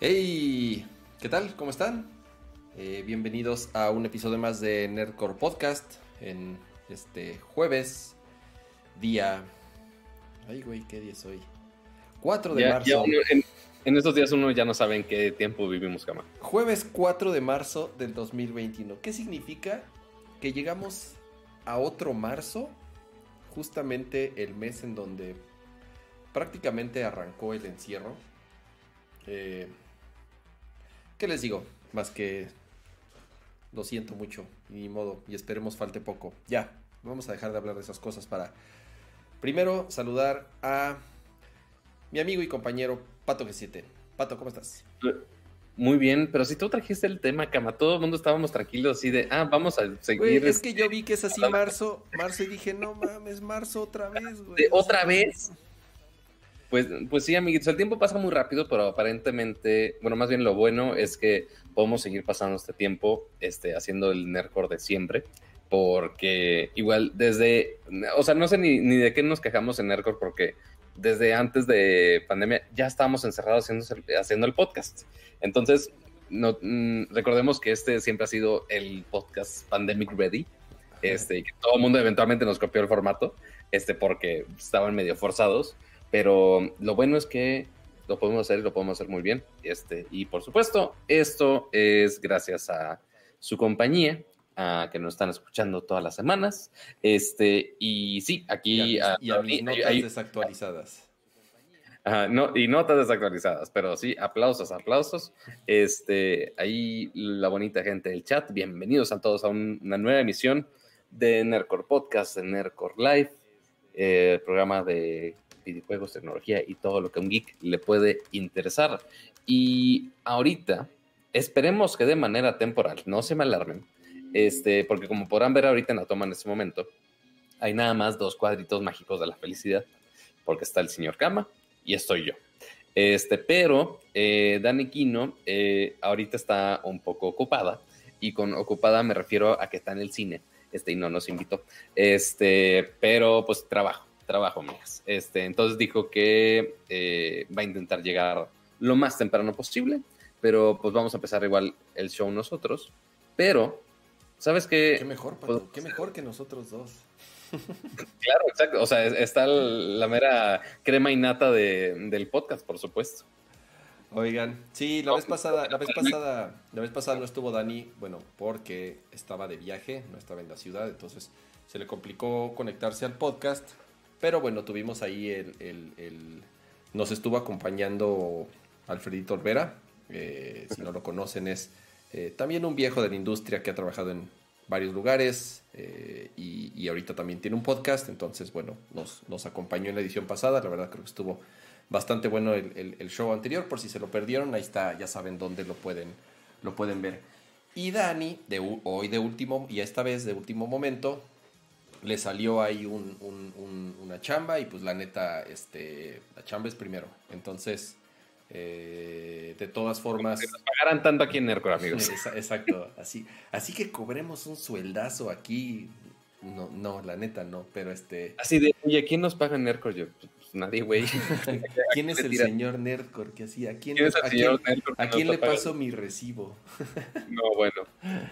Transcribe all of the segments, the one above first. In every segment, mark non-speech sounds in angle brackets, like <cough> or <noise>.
Hey, ¿qué tal? ¿Cómo están? Eh, bienvenidos a un episodio más de Nerdcore Podcast en este jueves, día... Ay, güey, ¿qué día es hoy? 4 de Ya- marzo. ya uno- en, en estos días uno ya no sabe en qué tiempo vivimos, cama. Jueves 4 de marzo del 2021. ¿Qué significa? Que llegamos a otro marzo, justamente el mes en donde prácticamente arrancó el encierro. Eh, ¿Qué les digo? Más que lo siento mucho, ni modo, y esperemos falte poco. Ya, vamos a dejar de hablar de esas cosas para primero saludar a mi amigo y compañero Pato G7. Pato, ¿cómo estás? Muy bien, pero si tú trajiste el tema, cama, todo el mundo estábamos tranquilos así de, ah, vamos a seguir. Güey, es este, que yo vi que es así marzo, marzo y dije, no mames, marzo otra vez, güey. ¿De O otra vez? Pues, pues sí, amiguitos, el tiempo pasa muy rápido, pero aparentemente, bueno, más bien lo bueno es que podemos seguir pasando este tiempo este, haciendo el Nerdcore de siempre, porque igual desde, o sea, no sé ni, ni de qué nos quejamos en Nerdcore, porque desde antes de pandemia ya estábamos encerrados haciendo, haciendo el podcast. Entonces, no, mm, recordemos que este siempre ha sido el podcast Pandemic Ready, este, y que todo el mundo eventualmente nos copió el formato, este, porque estaban medio forzados, pero lo bueno es que lo podemos hacer y lo podemos hacer muy bien, este, y por supuesto, esto es gracias a su compañía, a que nos están escuchando todas las semanas, este, y sí, Y aquí... a, ah, mis- y a mis notas hay- desactualizadas. No, y notas desactualizadas, pero sí, aplausos, aplausos. Este, ahí la bonita gente del chat, bienvenidos a todos a un- una nueva emisión de Nerdcore Podcast, de Nerdcore Live, eh, programa de videojuegos, tecnología y todo lo que a un geek le puede interesar. Y ahorita, esperemos que de manera temporal, no se me alarmen, este, porque como podrán ver ahorita en la toma en este momento, hay nada más dos cuadritos mágicos de la felicidad, porque está el señor Kama y estoy yo. Este, pero eh, Dani Kino eh, ahorita está un poco ocupada y con ocupada me refiero a que está en el cine este, y no nos invitó. Este, pero pues trabajo, trabajo, amigas. Este, entonces dijo que eh, va a intentar llegar lo más temprano posible, pero pues vamos a empezar igual el show nosotros. Pero, ¿sabes qué? Qué mejor, Pues- Pato, qué mejor que nosotros dos. <laughs> Claro, exacto. O sea, es- está la mera crema y nata de- del podcast, por supuesto. Oigan, sí, la vez pasada, la vez pasada, la vez pasada no estuvo Dani, bueno, porque estaba de viaje, no estaba en la ciudad, entonces se le complicó conectarse al podcast, pero bueno, tuvimos ahí el, el- el- nos estuvo acompañando Alfredito Olvera, eh, si no lo conocen es eh, también un viejo de la industria que ha trabajado en varios lugares eh, y, y ahorita también tiene un podcast, entonces bueno, nos, nos acompañó en la edición pasada, la verdad creo que estuvo bastante bueno el, el- show anterior, por si se lo perdieron, ahí está, ya saben dónde lo pueden, lo pueden ver. Y Dani, de, hoy de último, y esta vez de último momento, le salió ahí un- un- un- una chamba y pues la neta, este, la chamba es primero. Entonces, eh, de todas formas... Que nos pagaran tanto aquí en Nerdcore, amigos. Exacto, así, así que cobremos un sueldazo aquí. No, no, la neta no, pero este... Así de, oye, ¿quién nos paga en Nerdcore? Yo, pues nadie, güey. <laughs> ¿Quién es <laughs> el señor Nerdcore que así? ¿A quién, ¿Quién es el a señor quién- a quién le paso mi recibo? <laughs> No, bueno.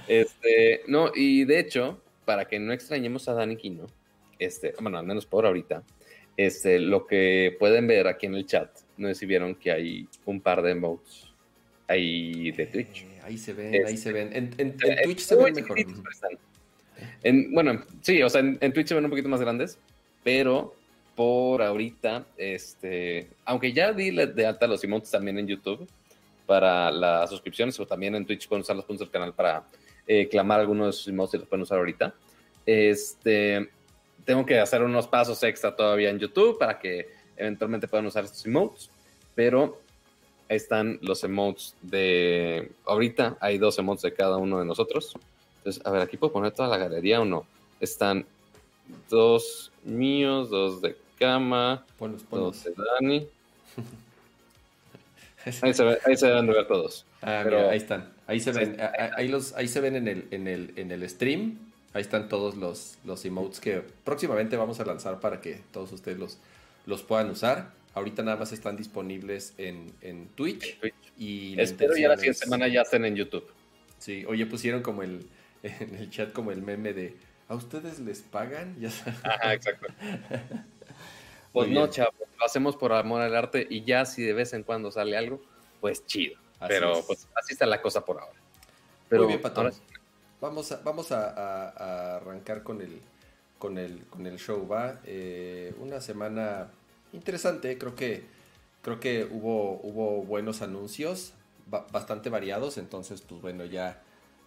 Este, no, y de hecho, para que no extrañemos a Dani Kino, este, bueno, al menos por ahorita, este, lo que pueden ver aquí en el chat, no sé si vieron que hay un par de emotes ahí de Twitch. Eh, ahí se ven, ahí se ven. En, en- en Eh, Twitch se ven mejor. En- bueno, sí, o sea, en, Twitch se ven un poquito más grandes, pero por ahorita, este, aunque ya di de alta los emotes también en YouTube para las suscripciones, o también en Twitch pueden usar los puntos del canal para eh, clamar algunos emotes y los pueden usar ahorita. Este, tengo que hacer unos pasos extra todavía en YouTube para que eventualmente puedan usar estos emotes, pero ahí están los emotes de ahorita hay dos emotes de cada uno de nosotros entonces a ver aquí puedo poner toda la galería o no están dos míos dos de cama Ponlos, ponlos. dos de Dani <laughs> ahí se, ve- ahí se deben de ver todos Ah, Pero- mira, ahí están. Ahí se ven. a- a- Ahí, los, ahí se ven en el, en el, en el stream. Ahí están todos los, los emotes que próximamente vamos a lanzar para que todos ustedes los, los puedan usar. Ahorita nada más están disponibles en, en Twitch. Y Espero ya la siguiente semana ya estén en YouTube. Sí, oye, pusieron como el <laughs> en el chat como el meme de ¿a ustedes les pagan? <laughs> Ya Ajá, exacto. <laughs> pues no, chavos, lo hacemos por amor al arte y ya si de vez en cuando sale algo, pues chido. Pero pues así está la cosa por ahora. Pero Muy bien, Pato. Vamos, a, vamos a, arrancar con el, con el, con el show, ¿va? Eh, una semana interesante, creo que, creo que hubo, hubo buenos anuncios, bastante variados, entonces pues bueno, ya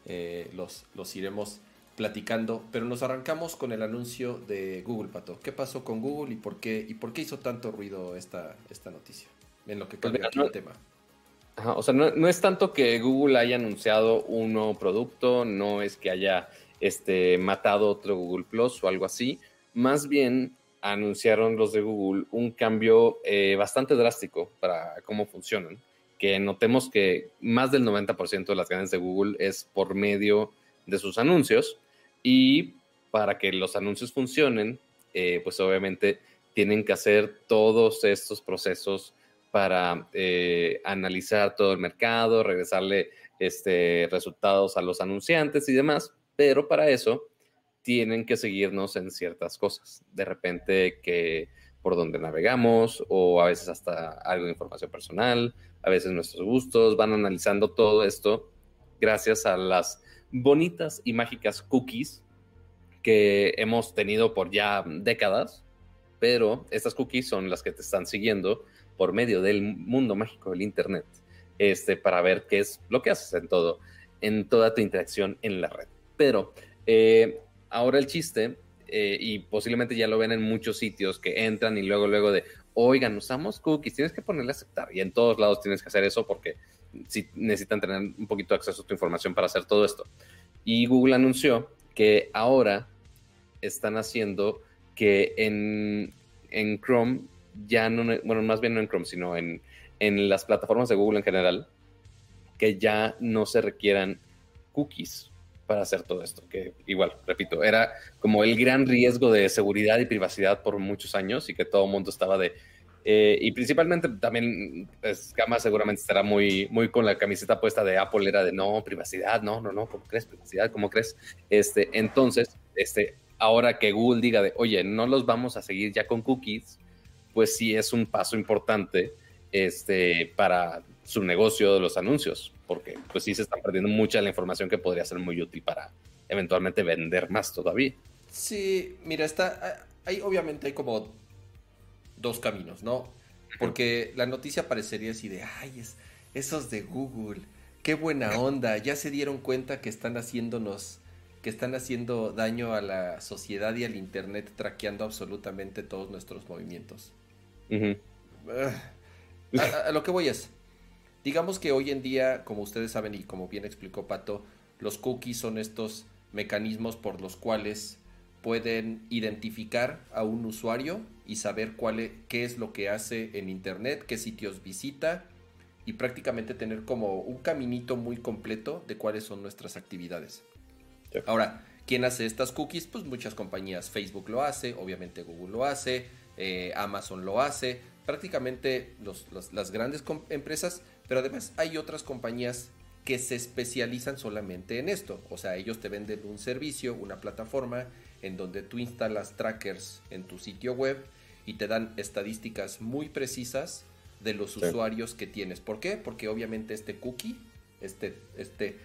eh, los, los iremos platicando, pero nos arrancamos con el anuncio de Google, Pato. ¿Qué pasó con Google y por qué, y por qué hizo tanto ruido esta, esta noticia? En lo que pues cambia el tema. o sea, no, es tanto que Google haya anunciado un nuevo producto, no es que haya este, matado otro Google Plus o algo así. Más bien anunciaron los de Google un cambio eh, bastante drástico para cómo funcionan. Que notemos que más del 90% de las ganancias de Google es por medio de sus anuncios y para que los anuncios funcionen, eh, pues obviamente tienen que hacer todos estos procesos para eh, analizar todo el mercado, regresarle este, resultados a los anunciantes y demás, pero para eso tienen que seguirnos en ciertas cosas. De repente que por donde navegamos o a veces hasta algo de información personal, a veces nuestros gustos, van analizando todo esto gracias a las bonitas y mágicas cookies que hemos tenido por ya décadas, pero estas cookies son las que te están siguiendo por medio del mundo mágico del Internet, este, para ver qué es lo que haces en todo, en toda tu interacción en la red. Pero eh, ahora el chiste, eh, y posiblemente ya lo ven en muchos sitios que entran y luego, luego de, oigan, usamos cookies, tienes que ponerle aceptar, y en todos lados tienes que hacer eso porque si necesitan tener un poquito de acceso a tu información para hacer todo esto. Y Google anunció que ahora están haciendo que en, en Chrome ya no, bueno, más bien no en Chrome, sino en, en las plataformas de Google en general, que ya no se requieran cookies para hacer todo esto, que igual, repito, era como el gran riesgo de seguridad y privacidad por muchos años y que todo el mundo estaba de, eh, y principalmente también, pues, Gama seguramente estará muy, muy con la camiseta puesta de Apple, era de no, privacidad, no, no, no, ¿cómo crees? Privacidad, ¿cómo crees? Este, entonces, este, ahora que Google diga de, oye, no los vamos a seguir ya con cookies, pues sí es un paso importante este, para su negocio de los anuncios, porque pues sí se está perdiendo mucha la información que podría ser muy útil para eventualmente vender más todavía. Sí, mira, está, hay, obviamente hay como dos caminos, ¿no? Porque la noticia parecería así de, ay, es, esos de Google, qué buena onda, ya se dieron cuenta que están haciéndonos, que están haciendo daño a la sociedad y al Internet, traqueando absolutamente todos nuestros movimientos. a, lo que voy es, digamos que hoy en día, como ustedes saben y como bien explicó Pato, los cookies son estos mecanismos por los cuales pueden identificar a un usuario y saber cuál es, qué es lo que hace en Internet, qué sitios visita y prácticamente tener como un caminito muy completo de cuáles son nuestras actividades. Ahora, ¿quién hace estas cookies? Pues muchas compañías. Facebook lo hace, obviamente Google lo hace, eh, Amazon lo hace, prácticamente las grandes empresas, pero además hay otras compañías que se especializan solamente en esto. O sea, ellos te venden un servicio, una plataforma en donde tú instalas trackers en tu sitio web y te dan estadísticas muy precisas de los usuarios que tienes. ¿Por qué? Porque obviamente este cookie, este, este,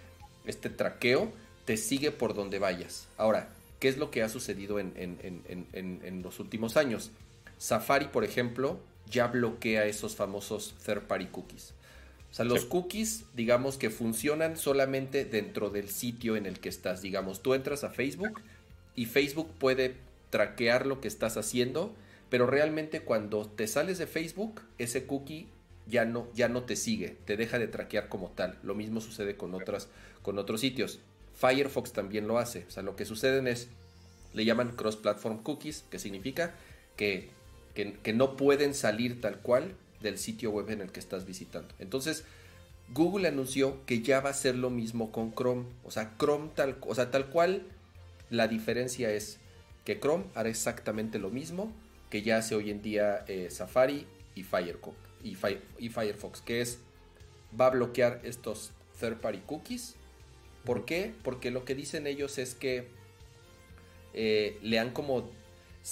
este traqueo, te sigue por donde vayas. Ahora, ¿qué es lo que ha sucedido en, en los últimos años? Safari, por ejemplo, ya bloquea esos famosos third party cookies. O sea, los cookies, digamos que funcionan solamente dentro del sitio en el que estás. Digamos, tú entras a Facebook y Facebook puede traquear lo que estás haciendo, pero realmente cuando te sales de Facebook, ese cookie ya no, ya no te sigue, te deja de traquear como tal. Lo mismo sucede con, otras, con otros sitios. Firefox también lo hace. O sea, lo que sucede es, le llaman cross-platform cookies, que significa que, que no pueden salir tal cual del sitio web en el que estás visitando. Entonces, Google anunció que ya va a ser lo mismo con Chrome. O sea, Chrome tal, o sea, tal cual La diferencia es que Chrome hará exactamente lo mismo que ya hace hoy en día eh, Safari y, y, Firefox, que es va a bloquear estos third party cookies. ¿Por qué? Porque lo que dicen ellos es que eh, le han como...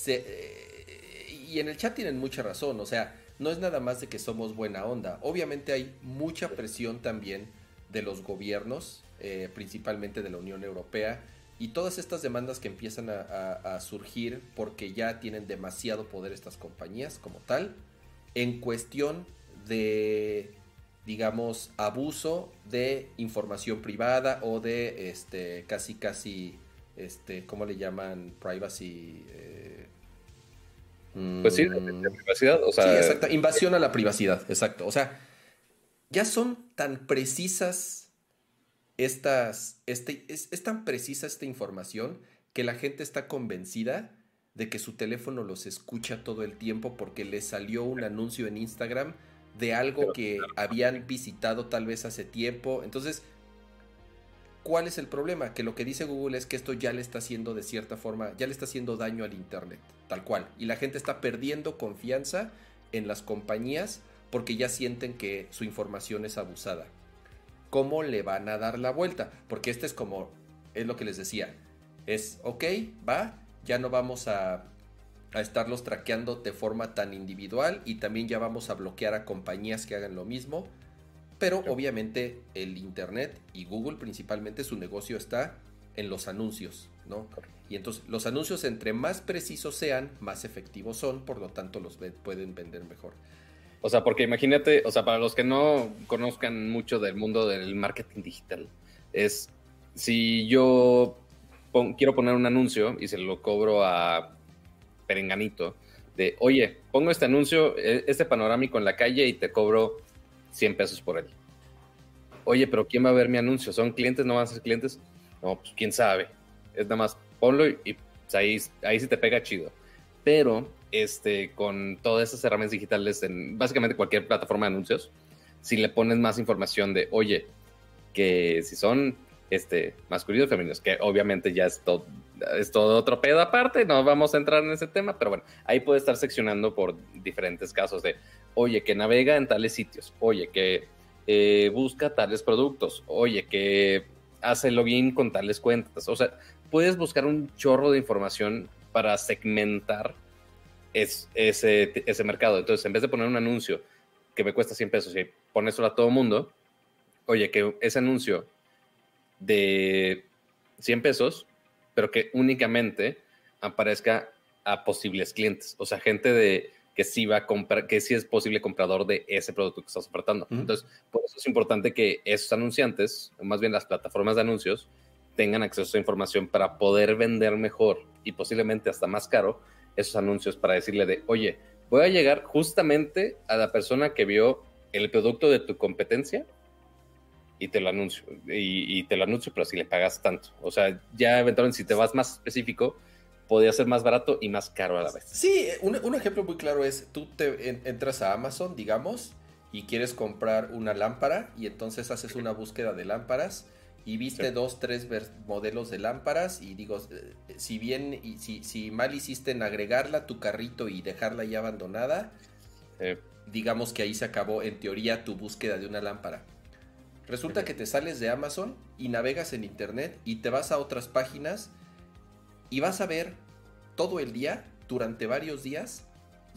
y en el chat tienen mucha razón, o sea, no es nada más de que somos buena onda. Obviamente hay mucha presión también de los gobiernos, eh, principalmente de la Unión Europea, y todas estas demandas que empiezan a, surgir porque ya tienen demasiado poder estas compañías como tal, en cuestión de, digamos, abuso de información privada o de este, casi, casi, este, ¿cómo le llaman? Privacy. Eh, pues sí, de, mm, privacidad. O sea, sí, exacto. Invasión a la privacidad, exacto. O sea, ya son tan precisas estas, este, es, tan precisa esta información que la gente está convencida de que su teléfono los escucha todo el tiempo porque les salió un anuncio en Instagram de algo que habían visitado tal vez hace tiempo. Entonces, ¿cuál es el problema? Que lo que dice Google es que esto ya le está haciendo de cierta forma, ya le está haciendo daño al Internet, tal cual. Y la gente está perdiendo confianza en las compañías porque ya sienten que su información es abusada cómo le van a dar la vuelta. Porque este es como, es lo que les decía, es, ok, va, ya no vamos a, a estarlos traqueando de forma tan individual y también ya vamos a bloquear a compañías que hagan lo mismo. Pero obviamente el Internet y Google principalmente su negocio está en los anuncios, ¿no? Y entonces los anuncios entre más precisos sean, más efectivos son, por lo tanto los pueden vender mejor. O sea, porque imagínate, o sea, para los que no conozcan mucho del mundo del marketing digital, es si yo quiero poner un anuncio y se lo cobro a Perenganito, de, oye, pongo este anuncio, e, este panorámico en la calle y te cobro 100 pesos por él. Oye, pero ¿quién va a ver mi anuncio? ¿Son clientes? ¿No van a ser clientes? No, pues quién sabe. Es nada más ponlo y, pues, ahí, ahí sí te pega chido. Pero este, con todas esas herramientas digitales en básicamente cualquier plataforma de anuncios, si le pones más información de, oye, que si son este, masculinos o femeninos, que obviamente ya es todo, es todo otro pedo aparte, no vamos a entrar en ese tema, pero bueno, ahí puede estar seccionando por diferentes casos de, oye, que navega en tales sitios, oye, que eh, busca tales productos, oye, que hace login con tales cuentas, o sea, puedes buscar un chorro de información para segmentar es, ese, ese mercado. Entonces, en vez de poner un anuncio que me cuesta 100 pesos y ponérselo a todo mundo, oye, que ese anuncio de 100 pesos, pero que únicamente aparezca a posibles clientes, o sea, gente de que sí va a comprar, que sí es posible comprador de ese producto que estás ofertando. Entonces, por eso es importante que esos anunciantes, o más bien las plataformas de anuncios, tengan acceso a información para poder vender mejor y posiblemente hasta más caro esos anuncios para decirle de, oye, voy a llegar justamente a la persona que vio el producto de tu competencia y te lo anuncio. Y, te lo anuncio, pero si le pagas tanto. O sea, ya eventualmente si te vas más específico, podría ser más barato y más caro a la vez. Sí, un, un ejemplo muy claro es, tú te entras a Amazon, digamos, y quieres comprar una lámpara y entonces haces una búsqueda de lámparas y viste dos, tres modelos de lámparas y digo, eh, si bien, y si, si, mal hiciste en agregarla a tu carrito y dejarla ya abandonada, digamos que ahí se acabó en teoría tu búsqueda de una lámpara. Resulta que te sales de Amazon y navegas en internet y te vas a otras páginas y vas a ver todo el día, durante varios días,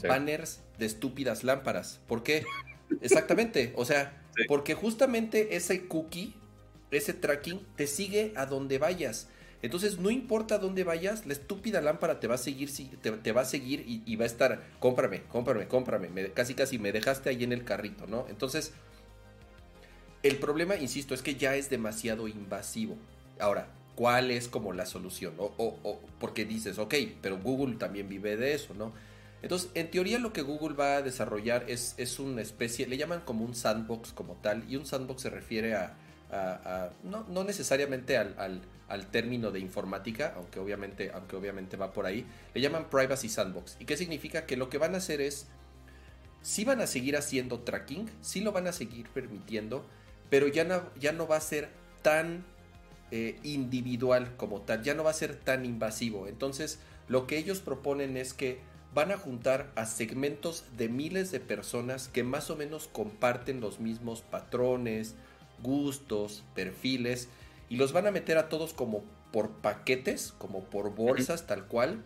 banners de estúpidas lámparas. ¿Por qué? Exactamente, o sea, <laughs> porque justamente ese cookie ese tracking te sigue a donde vayas. Entonces, no importa dónde vayas, la estúpida lámpara te va a seguir, te, va a seguir y, va a estar, cómprame, cómprame, cómprame. casi, casi me dejaste ahí en el carrito, ¿no? Entonces, el problema, insisto, es que ya es demasiado invasivo. Ahora, ¿cuál es como la solución? O, o, porque dices, ok, pero Google también vive de eso, ¿no? Entonces, en teoría lo que Google va a desarrollar es, es una especie, le llaman como un sandbox como tal, y un sandbox se refiere a no, necesariamente al, término de informática, aunque obviamente, aunque obviamente va por ahí, le llaman Privacy Sandbox. ¿Y qué significa? Que lo que van a hacer es, sí van a seguir haciendo tracking, sí lo van a seguir permitiendo, pero ya no, ya no va a ser tan eh, individual como tal, ya no va a ser tan invasivo. Entonces, lo que ellos proponen es que van a juntar a segmentos de miles de personas que más o menos comparten los mismos patrones, gustos, perfiles, y los van a meter a todos como por paquetes, como por bolsas tal cual,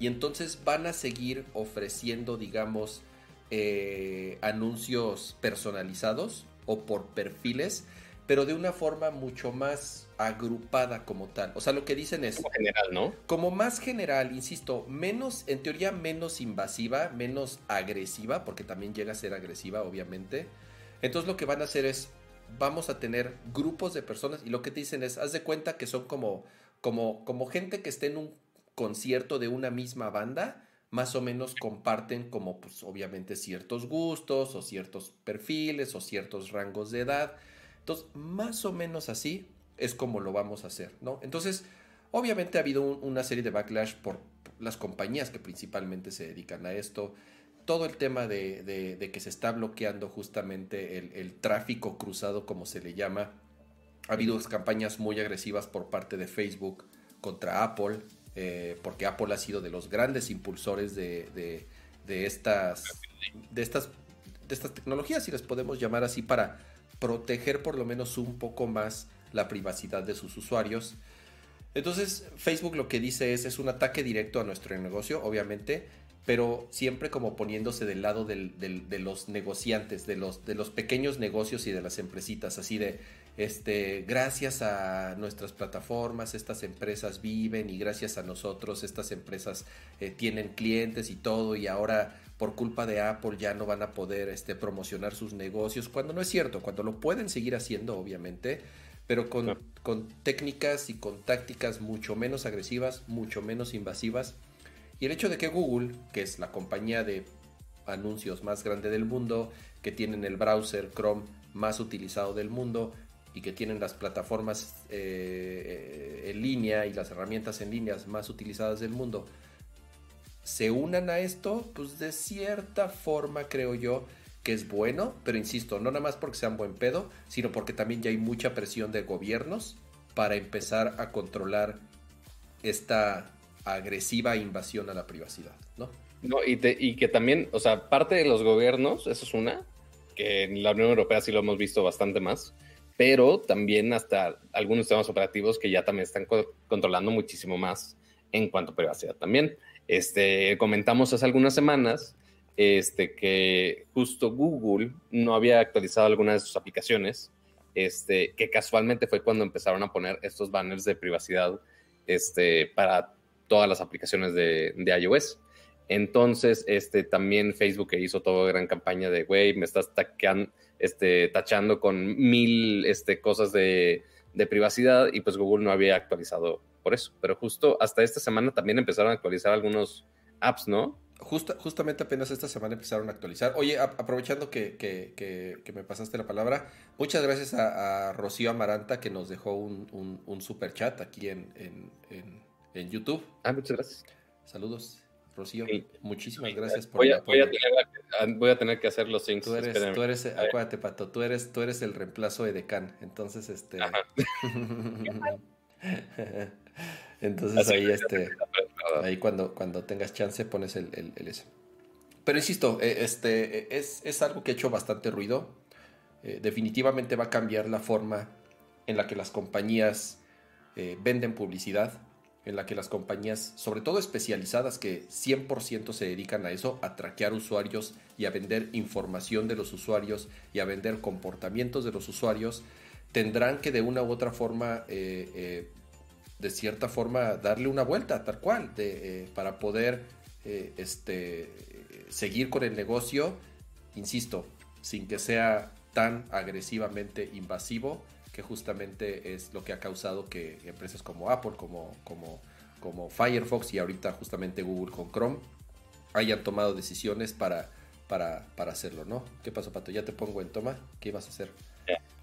y entonces van a seguir ofreciendo, digamos, eh, anuncios personalizados o por perfiles, pero de una forma mucho más agrupada como tal. O sea, lo que dicen es... Como general, ¿no? Como más general, insisto, menos, en teoría menos invasiva, menos agresiva, porque también llega a ser agresiva, obviamente. Entonces lo que van a hacer es, vamos a tener grupos de personas y lo que te dicen es, haz de cuenta que son como, como, como gente que esté en un concierto de una misma banda, más o menos comparten como pues obviamente ciertos gustos o ciertos perfiles o ciertos rangos de edad. Entonces, más o menos así es como lo vamos a hacer, ¿no? Entonces, obviamente ha habido una serie de backlash por las compañías que principalmente se dedican a esto. Todo el tema de, que se está bloqueando justamente el, tráfico cruzado, como se le llama. Ha habido campañas muy agresivas por parte de Facebook contra Apple, eh, porque Apple ha sido de los grandes impulsores de, estas, de, estas, de estas tecnologías, si les podemos llamar así, para proteger por lo menos un poco más la privacidad de sus usuarios. Entonces Facebook lo que dice es, es un ataque directo a nuestro negocio, obviamente, pero siempre como poniéndose del lado de los negociantes, de los, pequeños negocios y de las empresitas, así de, este, gracias a nuestras plataformas, estas empresas viven y gracias a nosotros estas empresas eh, tienen clientes y todo y ahora por culpa de Apple ya no van a poder este, promocionar sus negocios, cuando no es cierto, cuando lo pueden seguir haciendo, obviamente, pero con, con técnicas y con tácticas mucho menos agresivas, mucho menos invasivas. Y el hecho de que Google, que es la compañía de anuncios más grande del mundo, que tienen el browser Chrome más utilizado del mundo y que tienen las plataformas eh, en línea y las herramientas en línea más utilizadas del mundo, se unan a esto, pues de cierta forma creo yo que es bueno, pero insisto, no nada más porque sean buen pedo, sino porque también ya hay mucha presión de gobiernos para empezar a controlar esta agresiva invasión a la privacidad, ¿no? No, y, que también, o sea, parte de los gobiernos, eso es una, que en la Unión Europea sí lo hemos visto bastante más, pero también hasta algunos sistemas operativos que ya también están controlando muchísimo más en cuanto a privacidad también. Este, comentamos hace algunas semanas este, que justo Google no había actualizado alguna de sus aplicaciones, este, que casualmente fue cuando empezaron a poner estos banners de privacidad este, para todas las aplicaciones de, iOS. Entonces, este, también Facebook hizo toda gran campaña de, güey, me estás este, tachando con mil este, cosas de, de, privacidad y pues Google no había actualizado por eso. Pero justo hasta esta semana también empezaron a actualizar algunos apps, ¿no? justamente apenas esta semana empezaron a actualizar. Oye, aprovechando que, que, me pasaste la palabra, muchas gracias a, Rocío Amaranta que nos dejó un, un, super chat aquí en, en, YouTube. Ah, muchas gracias. Saludos. Rocío, muchísimas gracias por voy a, voy, a tener, voy a, tener, que hacer los cinco. Tú eres, tú eres acuérdate, Pato, tú eres, tú eres el reemplazo de Decan. Entonces, este. <laughs> Entonces ahí, este, ahí cuando, cuando tengas chance pones el, el, ese. Pero insisto, eh, este, es, es, algo que ha hecho bastante ruido. Eh, definitivamente va a cambiar la forma en la que las compañías eh, venden publicidad, en la que las compañías, sobre todo especializadas, que 100% se dedican a eso, a traquear usuarios y a vender información de los usuarios y a vender comportamientos de los usuarios, tendrán que de una u otra forma de cierta forma darle una vuelta, tal cual, de, eh, para poder eh, este, seguir con el negocio, insisto, sin que sea tan agresivamente invasivo, que justamente es lo que ha causado que empresas como Apple, como, como, como Firefox y ahorita justamente Google con Chrome hayan tomado decisiones para, para, para hacerlo, ¿no? ¿Qué pasó, Pato? Ya te pongo en toma. ¿Qué vas a hacer?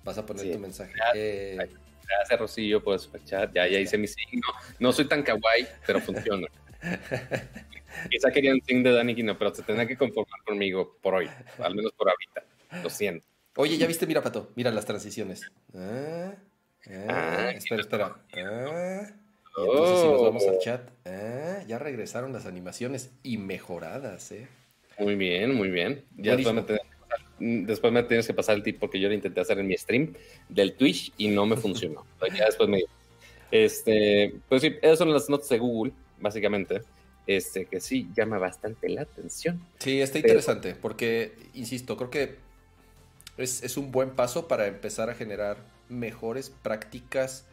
Vas a poner tu mensaje. Eh, Gracias, Rosillo, por superchat. Ya, ya hice mi signo. No soy tan kawaii, pero funciona. <laughs> Quizá quería un signo de Dani Kino, pero se tendrá que conformar conmigo por hoy, al menos por ahorita. Lo siento. Oye, ya viste, mira, Pato, mira las transiciones. Ah, Ah, espera, espera. Ah, y entonces si nos vamos al chat, ah, ya regresaron las animaciones y mejoradas, ¿eh? Muy bien, muy bien. Ya después pasar, después me tienes que pasar el tip porque yo lo intenté hacer en mi stream del Twitch y no me funcionó. <laughs> ya después me... Este, pues sí, esas son las notas de Google, básicamente este, que sí llama bastante la atención. Sí, está interesante, porque, insisto, creo que es, es, un buen paso para empezar a generar mejores prácticas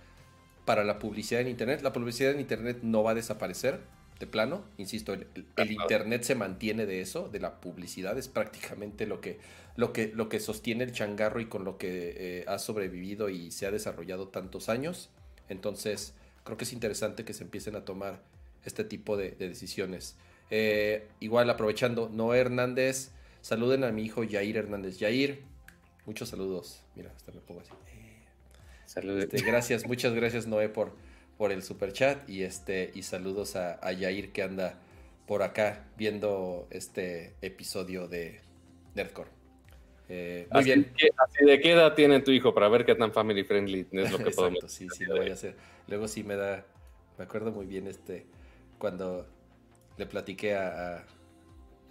para la publicidad en Internet. La publicidad en Internet no va a desaparecer de plano, insisto, el, el Internet se mantiene de eso, de la publicidad, es prácticamente lo que, lo que, lo que sostiene el changarro y con lo que eh, ha sobrevivido y se ha desarrollado tantos años. Entonces, creo que es interesante que se empiecen a tomar este tipo de, decisiones. Eh, igual aprovechando, Noé Hernández, saluden a mi hijo Yair Hernández. Yair, muchos saludos. Mira, hasta me pongo así. Saludos. Este, gracias, muchas gracias Noé por, por el super chat y este y saludos a, a, Yair que anda por acá viendo este episodio de Nerdcore. Eh, muy bien. así de qué edad tiene tu hijo para ver qué tan family friendly es lo que podemos. Sí, sí, lo voy a hacer. Luego sí me da, me acuerdo muy bien este cuando le platiqué a...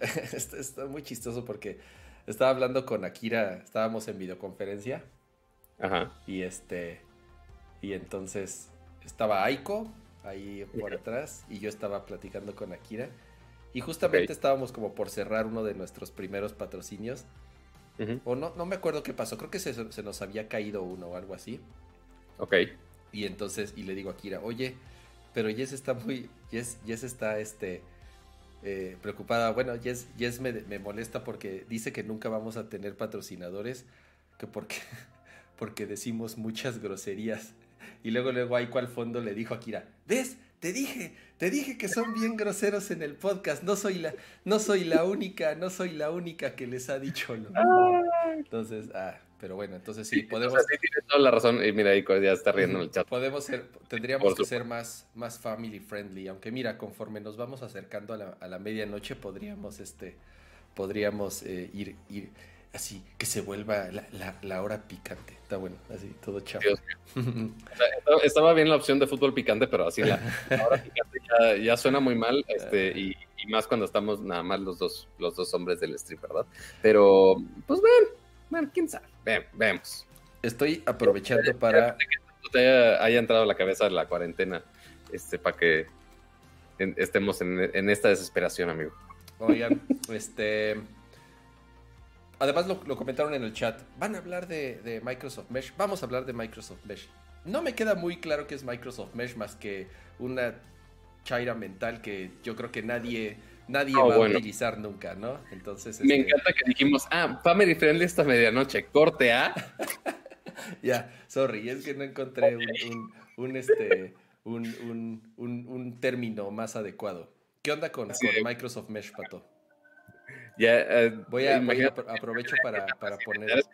<laughs> está, muy chistoso porque estaba hablando con Akira, estábamos en videoconferencia. Ajá. Y este... Y entonces estaba Aiko ahí por atrás y yo estaba platicando con Akira. Y justamente estábamos como por cerrar uno de nuestros primeros patrocinios. O no, no me acuerdo qué pasó. Creo que se, se, nos había caído uno o algo así. Ok. Y entonces, y le digo a Akira, oye, pero Jess está muy, Jess, está este, eh, preocupada. Bueno, Jess, Jess me, me, molesta porque dice que nunca vamos a tener patrocinadores, que porque, <laughs> porque decimos muchas groserías. Y luego, luego ahí cual fondo le dijo a Kira, ¿ves? Te dije, te dije que son bien groseros en el podcast. No soy la, no soy la única, no soy la única que les ha dicho. Entonces, ah, pero bueno, entonces sí, podemos... sí, tiene toda la razón. Y mira, ahí ya está riendo en el chat. Podemos ser, tendríamos que ser más, más family friendly. Aunque mira, conforme nos vamos acercando a la, a la medianoche, podríamos, este, podríamos eh, ir, ir así, que se vuelva la, la, la, hora picante. Está bueno, así, todo chavo. estaba bien la opción de fútbol picante, pero así la, hora picante ya, ya, suena muy mal. Este, y, y, más cuando estamos nada más los dos, los dos hombres del stream, ¿verdad? Pero, pues ven bueno, quién sabe. vemos. Estoy aprovechando para. Que te haya, entrado a la cabeza la cuarentena, este, para que estemos en, esta desesperación, amigo. Oigan, este. Además lo, comentaron en el chat. Van a hablar de, de, Microsoft Mesh. Vamos a hablar de Microsoft Mesh. No me queda muy claro qué es Microsoft Mesh más que una chaira mental que yo creo que nadie nadie va a utilizar nunca, ¿no? Entonces. Me este, encanta que dijimos, ah, family friendly esta medianoche, corte A. <laughs> ya, sorry, es que no encontré un, este, un, término más adecuado. ¿Qué onda con, Microsoft Mesh, Pato? Ya, eh, voy a, aprovecho para, para poner. <laughs>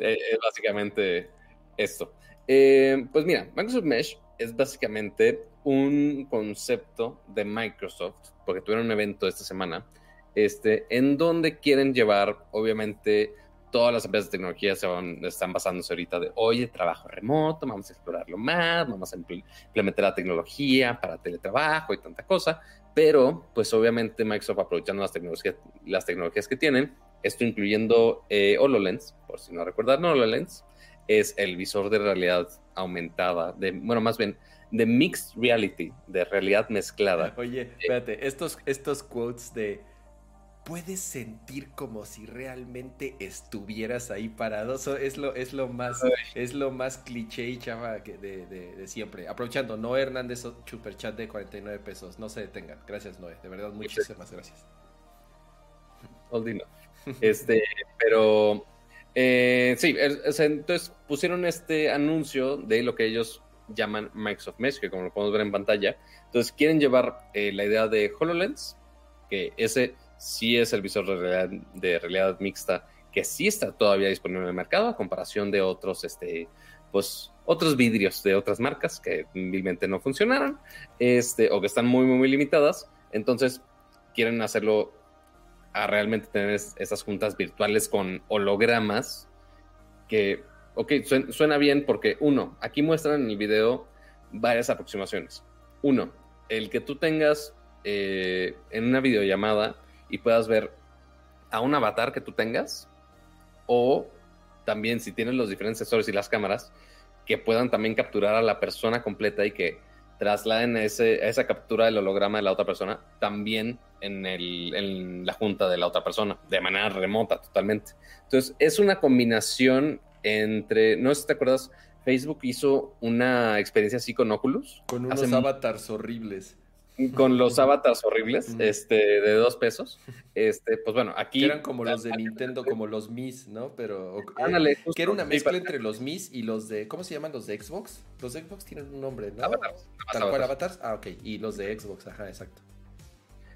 Eh, es básicamente esto. Eh, pues mira, Microsoft Mesh es básicamente un concepto de Microsoft, porque tuvieron un evento esta semana, este, en donde quieren llevar, obviamente, todas las empresas de tecnología se van, están basándose ahorita de, oye, trabajo remoto, vamos a explorarlo más, vamos a implementar la tecnología para teletrabajo y tanta cosa, pero pues obviamente Microsoft aprovechando las tecnologías, las tecnologías que tienen, esto incluyendo eh, HoloLens, por si no recuerdan HoloLens, es el visor de realidad aumentada, de, bueno, más bien de mixed reality, de realidad mezclada. Oye, espérate, estos, estos quotes de puedes sentir como si realmente estuvieras ahí parado. Eso es lo, es lo más, es lo más cliché y chava de, de, siempre. Aprovechando, Noé Hernández, chat de 49 pesos. No se detengan. Gracias, Noé. De verdad, muchísimas gracias. <laughs> Este, pero eh, sí, entonces pusieron este anuncio de lo que ellos llaman Microsoft Mesh, que como lo podemos ver en pantalla. Entonces quieren llevar eh, la idea de HoloLens, que ese sí es el visor de realidad, mixta, que sí está todavía disponible en el mercado, a comparación de otros, este, pues, otros vidrios de otras marcas que simplemente no funcionaron, este, o que están muy, muy, muy limitadas. Entonces quieren hacerlo a realmente tener esas juntas virtuales con hologramas que ok, suena bien porque uno, aquí muestran en el video varias aproximaciones. Uno, el que tú tengas eh, en una videollamada y puedas ver a un avatar que tú tengas o también si tienes los diferentes sensores y las cámaras que puedan también capturar a la persona completa y que trasladen ese, esa captura del holograma de la otra persona también en, el, en la junta de la otra persona, de manera remota totalmente. Entonces, es una combinación entre, no sé si te acuerdas, Facebook hizo una experiencia así con Oculus. Con unos avatars horribles. Con los avatars horribles, este, de dos pesos. Este, pues bueno, aquí. eran como los de Nintendo, como los Mis, ¿no? Pero. Eh, que era una mezcla entre los Mis y los de. ¿Cómo se llaman los de Xbox? Los de Xbox tienen un nombre, ¿no? Avatars. Tal cual avatars. Ah, ok. Y los de Xbox, ajá, exacto.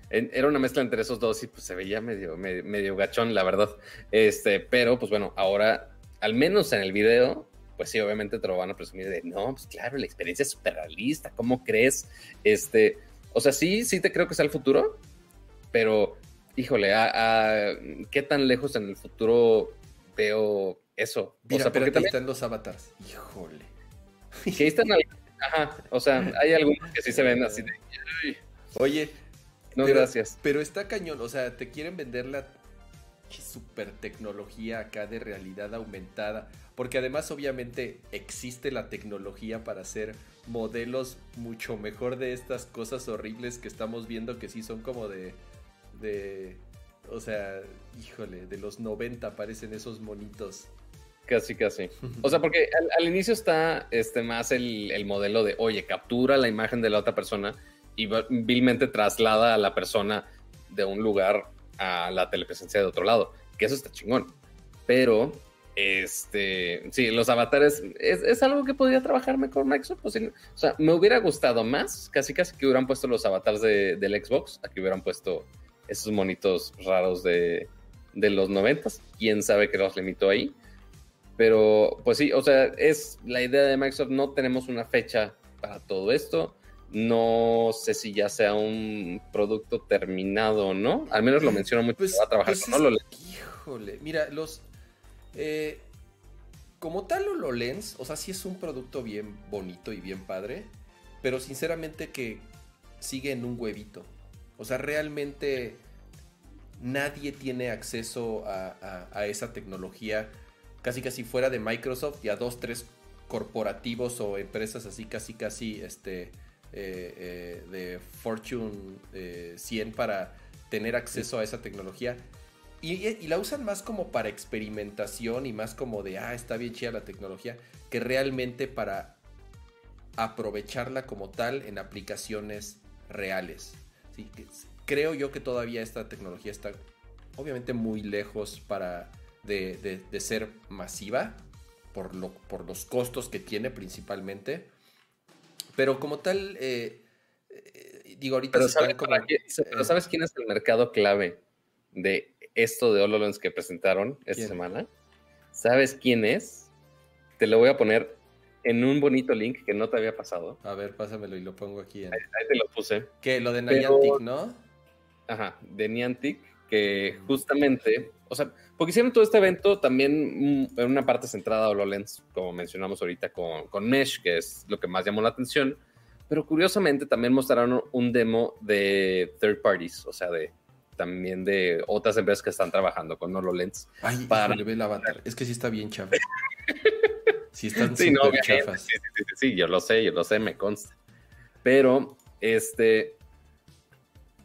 Era una mezcla entre esos dos y pues se veía medio, medio, medio gachón, la verdad. Este, pero pues bueno, ahora, al menos en el video, pues sí, obviamente te lo van a presumir de, no, pues claro, la experiencia es súper realista, ¿cómo crees? Este, o sea, sí, sí te creo que sea el futuro, pero, híjole, a, ¿qué tan lejos en el futuro veo eso? Mira, o sea, pero también están los avatars, híjole. Que ahí están, ajá, o sea, <laughs> hay algunos que sí se ven así de, oye, no, gracias. Pero está cañón, o sea, te quieren vender la super tecnología acá de realidad aumentada. Porque además obviamente existe la tecnología para hacer modelos mucho mejor de estas cosas horribles que estamos viendo que sí son como de... de o sea, híjole, de los 90 parecen esos monitos. Casi, casi. <laughs> O sea, porque al, inicio está este, más el, el, modelo de, oye, captura la imagen de la otra persona y vilmente traslada a la persona de un lugar a la telepresencia de otro lado, que eso está chingón. Pero, este, sí, los avatares es, algo que podría trabajarme con Microsoft. Pues, o sea, me hubiera gustado más, casi casi que hubieran puesto los avatares de, del Xbox, aquí hubieran puesto esos monitos raros de, de los noventas. Quién sabe qué los limitó ahí. Pero, pues sí, o sea, es la idea de Microsoft. No tenemos una fecha para todo esto. No sé si ya sea un producto terminado o no. Al menos lo menciono mucho. Pues, va a trabajar pues con Híjole, mira, los. Eh, como tal, HoloLens, o sea, sí es un producto bien bonito y bien padre. Pero sinceramente que sigue en un huevito. O sea, realmente nadie tiene acceso a, esa tecnología casi casi fuera de Microsoft y a dos, tres corporativos o empresas así casi casi este eh, eh, de Fortune 100 eh, para tener acceso a esa tecnología. Y, la usan más como para experimentación y más como de, ah, está bien chida la tecnología, que realmente para aprovecharla como tal en aplicaciones reales. ¿sí? Creo yo que todavía esta tecnología está obviamente muy lejos para de, ser masiva por, lo, por los costos que tiene principalmente pero como tal, eh, eh, digo, ahorita pero, eh, ¿sabes quién es el mercado clave de esto de HoloLens que presentaron esta semana? ¿Sabes quién es? Te lo voy a poner en un bonito link que no te había pasado. A ver, pásamelo y lo pongo aquí. Ahí, te lo puse. Que lo de Niantic, ¿no? Ajá, de Niantic, que justamente, o sea, porque hicieron todo este evento también mm, en una parte centrada a HoloLens, como mencionamos ahorita con, con Mesh, que es lo que más llamó la atención. Pero curiosamente también mostraron un demo de third parties, o sea, de también de otras empresas que están trabajando con HoloLens. Ay, para le ve el avatar. Es que sí está bien chafa. <laughs> sí están sí, chafas. Sí, sí, sí, yo lo sé, yo lo sé, me consta. Pero, este,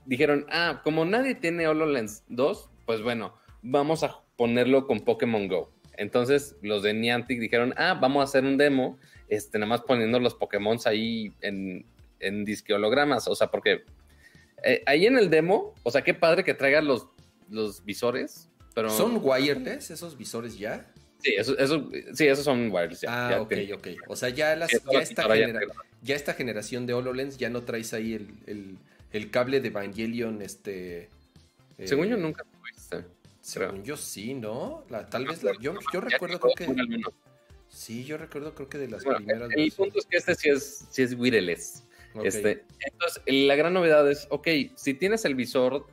dijeron, ah, como nadie tiene HoloLens 2, pues bueno, vamos a ponerlo con Pokémon Go. Entonces los de Niantic dijeron, ah, vamos a hacer un demo, este, nada más poniendo los Pokémon ahí en, en disque hologramas. O sea, porque eh, ahí en el demo, o sea, qué padre que traigan los, los visores. Pero... ¿Son wireless esos visores ya? Sí, eso, sí, esos son wireless. ah, ok, ok. O sea, ya, las, ya, esta ya, esta generación de HoloLens ya no traes ahí el, el, cable de Evangelion, este... Según yo eh, nunca tuviste. Según yo sí, ¿no? tal vez la, yo, yo recuerdo creo que. Sí, yo recuerdo creo que de las primeras. El, punto es que este sí es, sí es wireless. Este, entonces, la gran novedad es, ok, si tienes el visor,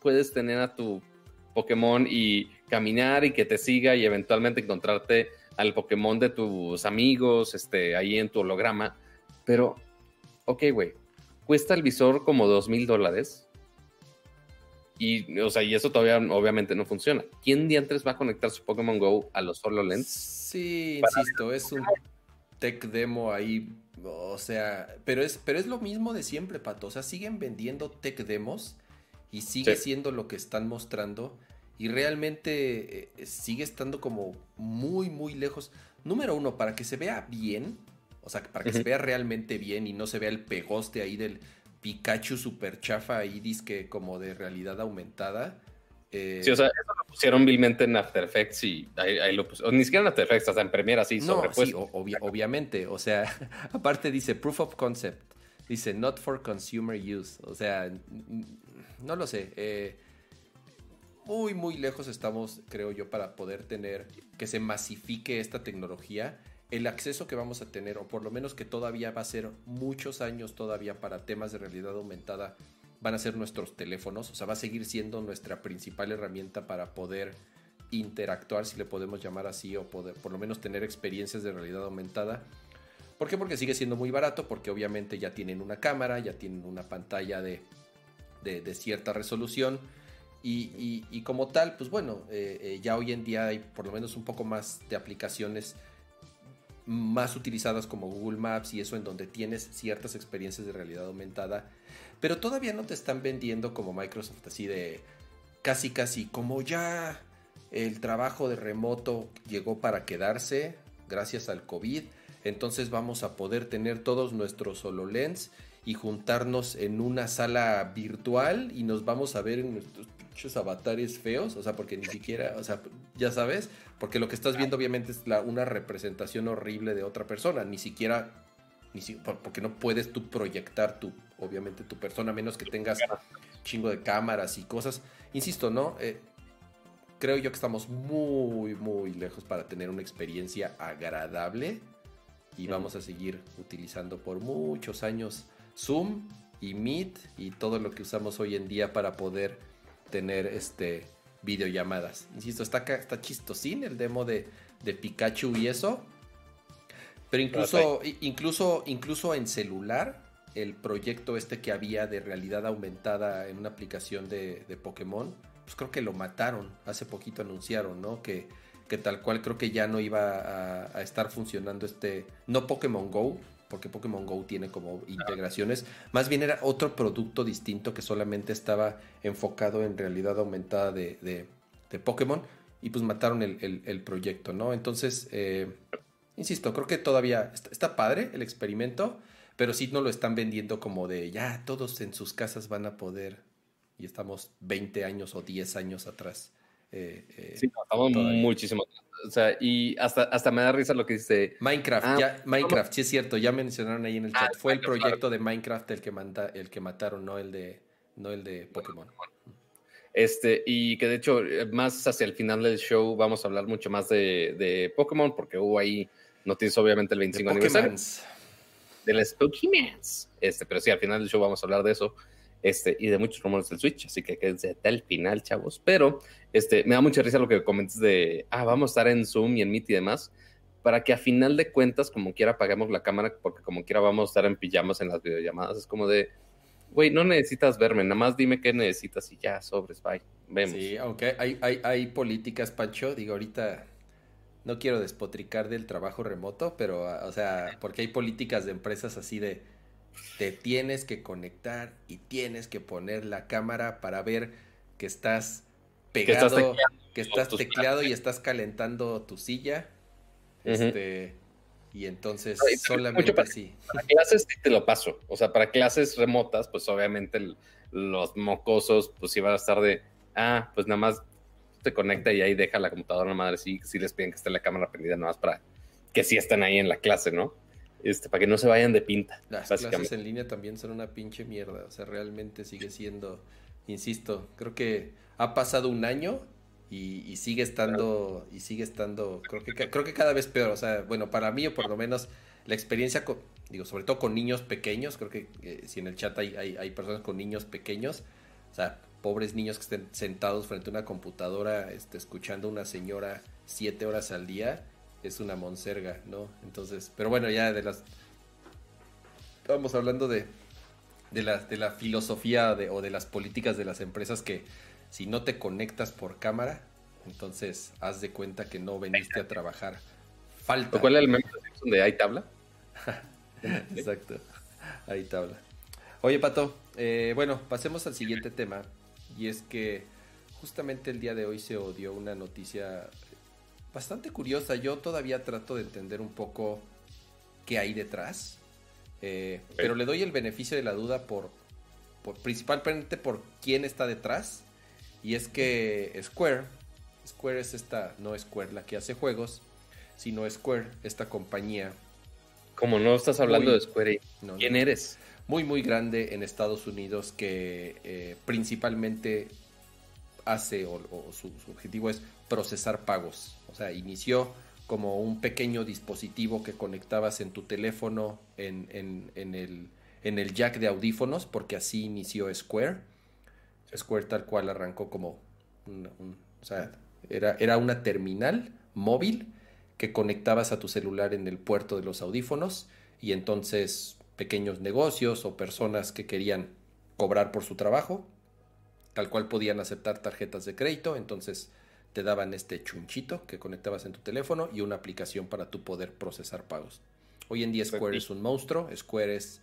puedes tener a tu Pokémon y caminar y que te siga y eventualmente encontrarte al Pokémon de tus amigos, este, ahí en tu holograma. Pero, ok, güey, cuesta el visor como dos mil dólares. Y, o sea, y eso todavía obviamente no funciona. ¿Quién diantres va a conectar su Pokémon Go a los HoloLens? Sí, insisto, es un tech demo ahí, o sea, pero es, pero es lo mismo de siempre, Pato. O sea, siguen vendiendo tech demos y sigue siendo lo que están mostrando y realmente eh, sigue estando como muy, muy lejos. Número uno, para que se vea bien, o sea, para que se vea realmente bien y no se vea el pegoste ahí del Pikachu super chafa ahí, disque como de realidad aumentada. Eh, sí, o sea, eso lo pusieron vilmente en After Effects y ahí, lo pusieron. Ni siquiera en After Effects, hasta en Premiere así. No, sí, obviamente. O sea, <laughs> aparte dice Proof of Concept. Dice Not for Consumer Use. O sea, no lo sé. Eh, muy, muy lejos estamos, creo yo, para poder tener que se masifique esta tecnología el acceso que vamos a tener, o por lo menos que todavía va a ser muchos años todavía para temas de realidad aumentada, van a ser nuestros teléfonos, o sea, va a seguir siendo nuestra principal herramienta para poder interactuar, si le podemos llamar así, o poder por lo menos tener experiencias de realidad aumentada. ¿Por qué? Porque sigue siendo muy barato, porque obviamente ya tienen una cámara, ya tienen una pantalla de, cierta resolución. Y, como tal, pues bueno, eh, eh, ya hoy en día hay por lo menos un poco más de aplicaciones más utilizadas como Google Maps y eso en donde tienes ciertas experiencias de realidad aumentada, pero todavía no te están vendiendo como Microsoft así de casi casi como ya el trabajo de remoto llegó para quedarse gracias al COVID, entonces vamos a poder tener todos nuestros HoloLens y juntarnos en una sala virtual y nos vamos a ver en nuestros avatares feos, o sea, porque ni siquiera, o sea, ya sabes, porque lo que estás viendo obviamente es la, una representación horrible de otra persona, ni siquiera, ni porque no puedes tú proyectar tu, obviamente tu persona, a menos que tengas chingo de cámaras y cosas. Insisto, ¿no? Eh, creo yo que estamos muy, muy lejos para tener una experiencia agradable y vamos a seguir utilizando por muchos años Zoom y Meet y todo lo que usamos hoy en día para poder tener este videollamadas. Insisto, está, está chistosín el demo de, de Pikachu y eso. Pero incluso, incluso, incluso en celular, el proyecto este que había de realidad aumentada en una aplicación de, de Pokémon, pues creo que lo mataron. Hace poquito anunciaron, ¿no? Que, que tal cual creo que ya no iba a, a estar funcionando este, no Pokémon Go, porque Pokémon Go tiene como integraciones. Más bien era otro producto distinto que solamente estaba enfocado en realidad aumentada de, Pokémon y pues mataron el, proyecto, ¿no? Entonces, eh, insisto, creo que todavía está, padre el experimento, pero sí no lo están vendiendo como de ya todos en sus casas van a poder y estamos 20 años o 10 años atrás. Eh, eh, sí, estamos muchísimo o sea, y hasta, hasta me da risa lo que dice. Minecraft, ah, ya, Minecraft, sí es cierto, ya mencionaron ahí en el chat. Ah, Fue el proyecto de Minecraft el que, manda, el que mataron, no el de, no el de Pokémon. Este, y que de hecho, eh, más hacia el final del show vamos a hablar mucho más de, de Pokémon, porque hubo ahí noticias, obviamente, el 25 de aniversario. De las Pokémon. Este, pero sí, al final del show vamos a hablar de eso este, y de muchos rumores del Switch, así que quédense hasta el final, chavos. Pero este, me da mucha risa lo que comentas de, ah, vamos a estar en Zoom y en Meet y demás, para que a final de cuentas, como quiera, apaguemos la cámara, porque como quiera vamos a estar en pijamas en las videollamadas. Es como de, güey, no necesitas verme, nada más dime qué necesitas y ya, sobres, bye, vemos. Sí, aunque hay, hay, hay políticas, Pancho, digo, ahorita no quiero despotricar del trabajo remoto, pero, o sea, porque hay políticas de empresas así de te tienes que conectar y tienes que poner la cámara para ver que estás pegado, que estás tecleado, y estás calentando tu silla. Este, y entonces solamente así. Para clases te lo paso. O sea, para clases remotas, pues obviamente los mocosos, pues iban a estar de, ah, pues nada más te conecta y ahí deja la computadora, madre, sí, sí les piden que esté la cámara prendida nada más para que sí estén ahí en la clase, ¿no? Este, para que no se vayan de pinta. Las clases en línea también son una pinche mierda. O sea, realmente sigue siendo, insisto, creo que ha pasado un año y, sigue estando, y sigue estando, creo que, creo que cada vez peor. O sea, bueno, para mí o por lo menos la experiencia, con, digo, sobre todo con niños pequeños, creo que eh, si en el chat hay, hay, personas con niños pequeños, o sea, pobres niños que estén sentados frente a una computadora, este, escuchando a una señora siete horas al día es una monserga, ¿no? Entonces, pero bueno, ya de las... Estamos hablando de, de, la, de la filosofía de, o de las políticas de las empresas que si no te conectas por cámara, entonces haz de cuenta que no veniste a trabajar. Falta. ¿Cuál es el meme donde hay tabla? <laughs> Exacto, hay tabla. Oye, Pato, eh, bueno, pasemos al siguiente tema. Y es que justamente el día de hoy se odió una noticia bastante curiosa. Yo todavía trato de entender un poco qué hay detrás. Eh, pero le doy el beneficio de la duda por, por, principalmente por quién está detrás. Y es que Square, Square es esta, no Square la que hace juegos, sino Square, esta compañía. Como no estás hablando de Square, ¿quién eres? Muy, muy grande en Estados Unidos que eh, principalmente hace o, su, objetivo es procesar pagos. O sea, inició como un pequeño dispositivo que conectabas en tu teléfono en, el, en el jack de audífonos, porque así inició Square. Square tal cual arrancó como o sea, era, era una terminal móvil que conectabas a tu celular en el puerto de los audífonos y entonces pequeños negocios o personas que querían cobrar por su trabajo tal cual podían aceptar tarjetas de crédito, entonces te daban este chunchito que conectabas en tu teléfono y una aplicación para tu poder procesar pagos. Hoy en día Square es un monstruo, Square es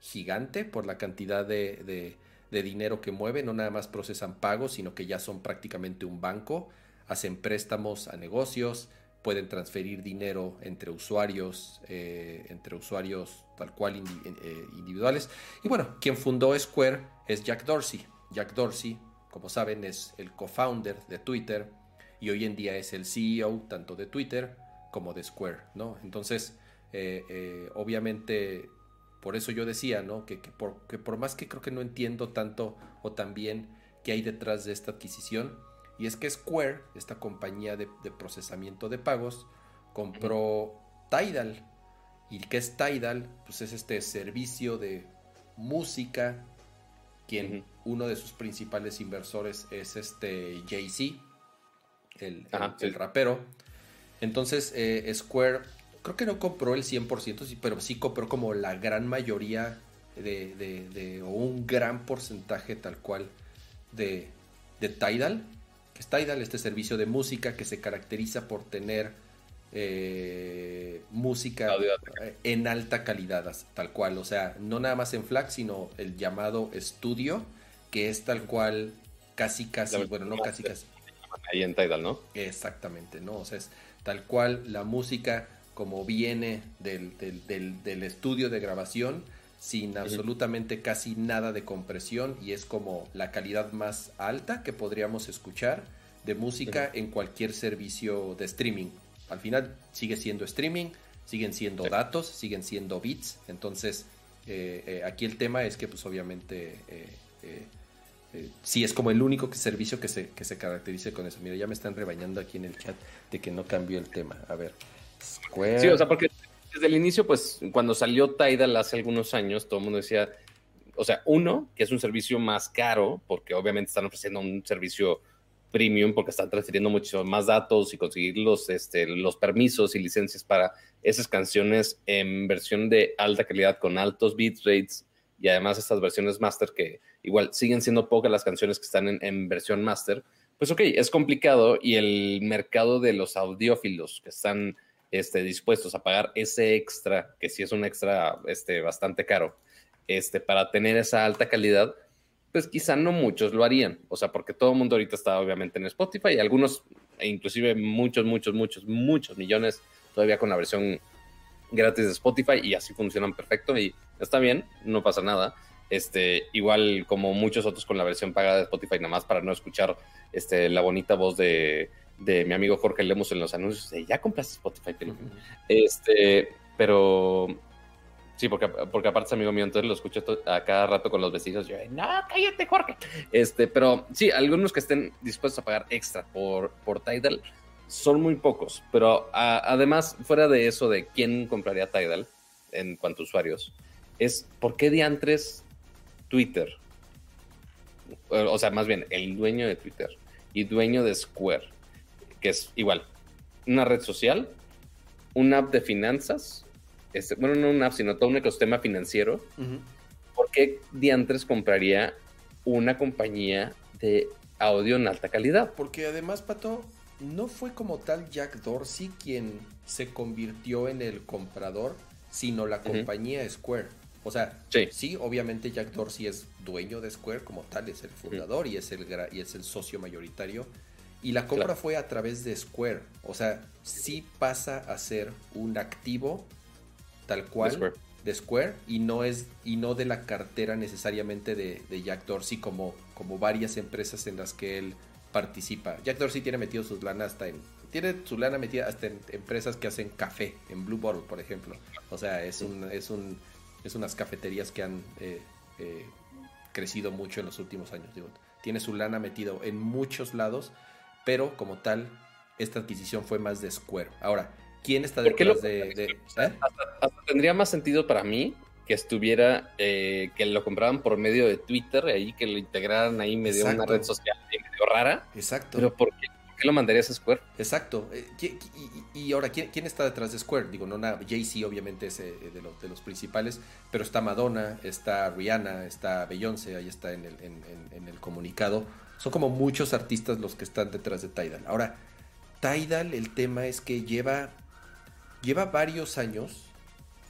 gigante por la cantidad de, dinero que mueve, no nada más procesan pagos, sino que ya son prácticamente un banco, hacen préstamos a negocios, pueden transferir dinero entre usuarios, eh, entre usuarios tal cual eh, individuales. Y bueno, quien fundó Square es Jack Dorsey, Jack Dorsey, como saben, es el co-founder de Twitter y hoy en día es el CEO tanto de Twitter como de Square, ¿no? Entonces, eh, eh, obviamente, por eso yo decía, ¿no? Que, por, por, más que creo que no entiendo tanto o también qué hay detrás de esta adquisición, y es que Square, esta compañía de, procesamiento de pagos, compró Tidal. ¿Y qué es Tidal? Pues es este servicio de música quien uno de sus principales inversores es este Jay-Z, el, rapero. Entonces, eh, Square, creo que no compró el 100%, pero sí compró como la gran mayoría de, o un gran porcentaje tal cual de, de Tidal, que es Tidal, este servicio de música que se caracteriza por tener eh, música en alta calidad, tal cual. O sea, no nada más en FLAC, sino el llamado estudio, que es tal cual, casi, casi, bueno, no casi, casi. Ahí en Tidal, ¿no? Exactamente, ¿no? O sea, es tal cual la música como viene del, del, estudio de grabación, sin absolutamente casi nada de compresión, y es como la calidad más alta que podríamos escuchar de música en cualquier servicio de streaming al final sigue siendo streaming, siguen siendo datos, siguen siendo bits. Entonces, eh, eh, aquí el tema es que, pues obviamente, eh, sí es como el único servicio que se, que se caracterice con eso. Mira, ya me están rebañando aquí en el chat de que no cambió el tema. A ver. Sí, o sea, porque desde el inicio, pues, cuando salió Tidal hace algunos años, todo el mundo decía, o sea, uno, que es un servicio más caro, porque obviamente están ofreciendo un servicio premium porque están transfiriendo muchos más datos y conseguir los, este, los permisos y licencias para esas canciones en versión de alta calidad con altos bit rates y además estas versiones master que igual siguen siendo pocas las canciones que están en, versión master, pues ok, es complicado y el mercado de los audiófilos que están este, dispuestos a pagar ese extra, que sí es un extra este, bastante caro, este, para tener esa alta calidad, pues quizá no muchos lo harían. O sea, porque todo el mundo ahorita está obviamente en Spotify y algunos, e inclusive muchos, muchos, muchos, muchos millones todavía con la versión gratis de Spotify y así funcionan perfecto y está bien, no pasa nada. Este, igual como muchos otros con la versión pagada de Spotify, nada más para no escuchar este, la bonita voz de, mi amigo Jorge Lemos en los anuncios de ya compraste Spotify. Este, pero Sí, porque, porque aparte es amigo mío, entonces lo escucho a cada rato con los vecinos. Yo, no, cállate, Jorge. Este, pero sí, algunos que estén dispuestos a pagar extra por, por Tidal son muy pocos. Pero además, fuera de eso de quién compraría Tidal en cuanto a usuarios, es por qué diantres Twitter. O sea, más bien, el dueño de Twitter y dueño de Square, que es igual, una red social una app de finanzas, este, bueno, no una app, sino todo un ecosistema financiero, ¿por qué diantres compraría una compañía de audio en alta calidad? Porque además, Pato, no fue como tal Jack Dorsey quien se convirtió en el comprador, sino la compañía Square. O sea, sí. obviamente Jack Dorsey es dueño de Square como tal, es el fundador y, es el, y es el socio mayoritario. Y la compra fue a través de Square. O sea, sí pasa a ser un activo tal cual de Square, y no es y no de la cartera necesariamente de, Jack Dorsey como, como varias empresas en las que él participa. Jack Dorsey tiene metido sus lana hasta en tiene su lana metida hasta en empresas que hacen café, en Blue Bottle, por ejemplo. O sea, es un es un es unas cafeterías que han eh, eh, crecido mucho en los últimos años. tiene su lana metido en muchos lados, pero como tal, esta adquisición fue más de Square. Ahora, ¿quién está detrás de...? ¿eh? hasta, tendría más sentido para mí que estuviera, que lo compraran por medio de Twitter, ahí que lo integraran ahí medio una red social medio rara. Exacto. Pero porque qué lo mandarías a Square? Exacto. Eh, y, ahora, ¿quién, está detrás de Square? Digo, no, Jay-Z obviamente es eh, de, los, de los principales, pero está Madonna, está Rihanna, está Beyoncé, ahí está en el, en, el comunicado. Son como muchos artistas los que están detrás de Tidal. Ahora, Tidal, el tema es que lleva, lleva varios años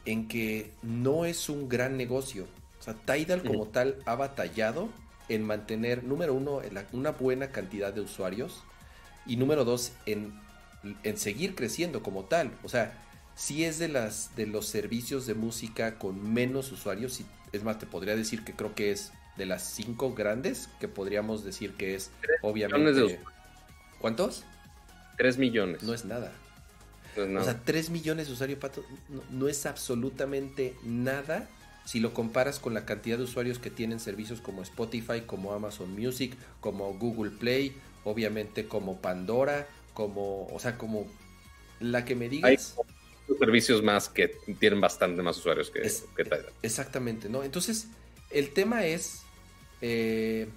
en que no es un gran negocio. O sea, Tidal como tal ha batallado en mantener, número uno, una buena cantidad de usuarios y número dos, en, seguir creciendo como tal. O sea, si es de, las, de los servicios de música con menos usuarios, y es más, te podría decir que creo que es de las cinco grandes, que podríamos decir que es obviamente... ¿Cuántos? Tres millones. No es nada. O sea, tres millones de usuarios, Pato, no, es absolutamente nada si lo comparas con la cantidad de usuarios que tienen servicios como Spotify, como Amazon Music, como Google Play obviamente como Pandora, como, o sea, como la que me digas. Hay servicios más que tienen bastante más usuarios que, Tidal. Exactamente, ¿no? Entonces, el tema es, eh,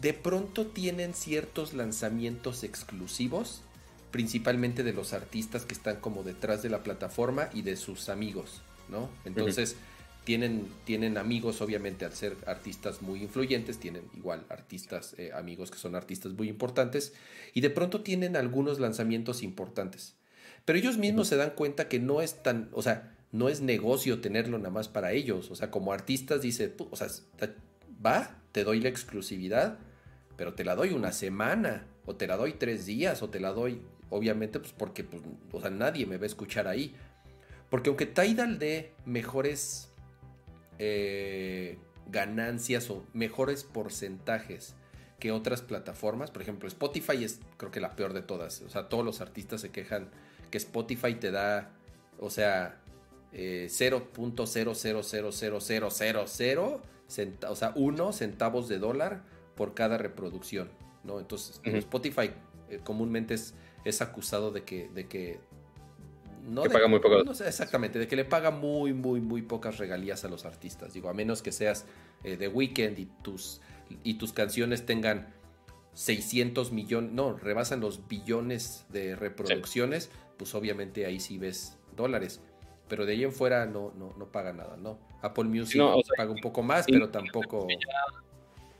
de pronto tienen ciertos lanzamientos exclusivos, principalmente de los artistas que están como detrás de la plataforma y de sus amigos, ¿no? Entonces tienen, tienen amigos, obviamente, al ser artistas muy influyentes, tienen igual artistas, eh, amigos que son artistas muy importantes, y de pronto tienen algunos lanzamientos importantes. Pero ellos mismos se dan cuenta que no es tan, o sea, no es negocio tenerlo nada más para ellos. O sea, como artistas dice, o sea, va, te doy la exclusividad, pero te la doy una semana, o te la doy tres días, o te la doy, obviamente, pues porque, pues, o sea, nadie me va a escuchar ahí. Porque aunque Tidal dé mejores eh, ganancias o mejores porcentajes que otras plataformas. Por ejemplo, Spotify es creo que la peor de todas. O sea, todos los artistas se quejan que Spotify te da, o sea, eh, 0.0000000, o sea, 1 centavos de dólar por cada reproducción, ¿no? Entonces, Spotify eh, comúnmente es, es acusado de que, de que no que paga muy poco. exactamente, de que le paga muy, muy, muy pocas regalías a los artistas. Digo, a menos que seas de eh, Weekend y tus, y tus canciones tengan 600 millones, no, rebasan los billones de reproducciones, pues obviamente ahí sí ves dólares. Pero de ahí en fuera no, no, no paga nada, ¿no? Apple Music paga un poco más, pero tampoco...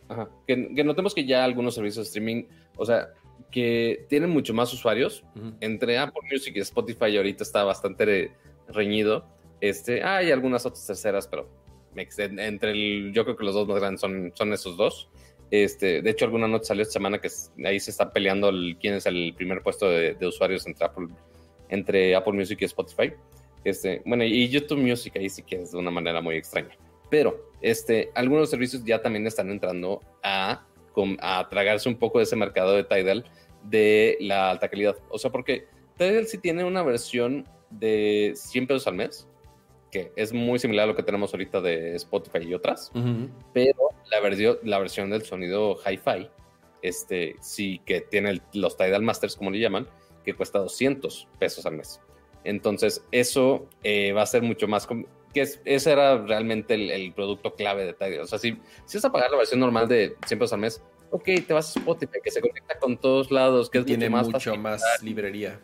Ajá. Que, que notemos que ya algunos servicios de streaming, o sea, que tienen mucho más usuarios. Entre Apple Music y Spotify ahorita está bastante reñido. Este, hay algunas otras terceras, pero entre el, yo creo que los dos más grandes son, son esos dos. Este, de hecho, alguna nota salió esta semana que ahí se está peleando quién es el primer puesto de, usuarios entre Apple, entre Apple Music y Spotify. Este, bueno, y YouTube Music ahí sí que es de una manera muy extraña. Pero este, algunos servicios ya también están entrando a, a tragarse un poco de ese mercado de Tidal de la alta calidad. O sea, porque Tidal sí tiene una versión de 100 pesos al mes, que es muy similar a lo que tenemos ahorita de Spotify y otras, pero la, versión, la versión del sonido hi-fi, este, sí que tiene los Tidal Masters, como le llaman, que cuesta 200 pesos al mes. Entonces, eso eh, va a ser mucho más... Que ese era realmente el, producto clave de Tidal. O sea, si, si vas a pagar la versión normal de 100 pesos al mes, ok, te vas a Spotify, que se conecta con todos lados, que tiene mucho más librería.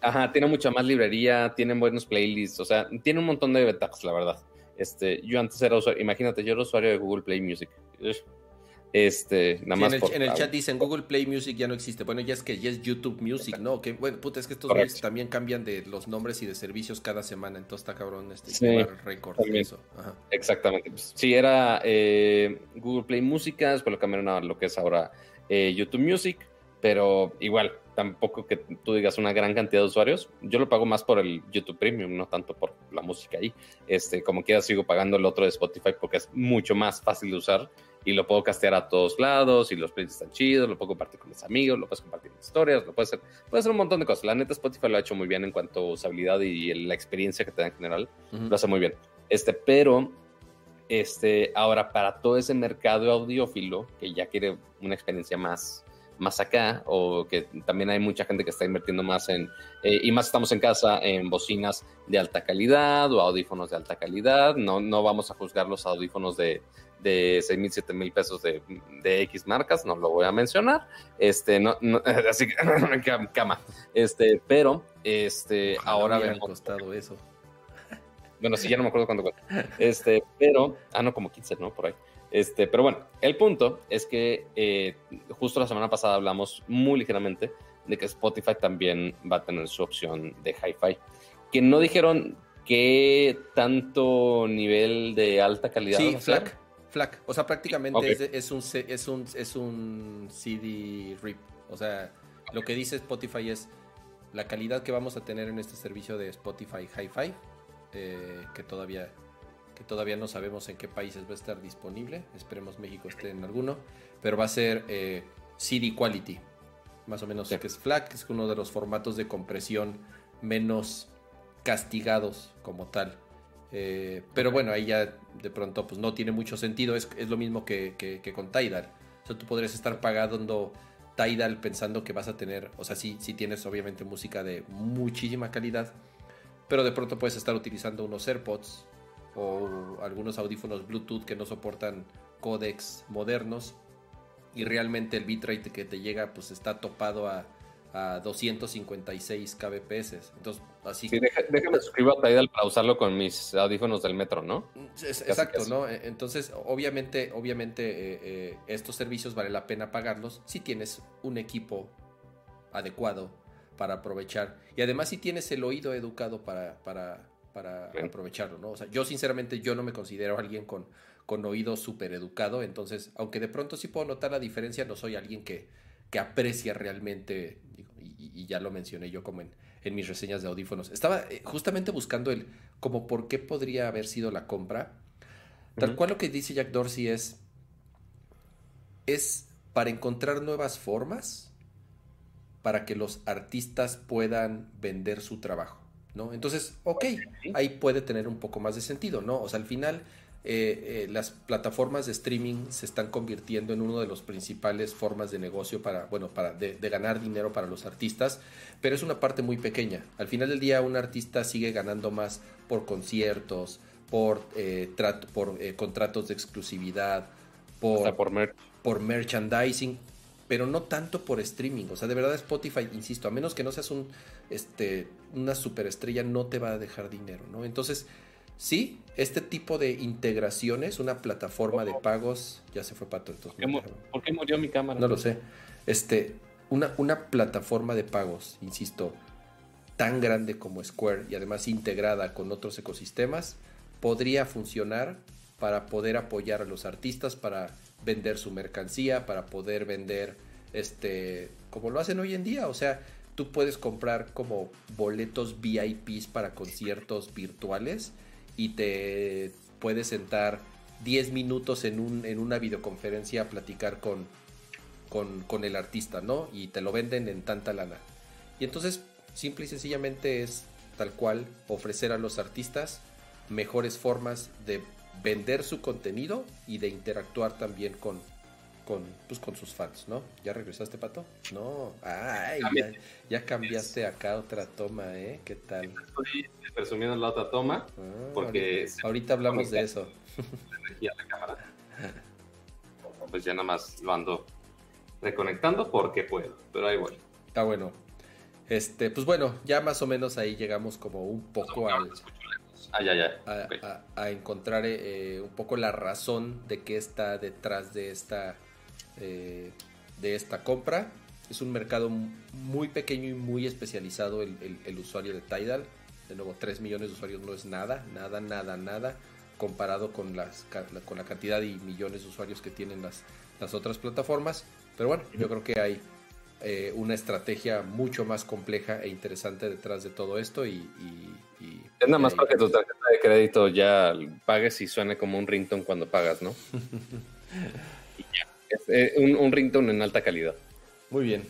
Ajá, tiene mucha más librería, tienen buenos playlists, o sea, tiene un montón de ventajas, la verdad. Este, yo antes era usuario, imagínate, yo era usuario de Google Play Music. Este, nada más. en, el, en el, chat dicen Google Play Music ya no existe. Bueno, ya es que ya es YouTube Music, ¿no? Que bueno, puta, es que estos güeyes también cambian de los nombres y de servicios cada semana. Entonces está cabrón este sí, récord eso. Ajá. Exactamente. Pues, sí, era eh, Google Play Música, después lo cambiaron a lo que es ahora eh, YouTube Music, pero igual, tampoco que tú digas una gran cantidad de usuarios. Yo lo pago más por el YouTube Premium, no tanto por la música ahí. Este, como quiera, sigo pagando el otro de Spotify porque es mucho más fácil de usar y lo puedo castear a todos lados y los playlists están chidos, lo puedo compartir con mis amigos, lo puedes compartir en historias, lo puedes hacer, puede hacer un montón de cosas. La neta Spotify lo ha hecho muy bien en cuanto a usabilidad y la experiencia que te da en general, uh -huh. lo hace muy bien. Este, pero este, ahora para todo ese mercado audiófilo que ya quiere una experiencia más más acá o que también hay mucha gente que está invirtiendo más en eh, y más estamos en casa en bocinas de alta calidad o audífonos de alta calidad no, no vamos a juzgar los audífonos de, de 6 mil, 7 mil pesos de, de, X marcas, no lo voy a mencionar, este, no, no <laughs> así que, <laughs> cama, este, pero, este, Ojalá ahora vemos. costado eso. Bueno, sí, ya no me acuerdo cuánto cuesta, este, pero, ah, no, como 15, ¿no? Por ahí. Este, pero bueno, el punto es que eh, justo la semana pasada hablamos muy ligeramente de que Spotify también va a tener su opción de hi-fi, que no dijeron qué tanto nivel de alta calidad. Sí, FLAC. FLAC. O sea, prácticamente okay. es, es, un, es, un, es un CD RIP. O sea, lo que dice Spotify es la calidad que vamos a tener en este servicio de Spotify Hi-Fi, eh, que todavía que todavía no sabemos en qué países va a estar disponible. Esperemos México esté en alguno. Pero va a ser eh, CD Quality. Más o menos sí. que es FLAC, que es uno de los formatos de compresión menos castigados como tal. Eh, pero bueno, ahí ya de pronto pues no tiene mucho sentido. Es, lo mismo que, con Tidal. O sea, tú podrías estar pagando Tidal pensando que vas a tener, o sea, sí, sí tienes obviamente música de muchísima calidad, pero de pronto puedes estar utilizando unos AirPods o algunos audífonos Bluetooth que no soportan codecs modernos y realmente el bitrate que te llega pues está topado a, a 256 kbps. Entonces, así sí, deja, déjame suscribir a Tidal para usarlo con mis audífonos del metro, ¿no? Es, exacto, casi. ¿no? Entonces, obviamente, obviamente eh, eh, estos servicios vale la pena pagarlos si tienes un equipo adecuado para aprovechar. Y además si tienes el oído educado para, para, para Bien. aprovecharlo, ¿no? O sea, yo sinceramente yo no me considero alguien con, con oído súper educado, entonces, aunque de pronto sí puedo notar la diferencia, no soy alguien que, que aprecia realmente, y, y, ya lo mencioné yo como en, en mis reseñas de audífonos. Estaba eh, justamente buscando el, como por qué podría haber sido la compra. Tal uh -huh. cual lo que dice Jack Dorsey es, es para encontrar nuevas formas para que los artistas puedan vender su trabajo. ¿no? Entonces, ok, ahí puede tener un poco más de sentido, ¿no? O sea, al final eh, eh, las plataformas de streaming se están convirtiendo en uno de los principales formas de negocio para, bueno, para de, de, ganar dinero para los artistas, pero es una parte muy pequeña. Al final del día, un artista sigue ganando más por conciertos, por, eh, por contratos de exclusividad, por, por, mer por merchandising pero no tanto por streaming. O sea, de verdad Spotify, insisto, a menos que no seas un, este, una superestrella, no te va a dejar dinero, ¿no? Entonces, sí, este tipo de integraciones, una plataforma de pagos, ya se fue Pato. Entonces, ¿Por, qué, ¿Por qué murió mi cámara? No lo sé. Este, una, una plataforma de pagos, insisto, tan grande como Square y además integrada con otros ecosistemas, podría funcionar para poder apoyar a los artistas, para vender su mercancía, para poder vender, este, como lo hacen hoy en día. O sea, tú puedes comprar como boletos VIPs para conciertos virtuales y te puedes sentar 10 minutos en, un, en una videoconferencia a platicar con, con, con, el artista, ¿no? Y te lo venden en tanta lana. Y entonces, simple y sencillamente es tal cual ofrecer a los artistas mejores formas de vender su contenido y de interactuar también con, con, pues, con sus fans, ¿no? ¿Ya regresaste, Pato? No, ay, ya, ya, cambiaste acá otra toma, ¿eh? ¿Qué tal? Estoy presumiendo la otra toma, ah, porque... Ahorita, ahorita hablamos de eso. La energía de la cámara. Pues ya nada más lo ando reconectando porque puedo, pero ahí voy. Está bueno. Este, pues bueno, ya más o menos ahí llegamos como un poco al, Ah, ya, ya. a, Ok. a- a encontrar eh, un poco la razón de qué está detrás de esta, eh, de esta compra. Es un mercado muy pequeño y muy especializado el, el- el usuario de Tidal. De nuevo, 3 millones de usuarios no es nada, nada, nada, nada, comparado con, las, con la cantidad y millones de usuarios que tienen las, las otras plataformas. Pero bueno, yo creo que hay eh, una estrategia mucho más compleja e interesante detrás de todo esto y... y- y- Es nada más y para que tu tarjeta de crédito ya pagues y suene como un ringtone cuando pagas, ¿no? <laughs> Y ya. Es, eh, un, un ringtone en alta calidad. Muy bien.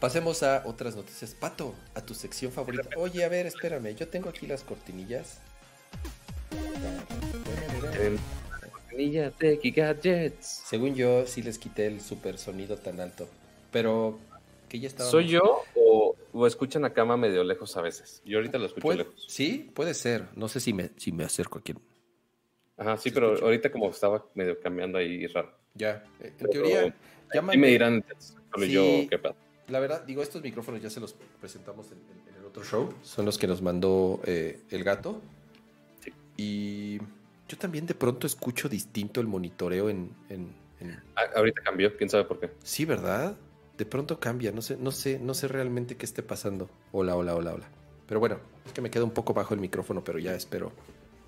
Pasemos a otras noticias. Pato, a tu sección favorita. Oye, a ver, espérame. Yo tengo aquí las cortinillas. En Cortinilla Tech y Gadgets. Según yo, sí les quité el super sonido tan alto. Pero que ya estaba. ¿Soy yo o, o escuchan a cama medio lejos a veces? Yo ahorita lo escucho Puede- lejos. Sí, puede ser. No sé si me, si me acerco aquí. Ajá, sí, pero escucha. ahorita como estaba medio cambiando ahí raro. Ya. eh, En Pero- teoría, Y llámame. me dirán, solo Sí. yo, ¿qué pasa? La verdad, digo, estos micrófonos ya se los presentamos en, en- en el otro show. Son los que nos mandó eh, el gato. Sí. Y yo también de pronto escucho distinto el monitoreo en, en- en- Ah, ahorita cambió, quién sabe por qué. Sí, ¿verdad? De pronto cambia. No sé, no sé, no sé realmente qué esté pasando. Hola, hola, hola, hola. Pero bueno, es que me queda un poco bajo el micrófono, pero ya espero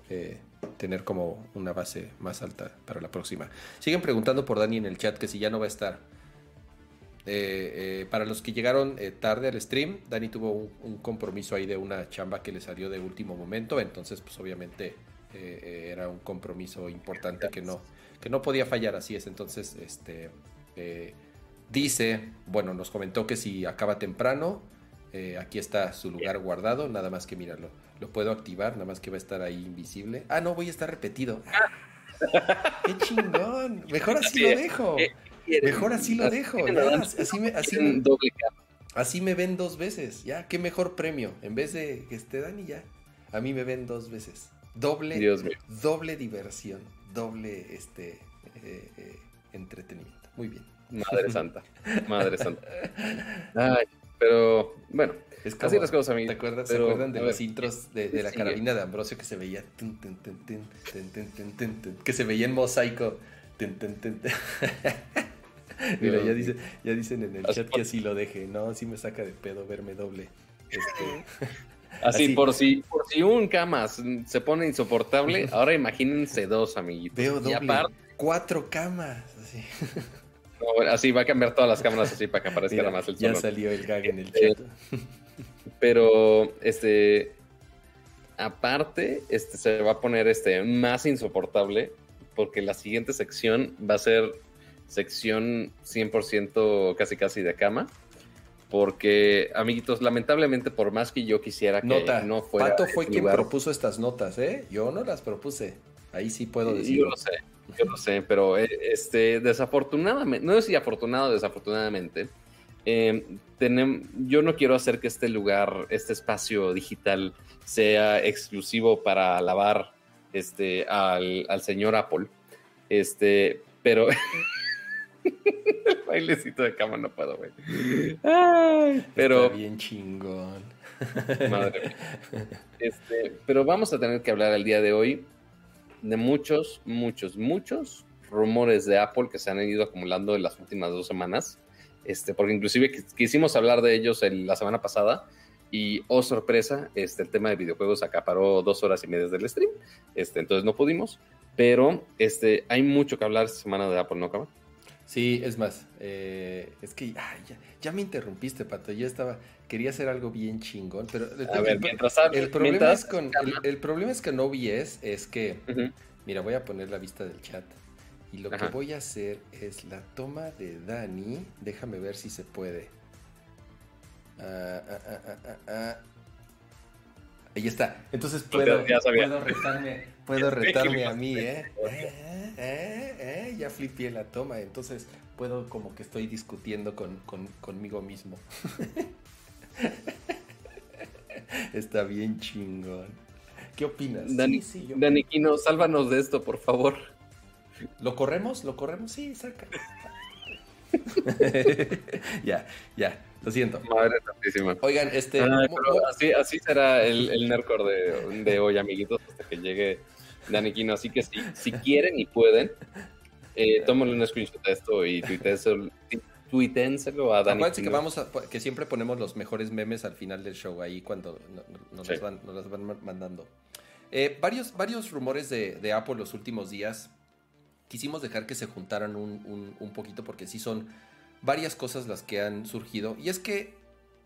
eh, tener como una base más alta para la próxima. Siguen preguntando por Dani en el chat que si ya no va a estar. Eh, eh, para los que llegaron eh, tarde al stream, Dani tuvo un, un compromiso ahí de una chamba que le salió de último momento, entonces pues obviamente era un compromiso importante que no, que no podía fallar, así es. Entonces, este dice, bueno, nos comentó que si acaba temprano, eh, aquí está su lugar guardado, nada más que míralo. Lo puedo activar, nada más que va a estar ahí invisible. Ah, no, voy a estar repetido. Ah, ¡Qué chingón! Mejor así lo dejo. Mejor así lo dejo. Así me así, me, así me ven dos veces. Ya, qué mejor premio. En vez de que esté Dani, ya. A mí me ven dos veces. Doble, Dios mío. doble diversión. Doble este eh, eh, entretenimiento. Muy bien. Madre santa. Madre santa. Ay, pero bueno, es como, así las cosas, amigos. ¿Te acuerdas, ¿Se acuerdan de los intros de, de la carabina de Ambrosio que se veía que se veía en mosaico? <laughs> Mira, ya, dice, ya dicen en el chat que así lo deje, ¿no? Así me saca de pedo verme doble. Este, <laughs> así, por si por si un camas se pone insoportable, <laughs> ahora imagínense dos, amiguitos. Veo doble. Y aparte, cuatro camas. Así no, así va a cambiar todas las cámaras así para que aparezca Mira, nada más el ya solo. salió el gag en el Eh, chat. Pero, este, aparte, este, se va a poner este, más insoportable porque la siguiente sección va a ser sección 100% casi casi de cama. Porque, amiguitos, lamentablemente, por más que yo quisiera que Nota. no fuera. Pato fue quien lugar, propuso estas notas, ¿eh? Yo no las propuse. Ahí sí puedo Yo decirlo. lo sé, yo lo sé, pero eh, este, desafortunadamente, no es si afortunado o desafortunadamente, eh, tenem- yo no quiero hacer que este lugar, este espacio digital, sea exclusivo para alabar este, al, al señor Apple. Este, pero <laughs> el bailecito de cama no puedo, güey. Ay, pero Está bien chingón. Madre mía. Este, pero vamos a tener que hablar el día de hoy de muchos, muchos, muchos rumores de Apple que se han ido acumulando en las últimas dos semanas. Este, porque inclusive quis- quisimos hablar de ellos el- la semana pasada y, oh sorpresa, este, el tema de videojuegos acaparó dos horas y media del stream. Este, entonces no pudimos. Pero este, hay mucho que hablar esta semana de Apple, ¿no, Cama? Sí, es más, eh, es que ya, ya me interrumpiste, Pato. Yo estaba, quería hacer algo bien chingón, pero el, A ver, el- mientras el problema mientras- es con el, el problema es que no OBS es que, Ujú. mira, voy a poner la vista del chat y lo Ajá. que voy a hacer es la toma de Dani. Déjame ver si se puede. Ah, ah, ah, ah, ah, ah. Ahí está. Entonces Pues puedo, retarme, puedo <laughs> retarme a mí, ¿eh? ¿eh? ¿eh? ¿eh? Ya flipié la toma, entonces puedo como que estoy discutiendo con, con- conmigo mismo. <laughs> <laughs> Está bien chingón. ¿Qué opinas? Dani, Sí, sí, yo- Daniquino, sálvanos de esto, por favor. ¿Lo corremos? ¿Lo corremos? Sí, saca. <laughs> ya, ya, lo siento. Madre santísima. Oigan, este. Así, así será el, el Nerdcore de, de hoy, amiguitos, hasta que llegue Dani Quino. Así que si, si quieren y pueden, eh, tómenle un screenshot de esto y tuiténselo, tuiténselo a Dani Acuérdense que vamos a, que siempre ponemos los mejores memes al final del show ahí cuando no- no- nos, Sí. van, nos los van ma- mandando. Eh, varios, varios rumores de, de Apple los últimos días. Quisimos dejar que se juntaran un, un- un poquito porque sí son varias cosas las que han surgido. Y es que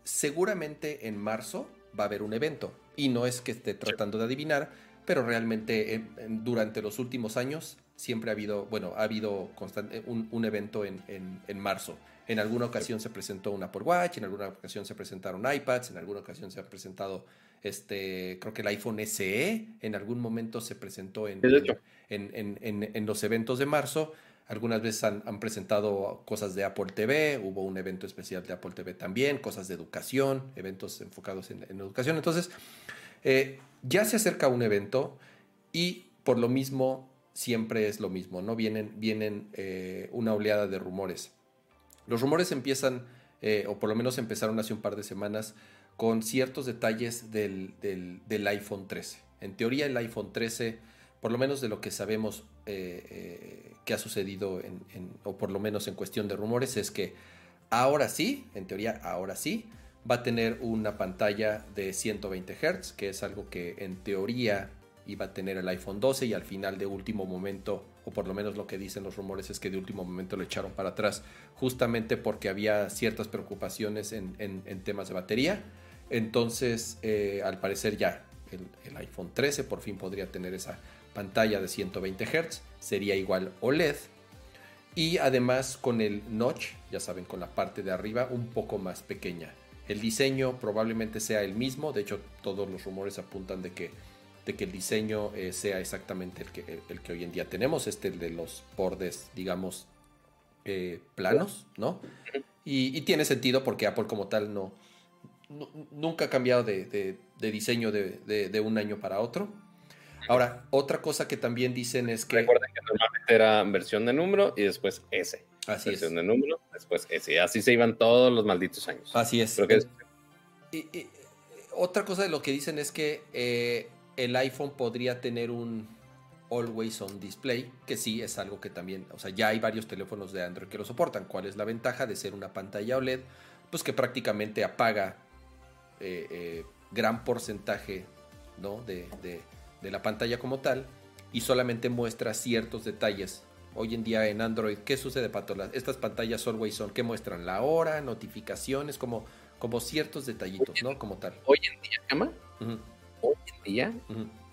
seguramente en marzo va a haber un evento. Y no es que esté tratando de adivinar, pero realmente en- en- durante los últimos años siempre ha habido, bueno, ha habido constante, un, un evento en, en- en marzo. En alguna ocasión se presentó un Apple Watch, en alguna ocasión se presentaron iPads, en alguna ocasión se ha presentado, este, creo que el iPhone SE, en algún momento se presentó en, en, en- en- los eventos de marzo. Algunas veces han, han presentado cosas de Apple TV, hubo un evento especial de Apple TV también, cosas de educación, eventos enfocados en, en educación. Entonces, eh, ya se acerca un evento y por lo mismo siempre es lo mismo, ¿no? Vienen, vienen eh, una oleada de rumores. Los rumores empiezan, eh, o por lo menos empezaron hace un par de semanas, con ciertos detalles del, iPhone 13. En teoría el iPhone 13, por lo menos de lo que sabemos eh, eh, que ha sucedido, o por lo menos en cuestión de rumores, es que ahora sí, en teoría ahora sí, va a tener una pantalla de 120 Hz, que es algo que en teoría iba a tener el iPhone 12 y al final de último momento, o por lo menos lo que dicen los rumores es que de último momento lo echaron para atrás, justamente porque había ciertas preocupaciones en, temas de batería. Entonces, eh, al parecer ya el, el iPhone 13 por fin podría tener esa pantalla de 120 Hz, sería igual OLED. Y además con el notch, ya saben, con la parte de arriba un poco más pequeña. El diseño probablemente sea el mismo, de hecho todos los rumores apuntan de que, de que el diseño eh, sea exactamente el que, el, el que hoy en día tenemos, este el de los bordes, digamos, eh, planos, ¿no? Y, y tiene sentido porque Apple como tal no, nu- nunca ha cambiado de, de- de diseño de, un año para otro. Ahora, otra cosa que también dicen es que... Recuerden que normalmente era versión de número y después S. Así es. versión de número, después S. Así se iban todos los malditos años. Así es. Creo que es- Y- y- otra cosa de lo que dicen es que eh, el iPhone podría tener un Always On Display, que sí es algo que también, o sea, ya hay varios teléfonos de Android que lo soportan. ¿Cuál es la ventaja de ser una pantalla OLED? Pues que prácticamente apaga eh, eh, gran porcentaje ¿no? de, de- de la pantalla como tal y solamente muestra ciertos detalles. Hoy en día en Android, ¿qué sucede, Pato? Las- Estas pantallas Always On, ¿qué muestran? La hora, notificaciones, como, como ciertos detallitos, ¿no? Como tal. Hoy en día, Cama, Ujú, hoy en día,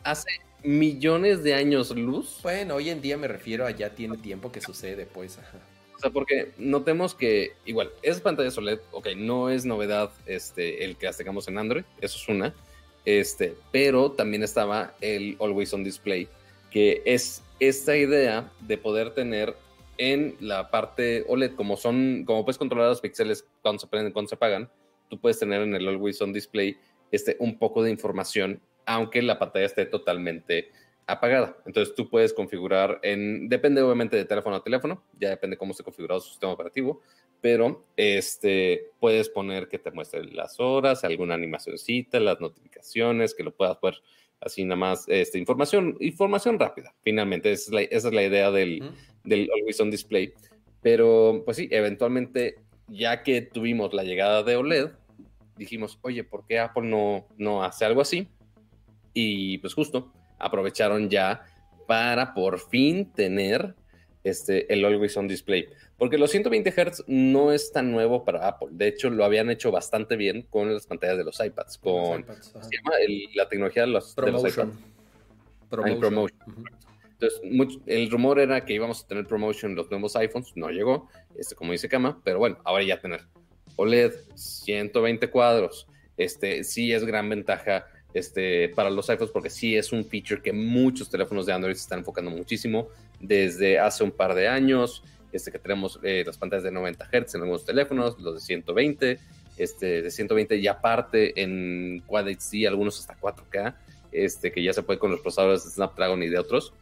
hace millones de años luz. Bueno, hoy en día me refiero a ya tiene tiempo que sucede, pues. ajá. O sea, porque notemos que, igual, esas pantallas OLED, ok, no es novedad este, el que las tengamos en Android, eso es una. Este, pero también estaba el Always On Display, que es esta idea de poder tener en la parte OLED, como son, como puedes controlar los píxeles cuando se prenden, cuando se apagan, tú puedes tener en el Always On Display este, un poco de información, aunque la pantalla esté totalmente apagada. Entonces tú puedes configurar en, depende obviamente de teléfono a teléfono, ya depende cómo esté configurado su sistema operativo, pero este, puedes poner que te muestre las horas, alguna animacióncita, las notificaciones, que lo puedas ver así nada más, este, información, información rápida, finalmente, esa es la, esa es la idea del, Ujú. del Always On Display. Pero, pues sí, eventualmente, ya que tuvimos la llegada de OLED, dijimos, oye, ¿por qué Apple no, no hace algo así? Y pues justo, aprovecharon ya para por fin tener este, el Always On Display. Porque los 120 Hz no es tan nuevo para Apple. De hecho, lo habían hecho bastante bien con las pantallas de los iPads, con Los iPads, ajá. ¿cómo se llama? El- la tecnología de los, de los Promotion. iPads. Promotion. Promotion. Entonces, mucho- el rumor era que íbamos a tener promotion en los nuevos iPhones, no llegó, este, como dice Kama, pero bueno, ahora ya tener OLED, 120 cuadros, este, sí es gran ventaja este, para los iPhones porque sí es un feature que muchos teléfonos de Android se están enfocando muchísimo desde hace un par de años, este, que tenemos eh, las pantallas de 90 Hz en algunos teléfonos, los de 120, este, de 120 y aparte en Quad HD, algunos hasta 4K, este, que ya se puede con los procesadores de Snapdragon y de otros.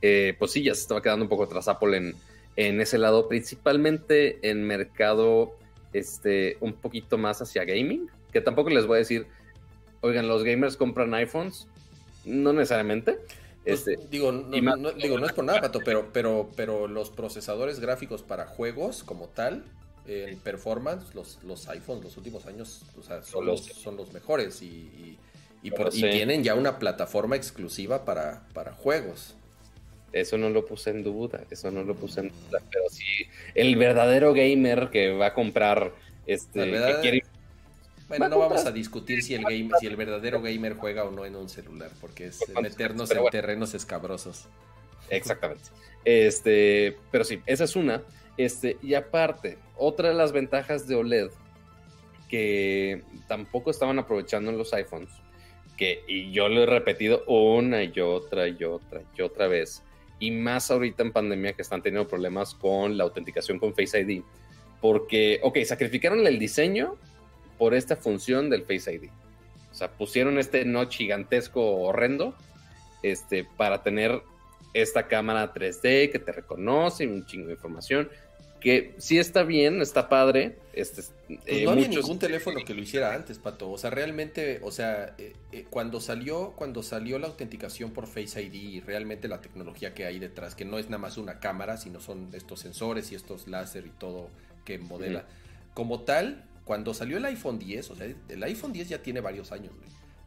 Eh, pues sí, ya se estaba quedando un poco atrás Apple en, en ese lado, principalmente en mercado este, un poquito más hacia gaming, que tampoco les voy a decir, oigan, los gamers compran iPhones, no necesariamente. Pues, este, digo, no, digo, no es por nada, Pato, pero, pero, pero los procesadores gráficos para juegos como tal, en performance, los, los iPhones los últimos años son, los, son los mejores y, y, tienen ya una plataforma exclusiva para, para juegos. Eso no lo puse en duda, eso no lo puse en duda, pero sí, el verdadero gamer que va a comprar, este, Bueno, no vamos a discutir si el, game, si el verdadero gamer juega o no en un celular, porque es meternos en terrenos escabrosos. Exactamente. Este, pero sí, esa es una. Este, y aparte, otra de las ventajas de OLED que tampoco estaban aprovechando en los iPhones, que y yo lo he repetido una y otra y otra y otra vez, y más ahorita en pandemia que están teniendo problemas con la autenticación con Face ID. Porque, ok, sacrificaron el diseño por esta función del Face ID. O sea, pusieron este notch gigantesco horrendo este, para tener esta cámara 3D que te reconoce un chingo de información que sí está bien, está padre. Este, pues eh, no había ningún teléfono que lo hiciera antes, Pato. O sea, realmente, o sea, eh, eh, cuando salió, cuando salió la autenticación por Face ID y realmente la tecnología que hay detrás, que no es nada más una cámara, sino son estos sensores y estos láser y todo que modela. Como tal, cuando salió el iPhone 10, o sea, el iPhone 10 ya tiene varios años,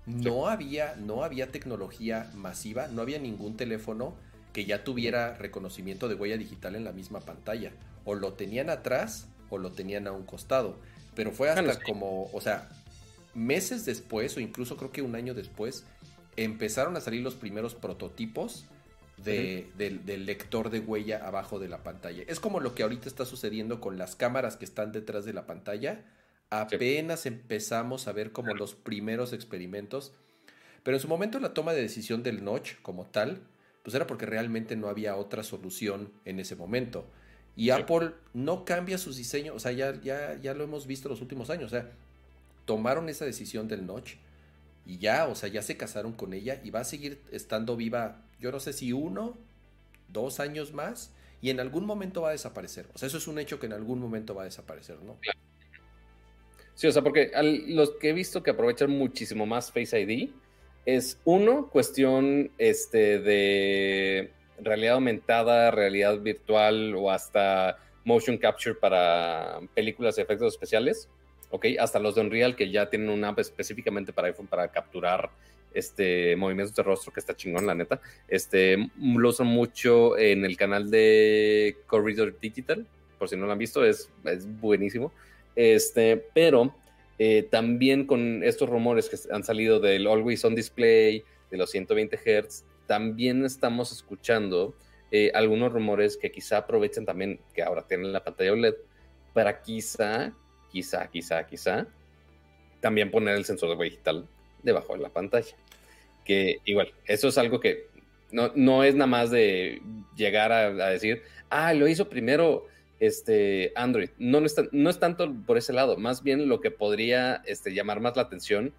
No había, no había tecnología masiva, no había ningún teléfono que ya tuviera reconocimiento de huella digital en la misma pantalla o lo tenían atrás o lo tenían a un costado. Pero fue hasta como, o sea, meses después, o incluso creo que un año después, empezaron a salir los primeros prototipos del, lector de huella abajo de la pantalla. Es como lo que ahorita está sucediendo con las cámaras que están detrás de la pantalla. Apenas empezamos a ver como los primeros experimentos. Pero en su momento la toma de decisión del notch como tal, pues era porque realmente no había otra solución en ese momento. Y Apple no cambia sus diseños, o sea, ya, ya, ya lo hemos visto los últimos años, o sea, tomaron esa decisión del notch y ya, o sea, ya se casaron con ella y va a seguir estando viva, yo no sé si uno, dos años más y en algún momento va a desaparecer. O sea, eso es un hecho que en algún momento va a desaparecer, ¿no? Sí, o sea, porque los que he visto que aprovechan muchísimo más Face ID es uno, cuestión este, de realidad aumentada, realidad virtual o hasta motion capture para películas y efectos especiales. Ok, hasta los de Unreal que ya tienen una app específicamente para iPhone para capturar este movimientos de rostro que está chingón, la neta. Este lo usan mucho en el canal de Corridor Digital, por si no lo han visto, es, es buenísimo. Este, pero eh, también con estos rumores que han salido del Always On Display, de los 120 Hz, también estamos escuchando eh, algunos rumores que quizá aprovechen también que ahora tienen la pantalla OLED para quizá, quizá, quizá, quizá también poner el sensor de huella digital debajo de la pantalla. Que igual, eso es algo que no, no es nada más de llegar a, decir, ah, lo hizo primero este Android. No, no, es, no es tanto por ese lado, más bien lo que podría este, llamar más la atención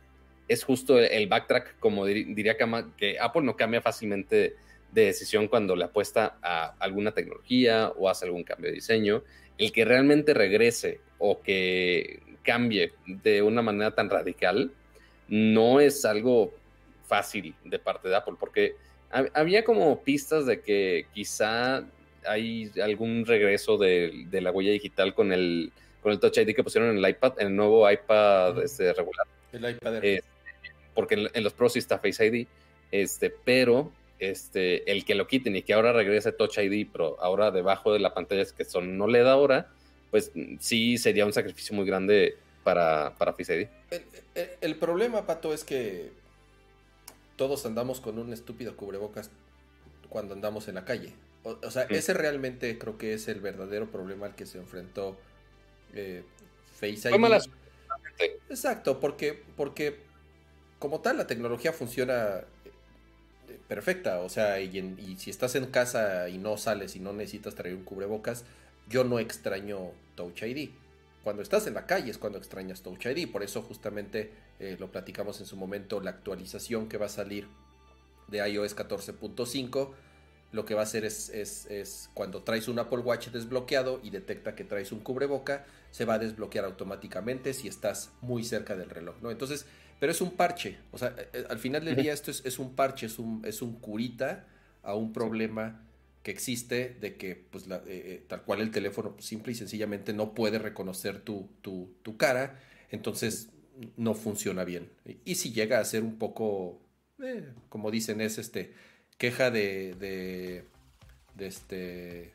es justo el backtrack, como diría que Apple no cambia fácilmente de decisión cuando le apuesta a alguna tecnología o hace algún cambio de diseño. El que realmente regrese o que cambie de una manera tan radical no es algo fácil de parte de Apple, porque había como pistas de que quizá hay algún regreso de, la huella digital con el, con el Touch ID que pusieron en el iPad, en el nuevo iPad este, regular. El iPad porque en, los Pros sí está Face ID, este, pero este, el que lo quiten y que ahora regrese Touch ID, pero ahora debajo de la pantalla es que son no le da ahora, pues sí sería un sacrificio muy grande para, para Face ID. El, problema, Pato, es que todos andamos con un estúpido cubrebocas cuando andamos en la calle. O, sea, ese realmente creo que es el verdadero problema al que se enfrentó eh, Face ID. Exacto, porque, porque como tal, la tecnología funciona eh, perfecta. O sea, y, si estás en casa y no sales y no necesitas traer un cubrebocas, yo no extraño Touch ID. Cuando estás en la calle es cuando extrañas Touch ID. Por eso justamente eh, lo platicamos en su momento, la actualización que va a salir de iOS 14.5 lo que va a hacer es, es, cuando traes un Apple Watch desbloqueado y detecta que traes un cubreboca, se va a desbloquear automáticamente si estás muy cerca del reloj, ¿no? Entonces, pero es un parche, o sea, eh, eh, al final del día esto es, es, un parche, es un, es un curita a un problema que existe de que, pues, eh, tal cual el teléfono pues, simple y sencillamente no puede reconocer tu, tu, tu cara, entonces no funciona bien. Y, si llega a ser un poco, como dicen, es este queja de, de, este,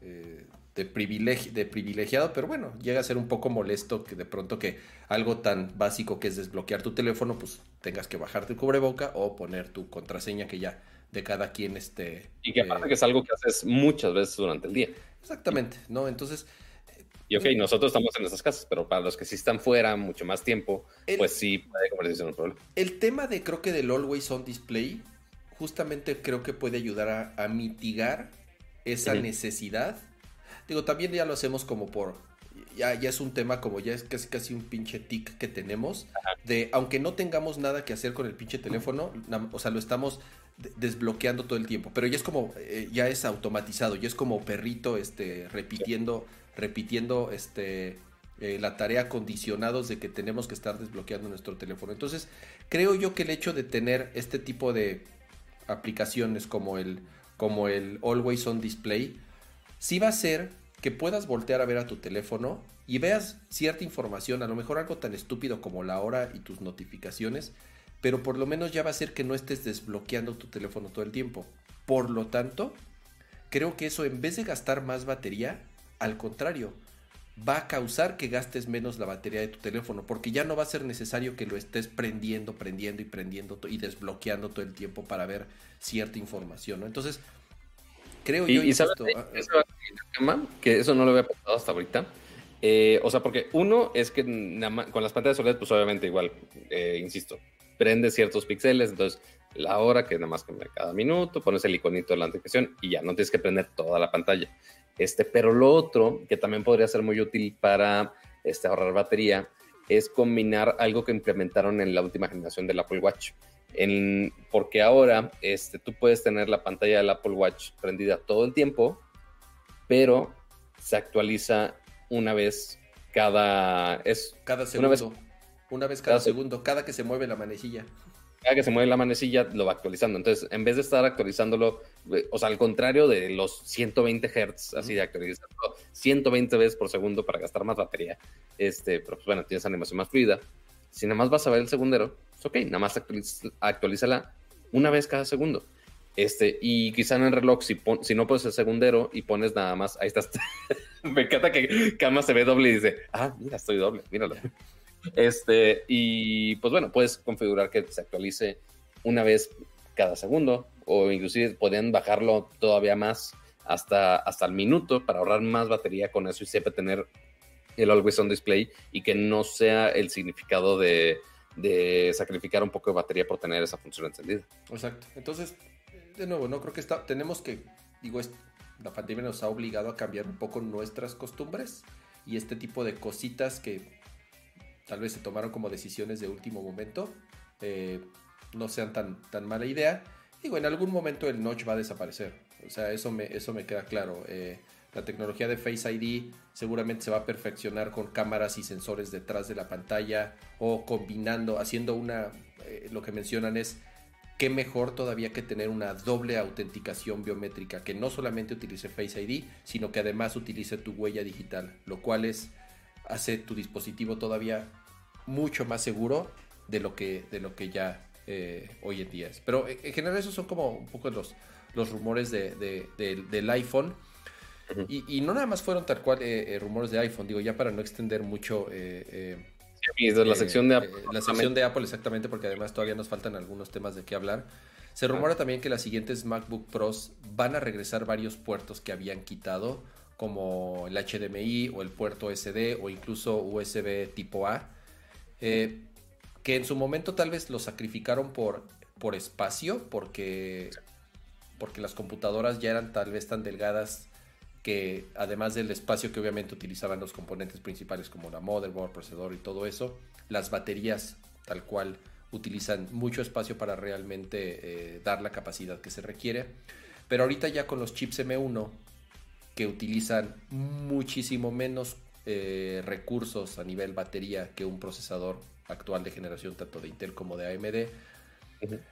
eh, de, de privilegiado, pero bueno, llega a ser un poco molesto que de pronto que algo tan básico que es desbloquear tu teléfono, pues tengas que bajarte el cubreboca o poner tu contraseña que ya de cada quien este... Y que aparte eh, que es algo que haces muchas veces durante el día. Exactamente, ¿no? Entonces... Y ok, eh, nosotros estamos en esas casas, pero para los que sí están fuera mucho más tiempo, pues sí puede convertirse en un problema. El tema de creo que del Always On Display justamente creo que puede ayudar a, mitigar esa necesidad. Digo, también ya lo hacemos como por, ya, ya es un tema como ya es casi, casi un pinche tic que tenemos, de aunque no tengamos nada que hacer con el pinche teléfono, o sea, lo estamos desbloqueando todo el tiempo, pero ya es como, eh, ya es automatizado, ya es como perrito, este, repitiendo, repitiendo, este, eh, la tarea condicionados de que tenemos que estar desbloqueando nuestro teléfono. Entonces, creo yo que el hecho de tener este tipo de aplicaciones como el, como el Always On Display, sí va a ser que puedas voltear a ver a tu teléfono y veas cierta información, a lo mejor algo tan estúpido como la hora y tus notificaciones, pero por lo menos ya va a ser que no estés desbloqueando tu teléfono todo el tiempo. Por lo tanto, creo que eso en vez de gastar más batería, al contrario, va a causar que gastes menos la batería de tu teléfono, porque ya no va a ser necesario que lo estés prendiendo, prendiendo y prendiendo y desbloqueando todo el tiempo para ver cierta información. Entonces, creo yo... Y sabes, ah, que eso no lo había pasado hasta ahorita. Eh, o sea, porque uno es que con las pantallas OLED, pues obviamente igual, eh, insisto, prende ciertos píxeles, entonces la hora que nada más cambia cada minuto, pones el iconito de la notificación y ya no tienes que prender toda la pantalla. Este, pero lo otro que también podría ser muy útil para este, ahorrar batería es combinar algo que implementaron en la última generación del Apple Watch. En, porque ahora este, tú puedes tener la pantalla del Apple Watch prendida todo el tiempo, pero se actualiza una vez cada... Es cada segundo. Una vez, una vez cada, segundo, cada que se mueve la manecilla cada que se mueve la manecilla lo va actualizando. Entonces, en vez de estar actualizándolo, eh, o sea, al contrario de los 120 Hz, así de actualizarlo 120 veces por segundo para gastar más batería, este, pero pues bueno, tienes animación más fluida. Si nada más vas a ver el segundero, es ok, nada más actualízala una vez cada segundo. Este, y quizá en el reloj, si, si no pones el segundero y pones nada más, ahí estás. <laughs> Me encanta que Cama se ve doble y dice, ah, mira, estoy doble, míralo. Este, y pues bueno, puedes configurar que se actualice una vez cada segundo o inclusive pueden bajarlo todavía más hasta, hasta el minuto para ahorrar más batería con eso y siempre tener el Always On Display y que no sea el significado de, de sacrificar un poco de batería por tener esa función encendida. Exacto. Entonces, de nuevo, no creo que está, tenemos que, digo, la pandemia nos ha obligado a cambiar un poco nuestras costumbres y este tipo de cositas que tal vez se tomaron como decisiones de último momento, eh, no sean tan, tan mala idea. Digo, en algún momento el notch va a desaparecer. O sea, eso me, eso me queda claro. Eh, la tecnología de Face ID seguramente se va a perfeccionar con cámaras y sensores detrás de la pantalla o combinando, haciendo una, eh, lo que mencionan es, qué mejor todavía que tener una doble autenticación biométrica que no solamente utilice Face ID, sino que además utilice tu huella digital, lo cual es hace tu dispositivo todavía mucho más seguro de lo que, de lo que ya eh, hoy en día es. Pero en general esos son como un poco los, los rumores de, del iPhone. Y, no nada más fueron tal cual eh, eh, rumores de iPhone, digo, ya para no extender mucho... Sí, la sección de Apple. la sección de Apple, exactamente, porque además todavía nos faltan algunos temas de qué hablar. Se rumora también que las siguientes MacBook Pros van a regresar varios puertos que habían quitado como el HDMI o el puerto SD o incluso USB tipo A, eh, que en su momento tal vez lo sacrificaron por, por espacio, porque, porque las computadoras ya eran tal vez tan delgadas que además del espacio que obviamente utilizaban los componentes principales como la motherboard, procesador y todo eso, las baterías tal cual utilizan mucho espacio para realmente eh, dar la capacidad que se requiere. Pero ahorita ya con los chips M1 que utilizan muchísimo menos eh, recursos a nivel batería que un procesador actual de generación tanto de Intel como de AMD.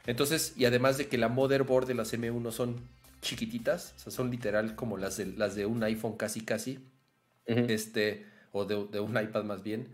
Entonces, y además de que la motherboard de las M1 son chiquititas, o sea, son literal como las de, las de un iPhone casi casi, este, o de, de, un iPad más bien.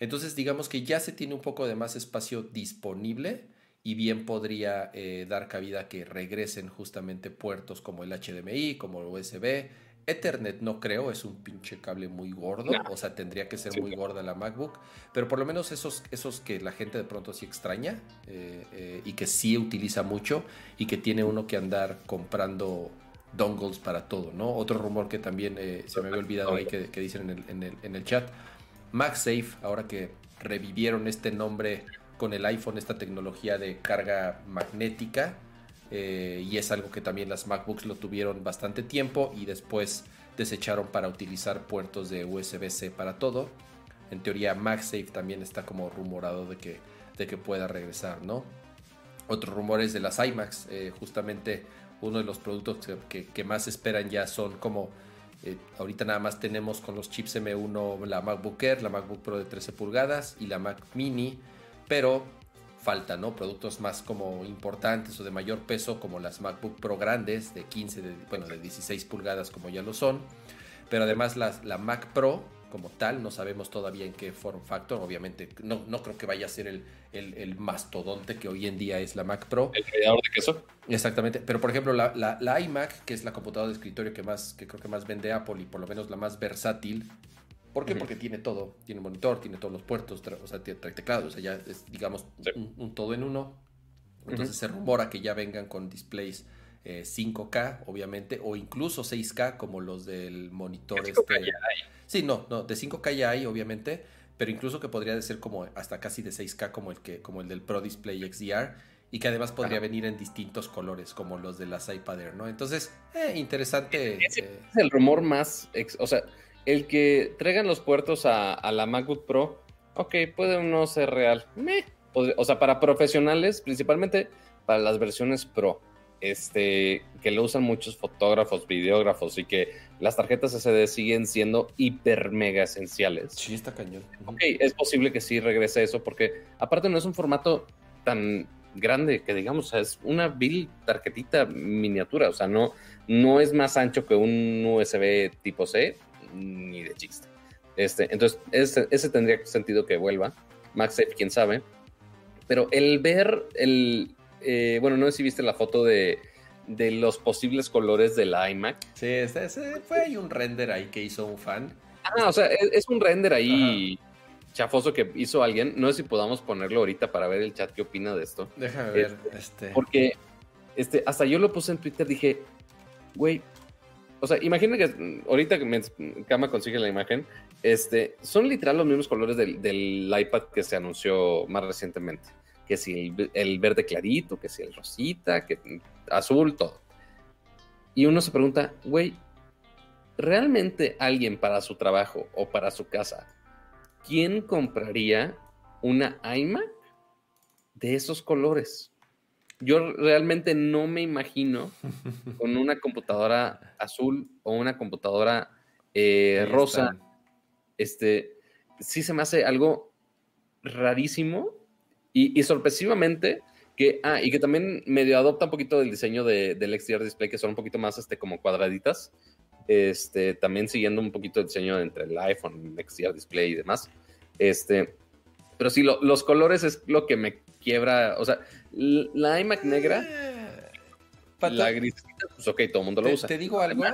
Entonces, digamos que ya se tiene un poco de más espacio disponible y bien podría eh, dar cabida a que regresen justamente puertos como el HDMI, como el USB. Ethernet no creo, es un pinche cable muy gordo, o sea, tendría que ser muy gorda la MacBook, pero por lo menos esos, esos que la gente de pronto sí extraña eh, eh, y que sí utiliza mucho y que tiene uno que andar comprando dongles para todo, ¿no? Otro rumor que también se me había olvidado ahí que, dicen en el, en, el, en el chat, MagSafe, ahora que revivieron este nombre con el iPhone esta tecnología de carga magnética eh, y es algo que también las MacBooks lo tuvieron bastante tiempo y después desecharon para utilizar puertos de USB-C para todo. En teoría MagSafe también está como rumorado de que, de que pueda regresar, ¿no? Otros rumores de las iMacs, eh, justamente uno de los productos que, más esperan ya son como eh, ahorita nada más tenemos con los chips M1 la MacBook Air, la MacBook Pro de 13 pulgadas y la Mac Mini pero falta, ¿no? Productos más como importantes o de mayor peso como las MacBook Pro grandes de 15, de, bueno, de 16 pulgadas como ya lo son, pero además la, la Mac Pro como tal, no sabemos todavía en qué form factor, obviamente no, no creo que vaya a ser el, el, mastodonte que hoy en día es la Mac Pro. El creador de queso. Exactamente, pero por ejemplo la, la, la iMac, que es la computadora de escritorio que más, que creo que más vende Apple y por lo menos la más versátil, ¿Por qué? Porque tiene todo. Tiene monitor, tiene todos los puertos, o sea, tiene teclado, o sea, ya es, digamos, un, todo en uno. Entonces se rumora que ya vengan con displays 5K, eh, obviamente, o incluso 6K, como los del monitor. De 5K este... Sí, no, no, de 5K ya hay, obviamente, pero incluso que podría ser como hasta casi de 6K, como el, que, como el del Pro Display XDR, y que además podría venir en distintos colores, como los de las iPad Air, ¿no? Entonces, eh, interesante. Ese eh, es el rumor más, o sea el que traigan los puertos a, la MacBook Pro, ok, puede no ser real. O sea, para profesionales, principalmente para las versiones Pro, este, que lo usan muchos fotógrafos, videógrafos y que las tarjetas SD siguen siendo hiper mega esenciales. Sí, está cañón. Ok, es posible que sí regrese eso porque aparte no es un formato tan grande que digamos, es una bill tarjetita miniatura, o sea, no, no es más ancho que un USB tipo C, ni de chiste. Este, entonces, ese, ese tendría sentido que vuelva. MagSafe, quién sabe. Pero el ver el. Eh, bueno, no sé si viste la foto de, de los posibles colores de la iMac. Sí, ese, fue ahí un render ahí que hizo un fan. Ah, o sea, es, un render ahí chafoso que hizo alguien. No sé si podamos ponerlo ahorita para ver el chat qué opina de esto. Déjame ver. Este, este. Porque este, hasta yo lo puse en Twitter, dije, güey, o sea, imagina que ahorita que Kama consigue la imagen, este, son literal los mismos colores del, iPad que se anunció más recientemente. Que si el, verde clarito, que si el rosita, que azul, todo. Y uno se pregunta, güey, ¿realmente alguien para su trabajo o para su casa, quién compraría una iMac de esos colores? Yo realmente no me imagino <laughs> con una computadora azul o una computadora eh, rosa. Este, sí se me hace algo rarísimo y, sorpresivamente que, ah, y que también medio adopta un poquito del diseño de, del XDR Display, que son un poquito más, este, como cuadraditas. Este, también siguiendo un poquito el diseño entre el iPhone, XDR Display y demás. Este, pero sí, los colores es lo que me quiebra, o sea, la iMac negra, eh, la grisita, pues ok, todo el mundo lo usa. Te digo algo,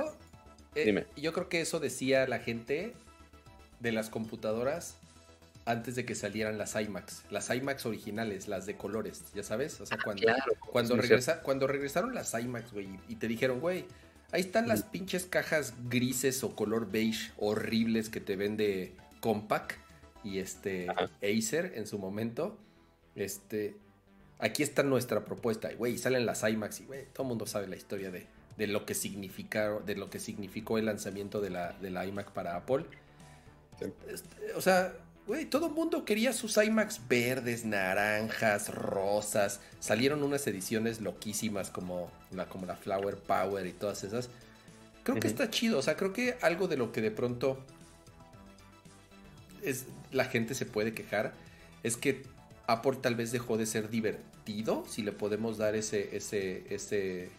eh, Dime. yo creo que eso decía la gente de las computadoras antes de que salieran las iMacs, las iMacs originales, las de colores, ya sabes, o sea, ah, cuando, cuando, regresa, cuando regresaron las iMacs, güey, y te dijeron, güey, ahí están las pinches cajas grises o color beige horribles que te vende Compaq y este Acer en su momento. Este, aquí está nuestra propuesta. Y, güey, salen las iMacs y, güey, todo el mundo sabe la historia de, de, lo que de lo que significó el lanzamiento de la, de la iMac para Apple. Este, o sea, güey, todo el mundo quería sus iMacs verdes, naranjas, rosas. Salieron unas ediciones loquísimas como la, como la Flower Power y todas esas. Creo que está chido, o sea, creo que algo de lo que de pronto es, la gente se puede quejar es que Apple tal vez dejó de ser divertido, si le podemos dar ese, ese, ese,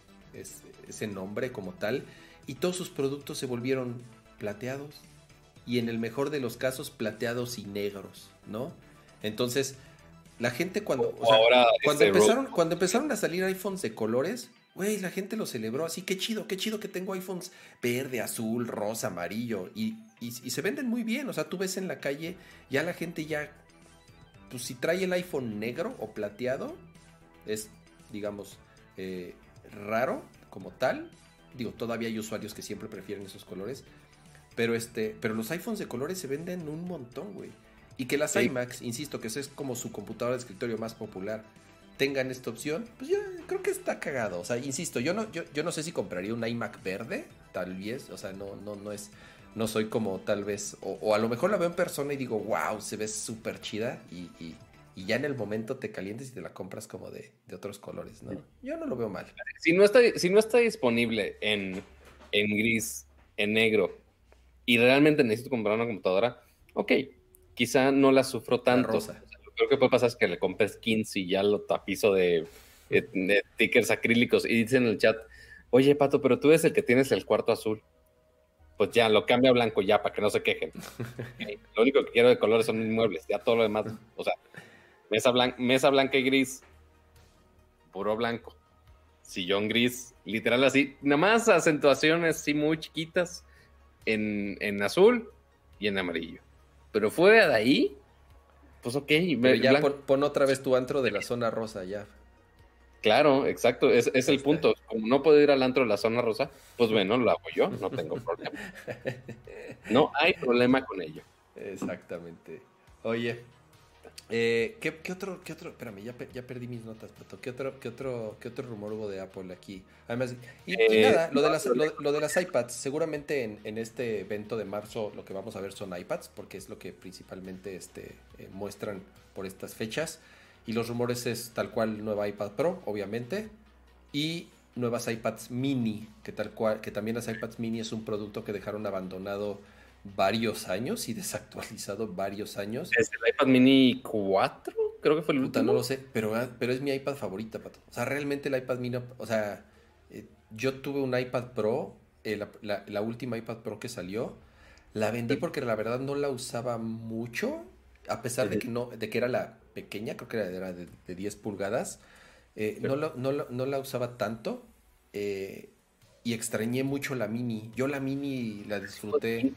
ese, nombre como tal, y todos sus productos se volvieron plateados, y en el mejor de los casos plateados y negros, ¿no? Entonces, la gente cuando, cuando, empezaron, cuando empezaron a salir iPhones de colores, güey, la gente lo celebró así, qué chido, qué chido que tengo iPhones verde, azul, rosa, amarillo, y, y, y se venden muy bien, o sea, tú ves en la calle, ya la gente ya pues si trae el iPhone negro o plateado, es, digamos, eh, raro como tal. Digo, todavía hay usuarios que siempre prefieren esos colores. Pero, este, pero los iPhones de colores se venden un montón, güey. Y que las iMacs, insisto, que es como su computadora de escritorio más popular, tengan esta opción, pues yo creo que está cagado. O sea, insisto, yo no, yo, yo no sé si compraría un iMac verde, tal vez. O sea, no, no, no es no soy como tal vez, o, a lo mejor la veo en persona y digo, wow, se ve súper chida y, ya en el momento te calientes y te la compras como de, otros colores, ¿no? Yo no lo veo mal. Si no está, si no está disponible en, gris, en negro, y realmente necesito comprar una computadora, ok, quizá no la sufro tanto. Rosa. Lo que puede pasar es que le compres 15 y ya lo tapizo de, de stickers acrílicos y dice en el chat, oye Pato, pero tú eres el que tienes el cuarto azul pues ya lo cambia a blanco ya para que no se quejen. <laughs> Lo único que quiero de colores son mis muebles, ya todo lo demás, o sea, mesa, mesa blanca y gris, puro blanco, sillón gris, literal así, nada más acentuaciones así muy chiquitas en, en azul y en amarillo. Pero fuera de ahí, pues ok. Pero ya pon, otra vez tu antro de la zona rosa ya. Claro, exacto, es, es el punto. Como no puedo ir al antro de la zona rosa, pues bueno, lo hago yo, no tengo <laughs> problema. No hay problema con ello. Exactamente. Oye, eh, ¿qué, otro, qué otro? Espérame, ya, ya perdí mis notas, Pato. ¿Qué otro, qué otro, qué otro rumor hubo de Apple aquí? Además, y, eh, nada, lo de, las, lo, de las iPads, seguramente en, en, este evento de marzo lo que vamos a ver son iPads, porque es lo que principalmente este, eh, muestran por estas fechas. Y los rumores es tal cual nueva iPad Pro, obviamente. Y nuevas iPads mini, que tal cual, que también las iPads mini es un producto que dejaron abandonado varios años y desactualizado varios años. ¿Es el iPad mini 4? Creo que fue el último. No lo sé, pero, ah, pero es mi iPad favorita, Pato. O sea, realmente el iPad mini, o sea, eh, yo tuve un iPad Pro, eh, la, última iPad Pro que salió, la vendí porque la verdad no la usaba mucho, a pesar de que no, de que era la pequeña, creo que era de, de 10 pulgadas. Eh, no, no, la usaba tanto eh, y extrañé mucho la mini. Yo la mini la disfruté.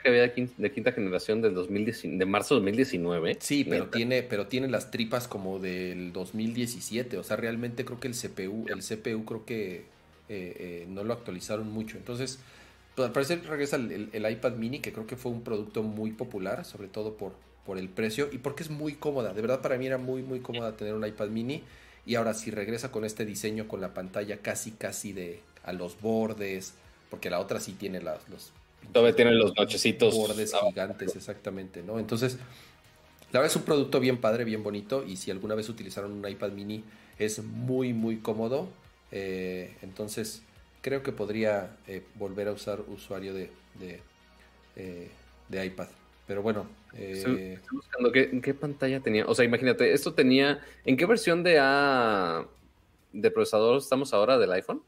Que había de quinta, generación del 2010, de marzo de 2019. Sí, pero tiene, pero tiene las tripas como del 2017. O sea, realmente creo que el CPU, el CPU creo que eh, no lo actualizaron mucho. Entonces, pues, al parecer regresa el, el, iPad mini, que creo que fue un producto muy popular, sobre todo por, por el precio y porque es muy cómoda. De verdad para mí era muy muy cómoda tener un iPad mini y ahora si regresa con este diseño con la pantalla casi casi de a los bordes, porque la otra sí tiene las, los todavía tiene los nochecitos bordes gigantes exactamente, ¿no? Entonces, la verdad es un producto bien padre, bien bonito y si alguna vez utilizaron un iPad mini es muy muy cómodo. Eh, entonces, creo que podría eh, volver a usar usuario de, de, eh, de iPad. Pero bueno. Estoy, buscando ¿qué, pantalla tenía. O sea, imagínate, esto tenía. ¿En qué versión de A de procesador estamos ahora del iPhone?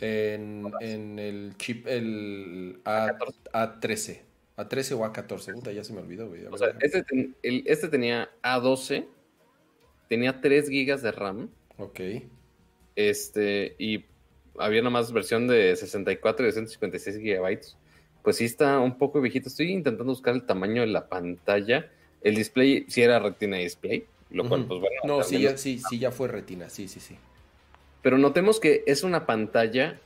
En, el chip, el A, 13 A13 o A14. ya se me olvidó, O sea, este, este, tenía A12. Tenía 3 GB de RAM. Ok. Este, y había una más versión de 64 y de 156 GB pues sí está un poco viejito. Estoy intentando buscar el tamaño de la pantalla. El display sí era Retina Display, lo cual, pues bueno. No, sí ya, sí, sí, ya fue Retina, sí, sí, sí. Pero notemos que es una pantalla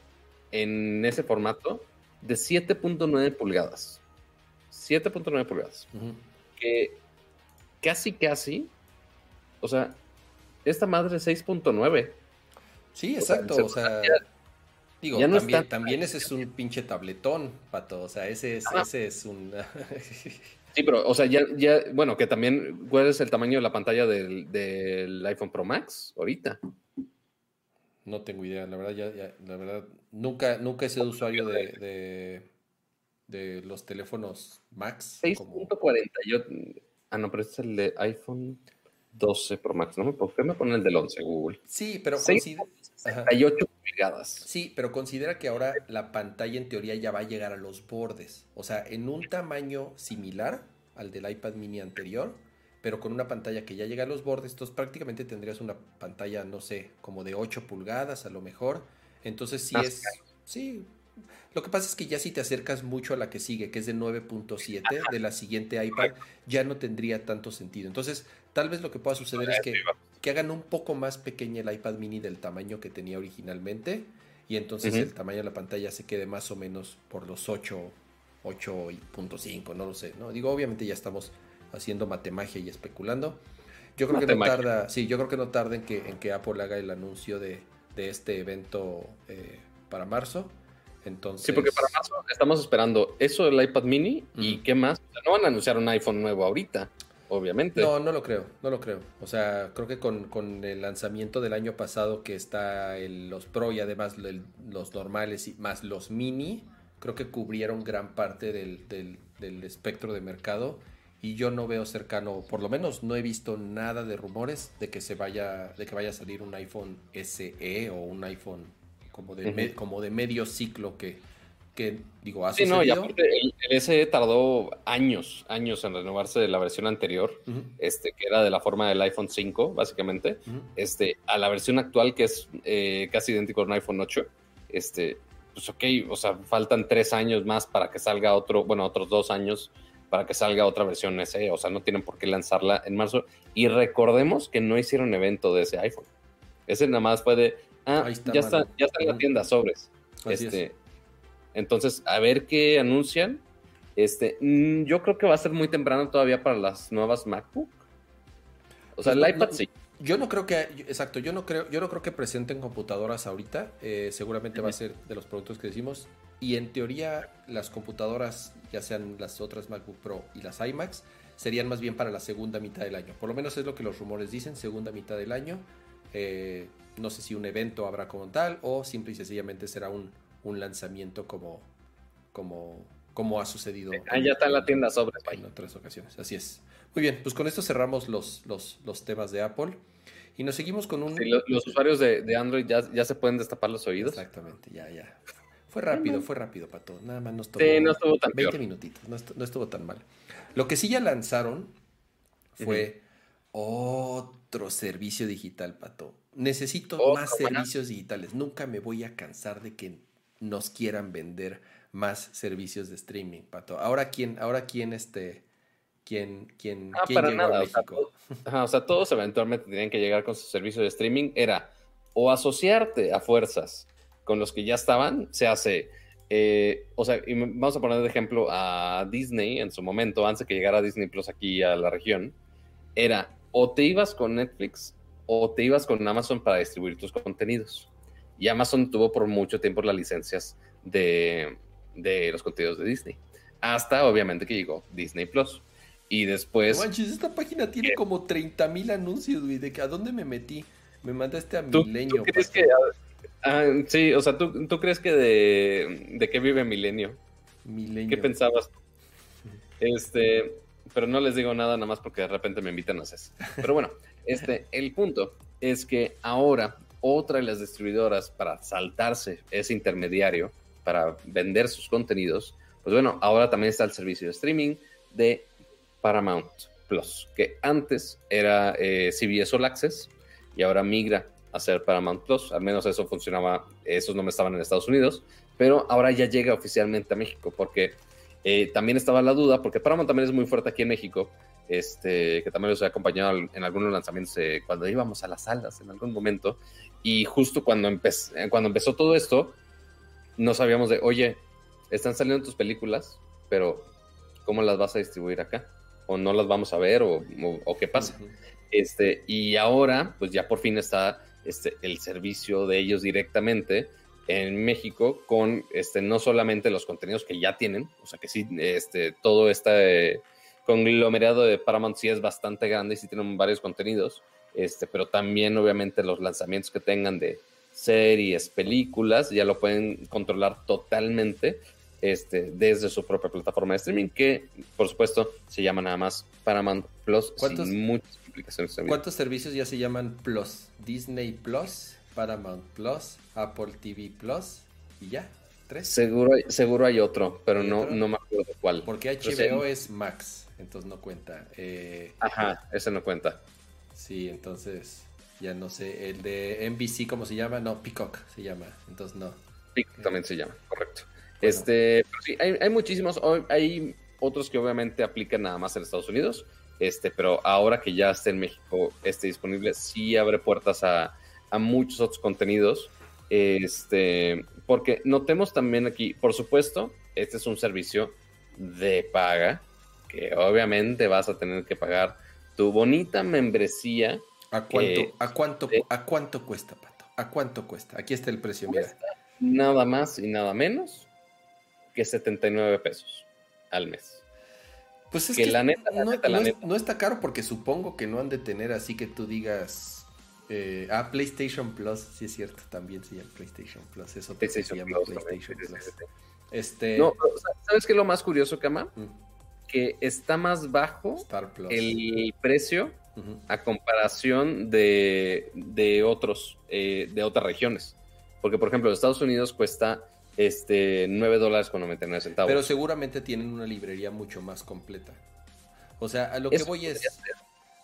en ese formato de 7.9 pulgadas. 7.9 pulgadas. Que casi, casi. O sea, esta madre es 6.9. Sí, exacto. O sea, Digo, Ya no también, está- también ese es un pinche tabletón, pato. O sea, ese es, ese es un. Sí, pero, o sea, ya, ya, bueno, que también, ¿cuál es el tamaño de la pantalla del, del iPhone Pro Max ahorita? No tengo idea, la verdad, ya, ya- la verdad, nunca, nunca he sido usuario de, de, de los teléfonos Max. como- 6.48. Ah, no, pero este es el de iPhone 12 Pro Max. ¿No? ¿Por qué me ponen el del 11 Google? Sí, pero considera, ajá. 68 pulgadas. Sí, pero considera que ahora la pantalla en teoría ya va a llegar a los bordes. O sea, en un tamaño similar al del iPad mini anterior, pero con una pantalla que ya llega a los bordes. Entonces prácticamente tendrías una pantalla, no sé, como de 8 pulgadas a lo mejor. Entonces sí Más es... Sí. Lo que pasa es que ya si te acercas mucho a la que sigue, que es de 9.7, de la siguiente iPad, ya no tendría tanto sentido. Entonces, tal vez lo que pueda suceder es que que hagan un poco más pequeña el iPad mini del tamaño que tenía originalmente y entonces el tamaño de la pantalla se quede más o menos por los 8, 8.5, no lo sé, ¿no? Digo, obviamente ya estamos haciendo matemagia y especulando. Yo creo que no tarda, sí, yo creo que no tarda en que, en que Apple haga el anuncio de, de este evento eh, para marzo. Entonces, Sí, porque para marzo estamos esperando eso del iPad mini y qué más. O sea, no van a anunciar un iPhone nuevo ahorita, obviamente. No, no lo creo, no lo creo. O sea, creo que con, con el lanzamiento del año pasado que está el- los Pro y además el- los normales y más los mini, creo que cubrieron gran parte del, del- del espectro de mercado y yo no veo cercano, por lo menos no he visto nada de rumores de que se vaya, de que vaya a salir un iPhone SE o un iPhone como de, me- como de medio ciclo que, que digo, ha Sí, no, y sucedido. aparte el, el SE tardó años, años en renovarse de la versión anterior, este, que era de la forma del iPhone 5, básicamente, este, a la versión actual que es eh, casi idéntico a un iPhone 8. Este, pues ok, o sea, faltan tres años más para que salga otro, bueno, otros dos años para que salga otra versión SE, o sea, no tienen por qué lanzarla en marzo. Y recordemos que no hicieron evento de ese iPhone. Ese nada más fue de, ah, está, ya, está, ya está en la tienda, sobres. Así es. Este, entonces, a ver qué anuncian. Este, mm, yo creo que va a ser muy temprano todavía para las nuevas MacBook. O sea, Pues el iPad no- sí. Yo no creo que, exacto, yo no creo, yo no creo que presenten computadoras ahorita. eh, seguramente va a ser de los productos que decimos. Y en teoría, las computadoras, ya sean las otras MacBook Pro y las iMacs, serían más bien para la segunda mitad del año. Por lo menos es lo que los rumores dicen, segunda mitad del año. Eh, no sé si un evento habrá como tal o simple y sencillamente será un, un lanzamiento como, como, como ha sucedido. Ah, ya está en la tienda sobres. en otras ocasiones. Así es. Muy bien, pues con esto cerramos los, los, los temas de Apple y nos seguimos con un... Sí, los usuarios de, de Android ya, ya se pueden destapar los oídos. Exactamente, ya, ya. Fue rápido, fue rápido, Pato. Nada más nos tomó Sí, no estuvo tan 20 peor. minutitos, no, estu- no estuvo tan mal. Lo que sí ya lanzaron fue otro servicio digital, Pato. Necesito más servicios digitales. Nunca me voy a cansar de que nos quieran vender más servicios de streaming, Pato. Ahora quién, ahora quién este, quién, quién, Ah, quién para llegó nada, a o sea, México. Ajá, o sea, todos eventualmente tenían que llegar con su servicio de streaming. Era o asociarte a fuerzas con los que ya estaban, se hace. eh, o sea, y vamos a poner de ejemplo a Disney en su momento, antes de que llegara Disney Plus aquí a la región. Era o te ibas con Netflix o te ibas con Amazon para distribuir tus contenidos. Y Amazon tuvo por mucho tiempo las licencias de, de los contenidos de Disney. Hasta, obviamente, que llegó Disney Plus. Y después. No manches, esta página tiene como 30 mil anuncios, güey. ¿De que a dónde me metí? Me mandaste a ¿Tú, Milenio. tú crees que... ah, sí, o sea, ¿tú, tú crees que de, de qué vive Milenio? Milenio. ¿Qué pensabas? Este, pero no les digo nada nada más porque de repente me invitan a CES. Pero bueno, este, el punto es que ahora otra de las distribuidoras para saltarse ese intermediario para vender sus contenidos, pues bueno, ahora también está el servicio de streaming de Paramount Plus, que antes era eh, CBS All Access y ahora migra a ser Paramount Plus. Al menos eso funcionaba, esos no me estaban en Estados Unidos, pero ahora ya llega oficialmente a México porque eh, también estaba la duda, porque Paramount también es muy fuerte aquí en México, este, que también los he acompañado en algunos lanzamientos eh, cuando íbamos a las salas en algún momento. Y justo cuando, empe- eh, cuando empezó todo esto, no sabíamos de, oye, están saliendo tus películas, pero ¿cómo las vas a distribuir acá? ¿O no las vamos a ver? ¿O, o- o qué pasa? Este, y ahora, pues ya por fin está este, el servicio de ellos directamente en México con este, no solamente los contenidos que ya tienen, o sea que sí, este, todo este conglomerado de Paramount sí es bastante grande y sí tienen varios contenidos, este, pero también obviamente los lanzamientos que tengan de series, películas, ya lo pueden controlar totalmente este, desde su propia plataforma de streaming, que por supuesto se llama nada más Paramount Plus, ¿Cuántos, sin muchas también. ¿Cuántos servicios ya se llaman Plus? Disney Plus, Paramount Plus, Apple TV Plus y ya. ¿Tres? Seguro, seguro hay otro, pero ¿Hay no, otro? no me acuerdo cuál. Porque Pero HBO es Max, entonces no cuenta. Eh, Ajá, ese no cuenta. sí, entonces ya no sé. El de NBC, ¿cómo se llama? No, Peacock se llama. Entonces no. Sí, también se llama, correcto. Este, pero sí, hay, hay muchísimos, hay otros que obviamente aplican nada más en Estados Unidos, este, pero ahora que ya está en México esté disponible, sí abre puertas a, a muchos otros contenidos. Este, porque notemos también aquí, por supuesto, este es un servicio de paga, que obviamente vas a tener que pagar tu bonita membresía. ¿A cuánto, Eh, a cuánto, sí. a cuánto cuesta, Pato? ¿A cuánto cuesta? Aquí está el precio, mira. nada más y nada menos que 79 pesos al mes. Pues es Que que, la neta, la no, neta, la no es- neta. no está caro porque supongo que no han de tener así que tú digas. eh, ah, PlayStation Plus, sí es cierto, también se llama PlayStation Plus. Eso se PlayStation llama Plus PlayStation Plus. Este. No, pero, ¿sabes qué es lo más curioso, Kama? mm, Que está más bajo Star Plus. el precio a comparación de, de otros, eh, de otras regiones. Porque, por ejemplo, en Estados Unidos cuesta este, 9 dólares con 99 centavos. Pero seguramente tienen una librería mucho más completa. O sea, a lo que voy es. ser.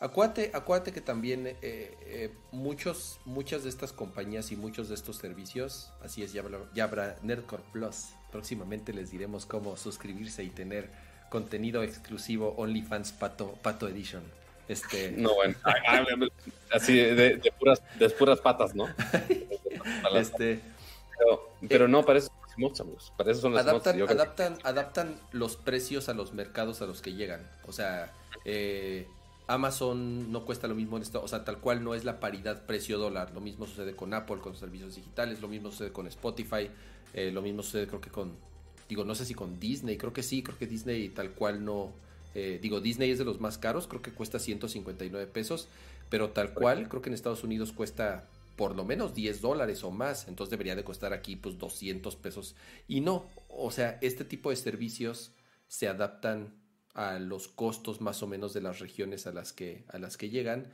Acuérdate, acuérdate que también eh, eh, muchos, muchas de estas compañías y muchos de estos servicios, así es, ya habrá, ya habrá Nerdcore Plus. Próximamente les diremos cómo suscribirse y tener contenido exclusivo OnlyFans Pato, Pato Edition. Este, <laughs> No, bueno. <laughs> Así de, de- de puras, de puras patas, ¿no? <laughs> este, Pero, pero no, para eso amigos. Para eso son los adaptan, creo- adaptan, adaptan los precios a los mercados a los que llegan. O sea, eh, Amazon no cuesta lo mismo en esto, o sea, tal cual no es la paridad precio-dólar. Lo mismo sucede con Apple, con sus servicios digitales, lo mismo sucede con Spotify, eh, lo mismo sucede creo que con, digo, no sé si con Disney, creo que sí, creo que Disney tal cual no, eh, digo, Disney es de los más caros, creo que cuesta 159 pesos, pero tal cual, creo que en Estados Unidos cuesta por lo menos 10 dólares o más, entonces debería de costar aquí pues 200 pesos. Y no, o sea, este tipo de servicios se adaptan a los costos más o menos de las regiones a las que, a las que llegan.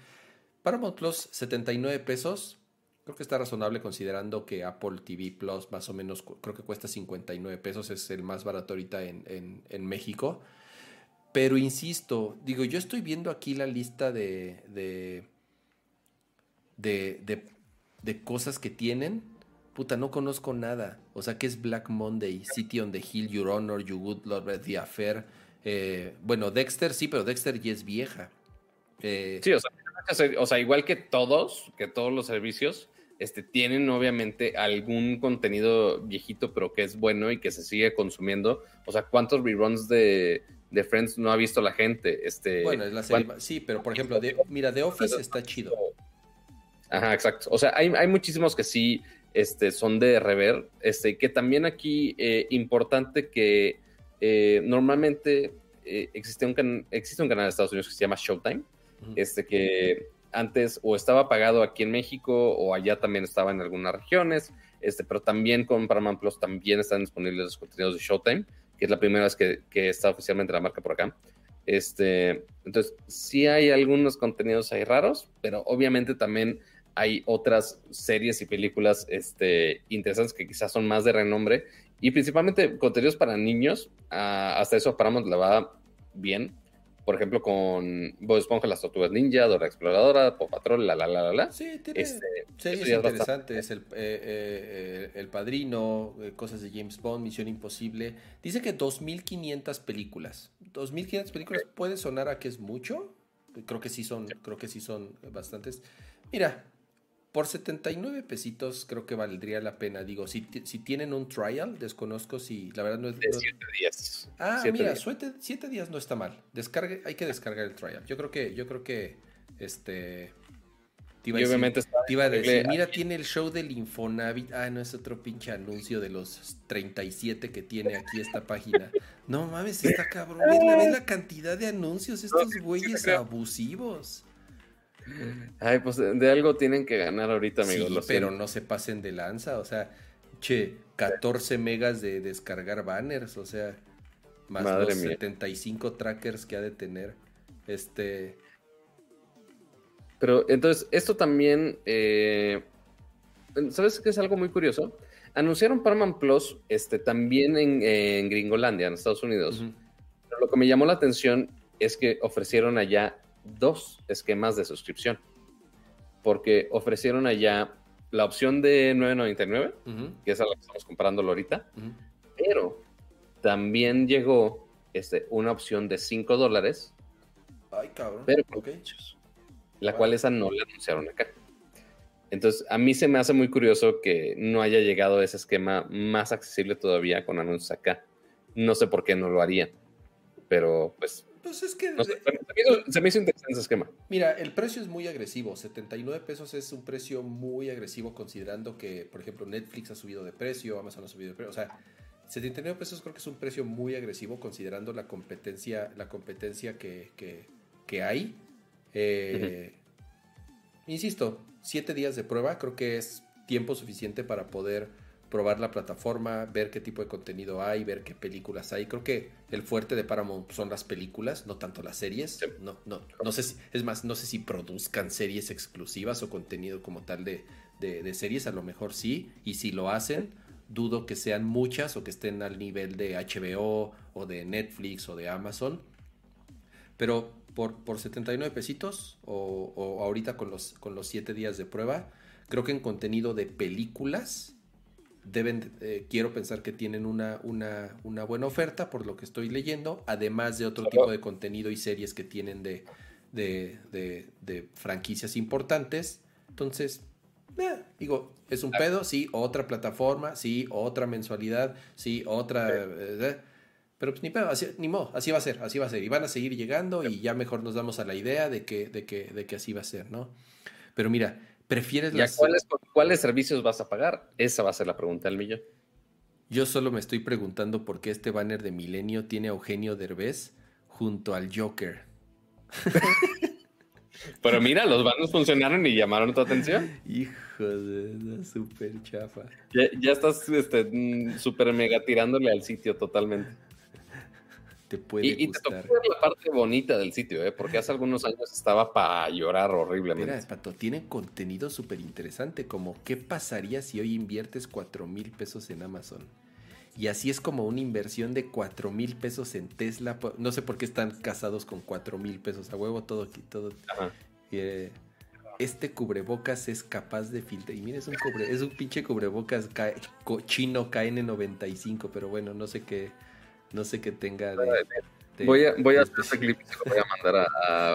Paramount Plus, 79 pesos. Creo que está razonable considerando que Apple TV Plus más o menos creo que cuesta 59 pesos, es el más barato ahorita en, en- México. Pero insisto, digo, yo estoy viendo aquí la lista de, de, de, de cosas que tienen. Puta, no conozco nada. O sea, que es Black Monday, City on the Hill, Your Honor, You Good Lord, The Affair. Eh, bueno, Dexter sí, pero Dexter ya es vieja. Eh, Sí, o sea, o sea, igual que todos, que todos los servicios, este, tienen obviamente algún contenido viejito, pero que es bueno y que se sigue consumiendo. O sea, ¿cuántos reruns de, de Friends no ha visto la gente? Este, Bueno, es la serie. ¿cuántos- más- Sí, pero por ejemplo, de- mira, The Office está chido. Ajá, exacto. O sea, hay, hay muchísimos que sí este, son de rever. Este, que también aquí, eh, importante que eh, normalmente eh, existe, un can- existe un canal de Estados Unidos que se llama Showtime. Ujú. este que antes o estaba pagado aquí en México o allá también estaba en algunas regiones, este, pero también con Paramount Plus también están disponibles los contenidos de Showtime, que es la primera vez que, que está oficialmente la marca por acá. Este, entonces, sí hay algunos contenidos ahí raros, pero obviamente también hay otras series y películas este, interesantes que quizás son más de renombre y principalmente contenidos para niños. ah, hasta eso Paramount la va bien por ejemplo, con Bob Esponja, las tortugas ninja, Dora Exploradora, Paw Patrol, la la la la la. Sí, tiene Este, series interesantes. El, eh, eh, el Padrino, eh, cosas de James Bond, Misión Imposible. Dice que 2.500 películas. 2.500 películas puede sonar a que es mucho. Creo que sí son, creo que sí son bastantes. Mira, por 79 pesitos creo que valdría la pena. Digo, si, si tienen un trial, desconozco si, la verdad no es... de no- 7 días. Ah, Siete mira, días. siete, siete días no está mal. Descargue, hay que descargar el trial. Yo creo que, yo creo que, este, Te iba, a decir, te iba a decir, mira, tiene el show del Infonavit. Ah, no, es otro pinche anuncio de los 37 que tiene aquí esta página. No mames, está cabrón. ¿Ves la, cantidad de anuncios? Estos güeyes abusivos. Ay, pues de algo tienen que ganar ahorita, amigos. Sí, pero no se pasen de lanza. O sea, che, 14 megas de descargar banners. O sea, más los 75 trackers que ha de tener. Este. Pero entonces, esto también, eh, ¿sabes qué es algo muy curioso? Anunciaron Paramount Plus este, también en, Gringolandia, en Estados Unidos. Pero lo que me llamó la atención es que ofrecieron allá dos esquemas de suscripción. Porque ofrecieron allá la opción de 9.99, que es a la que estamos comprándolo ahorita, pero también llegó este, una opción de 5 dólares. Ay, cabrón. Pero la cual esa no la anunciaron acá. Entonces, a mí se me hace muy curioso que no haya llegado ese esquema más accesible todavía con anuncios acá. No sé por qué no lo harían, pero pues... Pues es que... se, me hizo, interesante ese esquema. Mira, el precio es muy agresivo. 79 pesos es un precio muy agresivo considerando que, por ejemplo, Netflix ha subido de precio, Amazon ha subido de precio. O sea, 79 pesos creo que es un precio muy agresivo considerando la competencia, la competencia que, que hay. Eh, insisto, siete días de prueba creo que es tiempo suficiente para poder probar la plataforma, ver qué tipo de contenido hay, ver qué películas hay. Creo que el fuerte de Paramount son las películas, no tanto las series. No, no, no sé si, es más, no sé si produzcan series exclusivas o contenido como tal de, de, series, a lo mejor sí, y si lo hacen, dudo que sean muchas o que estén al nivel de HBO o de Netflix o de Amazon. Pero por, por 79 pesitos o, ahorita con los, con los 7 días de prueba. Creo que en contenido de películas deben, eh, quiero pensar que tienen una, una, una, buena oferta por lo que estoy leyendo, además de otro tipo de contenido y series que tienen de, de, franquicias importantes. Entonces, eh, digo, es un pedo, sí, otra plataforma, sí, otra mensualidad, sí, otra... Eh, pero pues ni pedo, así, ni modo, así va a ser, así va a ser. Y van a seguir llegando y ya mejor nos damos a la idea de que, de que, de que así va a ser, ¿no? Pero mira, prefieres las... ¿cuáles, ¿Cuáles servicios vas a pagar? Esa va a ser la pregunta del millón. Yo solo me estoy preguntando por qué este banner de Milenio tiene a Eugenio Derbez junto al Joker. <laughs> Pero mira, los banners funcionaron y llamaron tu atención. Hijo de súper chafa. Ya, ya estás este, mm, súper mega tirándole al sitio totalmente puede y, te tocó la parte bonita del sitio, ¿eh? porque hace algunos años estaba para llorar horriblemente. Mira, Pato, tiene contenido súper interesante, como qué pasaría si hoy inviertes 4 mil pesos en Amazon. Y así es como una inversión de 4 mil pesos en Tesla. No sé por qué están casados con 4 mil pesos a huevo, todo aquí, todo. Eh, este cubrebocas es capaz de filtrar. Y mira, es un, cubre, es un pinche cubrebocas chino KN95, pero bueno, no sé qué no sé qué tenga de. voy a, voy a hacer ese clip y se lo voy a mandar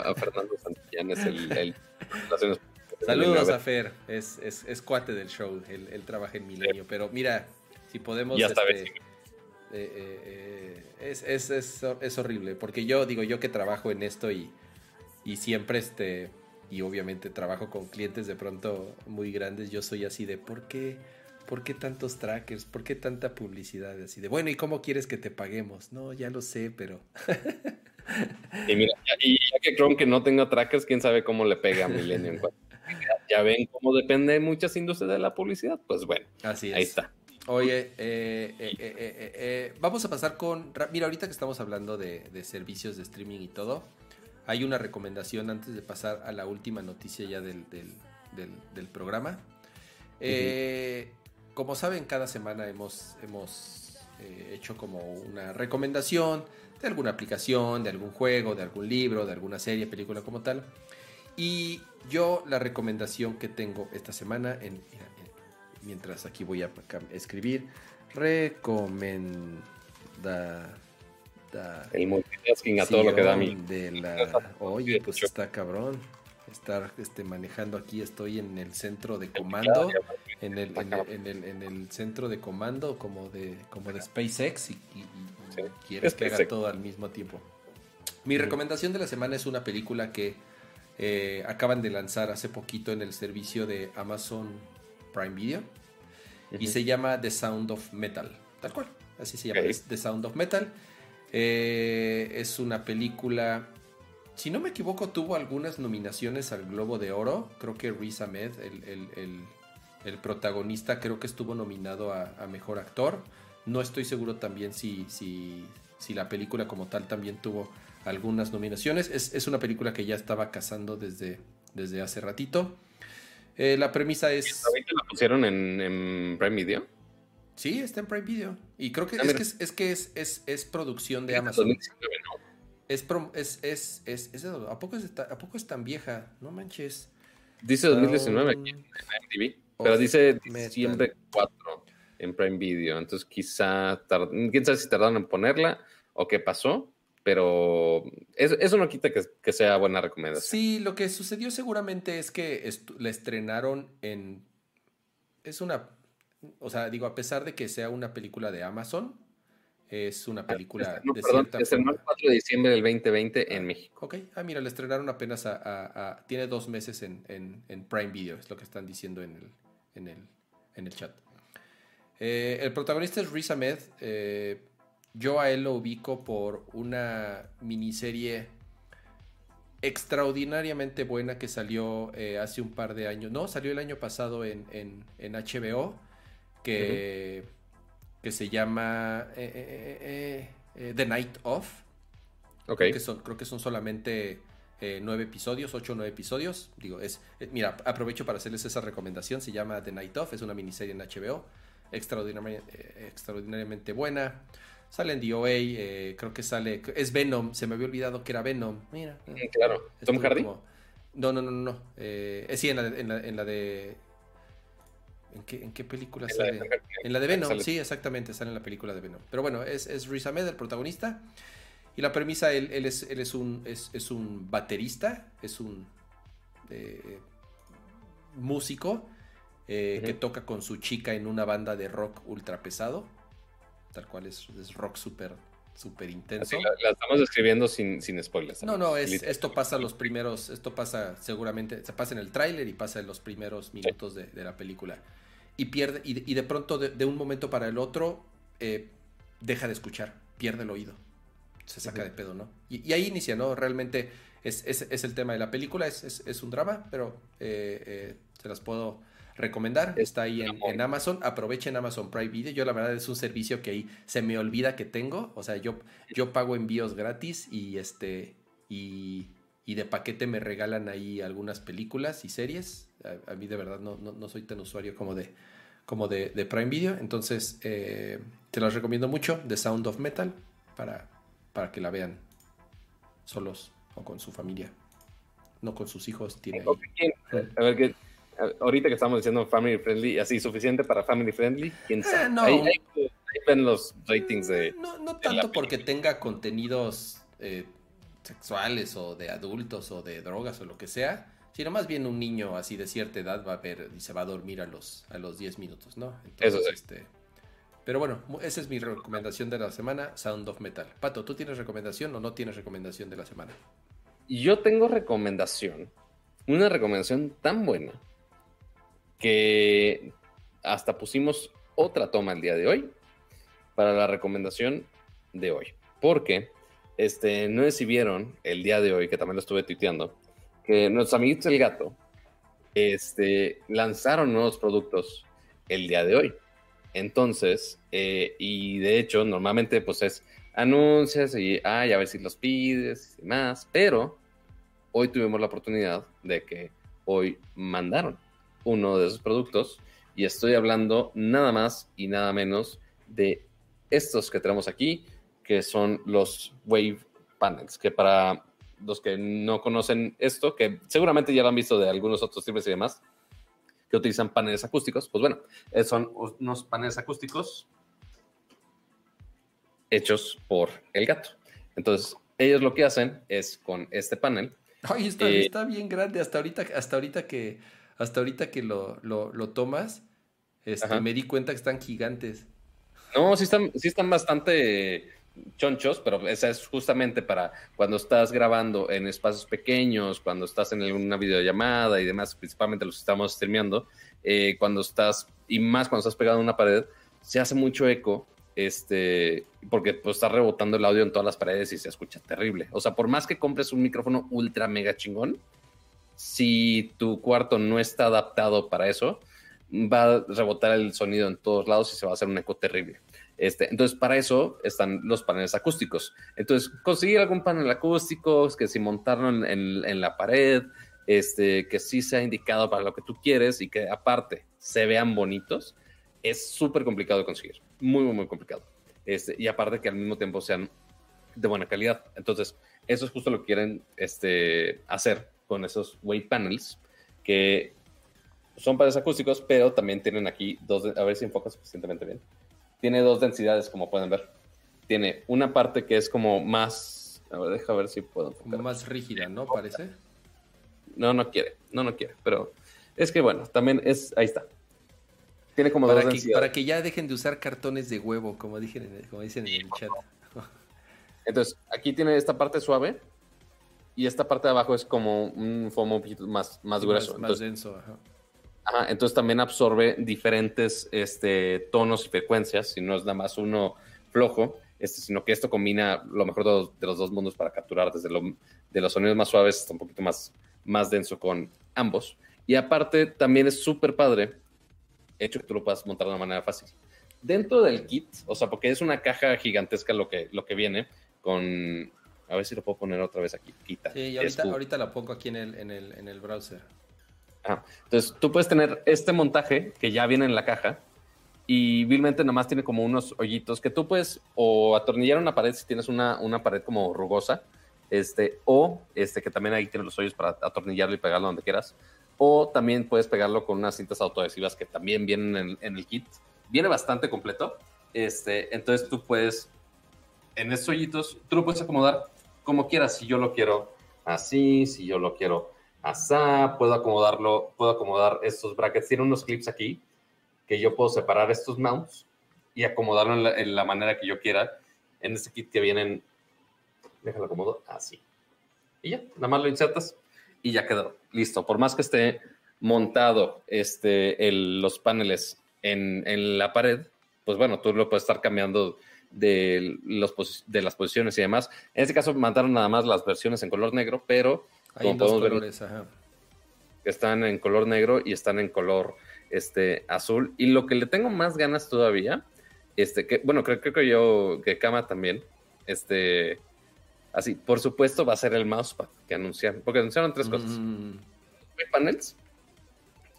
a, Fernando Santillanes, el, el, Saludos a Fer, es, es, es, cuate del show, él, trabaja en Milenio, pero mira, si podemos... Ya está este, eh, eh, es, es, es, es, horrible, porque yo digo, yo que trabajo en esto y, y siempre este, y obviamente trabajo con clientes de pronto muy grandes, yo soy así de, ¿por qué? ¿Por qué tantos trackers? ¿Por qué tanta publicidad? Así de, bueno, ¿y cómo quieres que te paguemos? No, ya lo sé, pero... y mira, y ya que Chrome que no tenga trackers, quién sabe cómo le pega a Millennium. <laughs> ya ven cómo depende de muchas industrias de la publicidad. Pues bueno, Así ahí está. Oye, eh, eh, eh, vamos a pasar con... Mira, ahorita que estamos hablando de, servicios de streaming y todo, hay una recomendación antes de pasar a la última noticia ya del, del, programa. Eh, como saben, cada semana hemos, hemos eh, hecho como una recomendación de alguna aplicación, de algún juego, de algún libro, de alguna serie, película como tal. Y yo la recomendación que tengo esta semana, en, mientras aquí voy a escribir, recomenda... El multitasking a todo lo que da a mí. De la, oye, pues está cabrón estar este, manejando aquí. Estoy en el centro de comando, en el, en el, en el, centro de comando como de, como de SpaceX y, quieres que haga todo al mismo tiempo. Mi recomendación de la semana es una película que eh, acaban de lanzar hace poquito en el servicio de Amazon Prime Video y se llama The Sound of Metal, tal cual, así se llama, The Sound of Metal. Eh, es una película, si no me equivoco, tuvo algunas nominaciones al Globo de Oro, creo que Riz Ahmed, el, protagonista, creo que estuvo nominado a, Mejor Actor. No estoy seguro también si, si, si la película como tal también tuvo algunas nominaciones. Es, una película que ya estaba cazando desde, desde hace ratito. Eh, la premisa es. ¿La pusieron en, Prime Video? Sí, está en Prime Video. Y creo que, ah, es, que es, que es, es, producción de Amazon. Es, es, es, es, ¿a, poco es, ¿A poco es tan vieja? No manches. Dice 2019 aquí en MTV. Pero dice diciembre 4 en Prime Video. Entonces quizá, quién sabe si tardaron en ponerla o qué pasó pero eso, no quita que, sea buena recomendación. Sí, lo que sucedió seguramente es que la estrenaron en... Es una... O sea, digo, a pesar de que sea una película de Amazon, es una película de cierta forma. el 4 de diciembre del 2020 en México. Ok, ah, mira, la estrenaron apenas a... tiene dos meses en, Prime Video, es lo que están diciendo en el, en el, en el chat. Eh, el protagonista es Riz Ahmed, eh, yo a él lo ubico por una miniserie extraordinariamente buena que salió eh, hace un par de años. No, salió el año pasado en, HBO, que, que se llama The Night Of. Creo, que son, creo que son solamente nueve episodios, ocho o nueve episodios. Digo, es, mira, aprovecho para hacerles esa recomendación. Se llama The Night Of, es una miniserie en HBO, extraordinariamente, extraordinariamente buena. Sale en DOA, eh, creo que sale. Es Venom, se me había olvidado que era Venom. Mira. claro. ¿Tom Hardy? no, no, no, no. Eh, eh, sí, en la, de, en la, de. ¿En qué, ¿En qué película sale? en la de Venom, sí, exactamente, sale en la película de Venom. Pero bueno, es, es Riz Ahmed, el protagonista. Y la premisa, él, él, es, él es, un, es, es un baterista, es un eh, músico que toca con su chica en una banda de rock ultra pesado tal cual es, rock súper súper intenso. la, estamos describiendo sin, sin spoilers. No, no, es, esto pasa los primeros, esto pasa seguramente, se pasa en el tráiler y pasa en los primeros minutos de, la película. Y pierde, y, de pronto de, un momento para el otro, eh, deja de escuchar, pierde el oído. Se saca de pedo, ¿no? Y, ahí inicia, ¿no? Realmente es, es, el tema de la película, es, un drama, pero eh, eh, se las puedo recomendar. Está ahí en, Amazon. Aprovechen Amazon Prime Video. Yo la verdad es un servicio que ahí se me olvida que tengo. O sea, yo, yo pago envíos gratis y este y, de paquete me regalan ahí algunas películas y series. A, mí de verdad no, no, soy tan usuario como de, como de, Prime Video. Entonces eh, te las recomiendo mucho. The Sound of Metal para, para que la vean solos o con su familia. No con sus hijos. Tiene A ver qué ahorita que estamos diciendo family friendly, así suficiente para family friendly, quién sabe. Eh, no. ahí, ven los ratings de. No, no tanto porque tenga contenidos eh, sexuales o de adultos o de drogas o lo que sea, sino más bien un niño así de cierta edad va a ver y se va a dormir a los, a los 10 minutos, ¿no? Eso sí. este. Pero bueno, esa es mi recomendación de la semana, Sound of Metal. Pato, ¿tú tienes recomendación o no tienes recomendación de la semana? Yo tengo recomendación. Una recomendación tan buena que hasta pusimos otra toma el día de hoy para la recomendación de hoy. Porque, este, no vieron el día de hoy, que también lo estuve tuiteando, que nuestros amiguitos del gato este, lanzaron nuevos productos el día de hoy. Entonces, eh, y de hecho, normalmente pues es anuncias y, ay, a ver si los pides y más, pero hoy tuvimos la oportunidad de que hoy mandaron uno de esos productos y estoy hablando nada más y nada menos de estos que tenemos aquí, que son los Wave Panels, que para los que no conocen esto, que seguramente ya lo han visto de algunos otros tipos y demás, que utilizan paneles acústicos, pues bueno, eh, son unos paneles acústicos hechos por el gato. Entonces, ellos lo que hacen es con este panel. Ay, está, eh, está bien grande hasta ahorita, hasta ahorita que, hasta ahorita que lo, tomas, este, me di cuenta que están gigantes. No, sí están, sí están bastante, chonchos, pero esa es justamente para cuando estás grabando en espacios pequeños, cuando estás en una videollamada y demás, principalmente los estamos streameando, eh, cuando estás, y más cuando estás pegado a una pared, se hace mucho eco, este, porque pues está rebotando el audio en todas las paredes y se escucha terrible. O sea, por más que compres un micrófono ultra mega chingón, si tu cuarto no está adaptado para eso, va a rebotar el sonido en todos lados y se va a hacer un eco terrible. Este, entonces, para eso están los paneles acústicos. Entonces, conseguir algún panel acústico, que si montarlo en, la pared, este, que sí sea indicado para lo que tú quieres y que aparte se vean bonitos, es súper complicado de conseguir. Muy, muy, muy complicado. Este, y aparte que al mismo tiempo sean de buena calidad. Entonces, eso es justo lo que quieren este, hacer con esos wave panels, que son paneles acústicos, pero también tienen aquí dos, a ver si enfoca suficientemente bien tiene dos densidades, como pueden ver. Tiene una parte que es como más. A ver, deja ver si puedo. Como más rígida, ¿no? Parece. No, no quiere. No, no quiere. Pero es que bueno, también es. Ahí está. Tiene como para dos que, Para que ya dejen de usar cartones de huevo, como, dicen en como dicen en el chat. Entonces, aquí tiene esta parte suave y esta parte de abajo es como un fomo un poquito más, más grueso. Más, denso, ajá entonces también absorbe diferentes este, tonos y frecuencias, si no es nada más uno flojo, este, sino que esto combina lo mejor de los, dos mundos para capturar desde lo, de los sonidos más suaves hasta un poquito más, más denso con ambos. Y aparte también es súper padre, hecho que tú lo puedas montar de una manera fácil. Dentro del kit, o sea, porque es una caja gigantesca lo que, lo que viene con... A ver si lo puedo poner otra vez aquí. Quita. Sí, ahorita, ahorita la pongo aquí en el, en el, en el browser. Entonces, tú puedes tener este montaje que ya viene en la caja y vilmente nomás tiene como unos hoyitos que tú puedes o atornillar una pared si tienes una, una pared como rugosa, este, o este, que también ahí tiene los hoyos para atornillarlo y pegarlo donde quieras, o también puedes pegarlo con unas cintas autoadhesivas que también vienen en, el kit. Viene bastante completo, este, entonces tú puedes, en estos hoyitos, tú lo puedes acomodar como quieras, si yo lo quiero así, si yo lo quiero asá, puedo acomodarlo, puedo acomodar estos brackets. Tiene unos clips aquí que yo puedo separar estos mounts y acomodarlo en la, manera que yo quiera. En este kit que vienen, déjalo acomodo así. Y ya, nada más lo insertas y ya quedó listo. Por más que esté montado este, los paneles en, en, la pared, pues bueno, tú lo puedes estar cambiando de, los, de las posiciones y demás. En este caso, mandaron nada más las versiones en color negro, pero hay dos colores, ajá. Están en color negro y están en color este, azul. Y lo que le tengo más ganas todavía, este, que, bueno, creo, que yo, que Kama también, este, así, por supuesto va a ser el mousepad que anunciaron, porque anunciaron tres cosas. Mm. panels,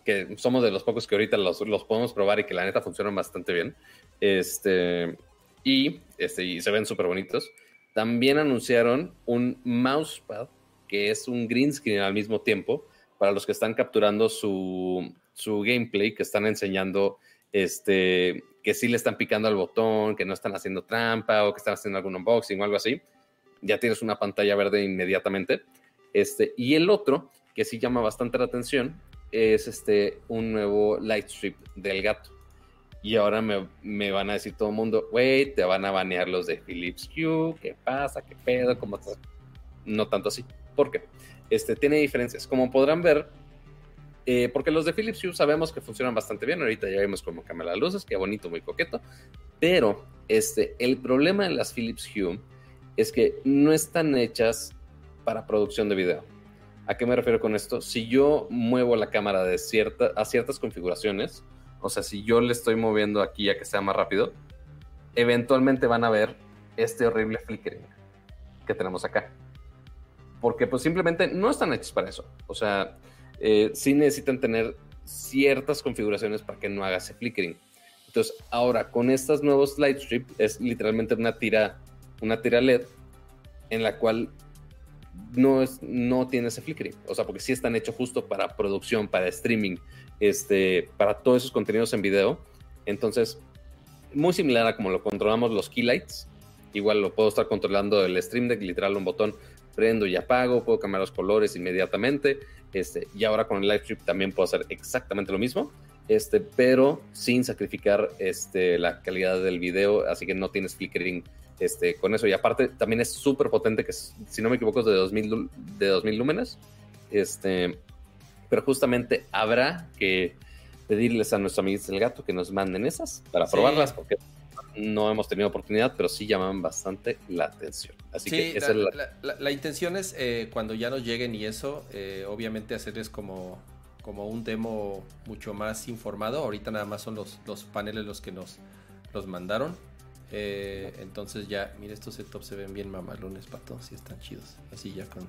que somos de los pocos que ahorita los, los, podemos probar y que la neta funcionan bastante bien. Este, y, este, y se ven súper bonitos. También anunciaron un mousepad que es un green screen al mismo tiempo para los que están capturando su, gameplay, que están enseñando este, que sí le están picando al botón, que no están haciendo trampa o que están haciendo algún unboxing o algo así. Ya tienes una pantalla verde inmediatamente. Este, y el otro, que sí llama bastante la atención, es este, un nuevo light strip del gato. Y ahora me, me van a decir todo el mundo, güey, te van a banear los de Philips Hue, ¿qué pasa? ¿Qué pedo? ¿Cómo estás? No tanto así. ¿Por qué? Este, tiene diferencias. Como podrán ver, eh, porque los de Philips Hue sabemos que funcionan bastante bien. Ahorita ya vemos como cámara las luces, qué bonito, muy coqueto. Pero este, el problema de las Philips Hue es que no están hechas para producción de video. ¿A qué me refiero con esto? Si yo muevo la cámara de cierta, a ciertas configuraciones, o sea, si yo le estoy moviendo aquí a que sea más rápido, eventualmente van a ver este horrible flickering que tenemos acá porque pues simplemente no están hechos para eso. O sea, eh, sí necesitan tener ciertas configuraciones para que no haga ese flickering. Entonces, ahora con estas nuevos Lightstrip es literalmente una tira, una tira LED en la cual no, es, no tiene ese flickering. O sea, porque sí están hechos justo para producción, para streaming, este, para todos esos contenidos en video. Entonces, muy similar a como lo controlamos los keylights. Igual lo puedo estar controlando el Stream Deck, literal un botón prendo y apago, puedo cambiar los colores inmediatamente. Este, y ahora con el live strip también puedo hacer exactamente lo mismo, este, pero sin sacrificar este, la calidad del video, así que no tienes flickering este, con eso. Y aparte, también es súper potente, que si no me equivoco es de 2000, de 2000 lúmenes. Este, pero justamente habrá que pedirles a nuestros amigos del gato que nos manden esas para probarlas, porque no hemos tenido oportunidad, pero sí llaman bastante la atención. Así que esa la, es la... La, intención es eh, cuando ya nos lleguen y eso, eh, obviamente hacerles como, como un demo mucho más informado. Ahorita nada más son los, los paneles los que nos los mandaron. Eh, entonces ya, mira, estos setups se ven bien mamalones, pato, sí están chidos. Así ya con...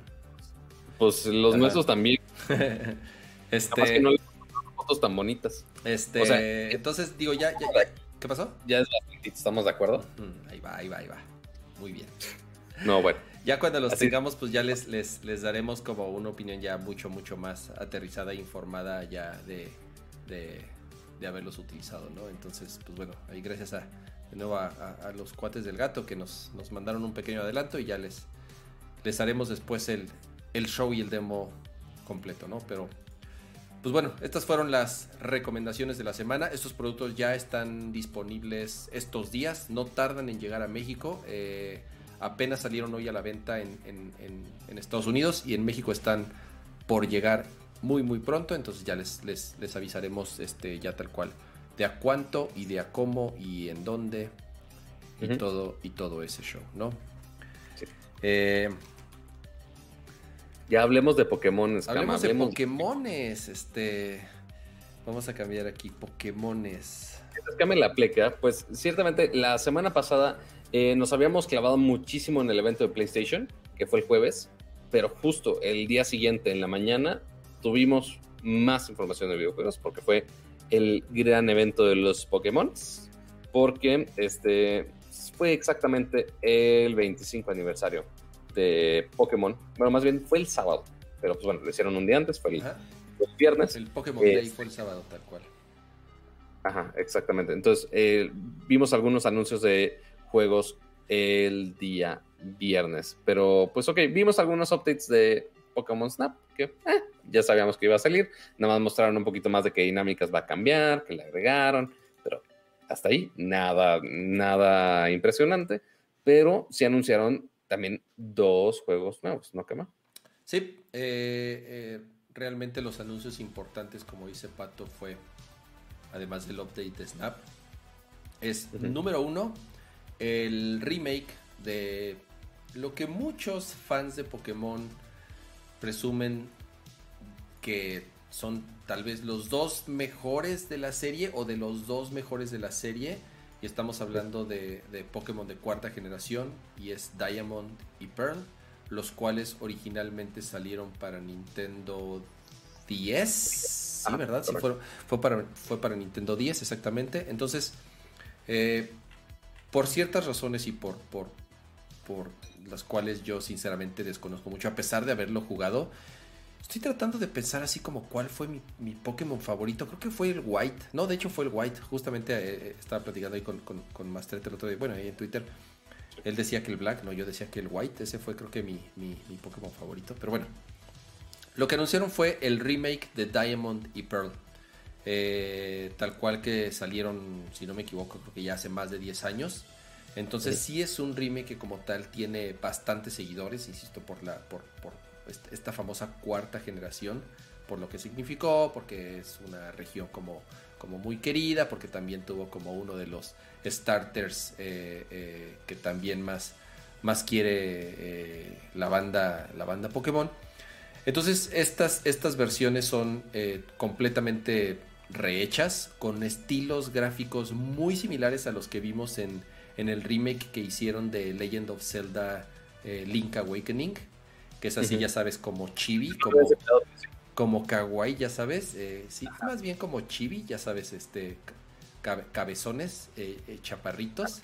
Pues los nuestros también. <laughs> este... que no fotos tan bonitas. Este, entonces digo, ya, ya, ¿qué pasó? Ya es bastante, ¿estamos de acuerdo? ahí va, ahí va, ahí va. Muy bien. No, bueno. Ya cuando los tengamos, pues ya les, les, les, daremos como una opinión ya mucho, mucho más aterrizada e informada ya de, de, de haberlos utilizado, ¿no? Entonces, pues bueno, ahí gracias a, de nuevo a, los cuates del gato que nos, nos, mandaron un pequeño adelanto y ya les, les haremos después el, el show y el demo completo, ¿no? Pero, pues bueno, estas fueron las recomendaciones de la semana. Estos productos ya están disponibles estos días, no tardan en llegar a México. Eh, apenas salieron hoy a la venta en, en, en, Estados Unidos y en México están por llegar muy muy pronto, entonces ya les, les, les avisaremos este, ya tal cual de a cuánto y de a cómo y en dónde y todo y todo ese show, ¿no? Eh, ya hablemos de Pokémon. Hablemos de Pokémones, este vamos a cambiar aquí Pokémones. Cambia la pleca, pues ciertamente la semana pasada eh, nos habíamos clavado muchísimo en el evento de PlayStation, que fue el jueves, pero justo el día siguiente en la mañana tuvimos más información de videojuegos porque fue el gran evento de los Pokémon, porque este fue exactamente el 25 aniversario de Pokémon. Bueno, más bien fue el sábado, pero pues bueno, lo hicieron un día antes, fue el, viernes. El Pokémon Day fue el sábado, tal cual. Ajá, exactamente. Entonces, eh, vimos algunos anuncios de juegos el día viernes, pero pues ok, vimos algunos updates de Pokémon Snap, que eh, ya sabíamos que iba a salir, nada más mostraron un poquito más de qué dinámicas va a cambiar, que le agregaron, pero hasta ahí nada, nada impresionante, pero sí anunciaron también dos juegos nuevos, ¿no, Kema? Sí, eh, eh, realmente los anuncios importantes, como dice Pato, fue, además del update de Snap, es número uno, el remake de lo que muchos fans de Pokémon presumen que son tal vez los dos mejores de la serie o de los dos mejores de la serie. Y estamos hablando de, Pokémon de cuarta generación y es Diamond y Pearl, los cuales originalmente salieron para Nintendo 10. Sí, ¿verdad? Sí, fue, para, fue para Nintendo 10, exactamente. Entonces, eh, por ciertas razones y por, por, por las cuales yo sinceramente desconozco mucho, a pesar de haberlo jugado, Estoy tratando de pensar así como cuál fue mi, mi, Pokémon favorito. Creo que fue el White. No, de hecho fue el White. Justamente eh, eh, estaba platicando ahí con, con, con el otro día. Bueno, ahí en Twitter. Él decía que el Black, no, yo decía que el White. Ese fue creo que mi, mi, mi Pokémon favorito. Pero bueno. Lo que anunciaron fue el remake de Diamond y Pearl. Eh, tal cual que salieron, si no me equivoco, creo que ya hace más de 10 años. Entonces sí. es un remake que como tal tiene bastantes seguidores, insisto, por la, por, por esta famosa cuarta generación, por lo que significó, porque es una región como, como muy querida, porque también tuvo como uno de los starters eh, eh, que también más, más quiere eh, la, banda, la banda Pokémon. Entonces estas, estas versiones son completamente rehechas, con estilos gráficos muy similares a los que vimos en, en el remake que hicieron de Legend of Zelda Link Awakening que es así, ya sabes, como chibi, como, como kawaii, ya sabes, eh, sí, más bien como chibi, ya sabes, este, cabezones, eh, eh, chaparritos.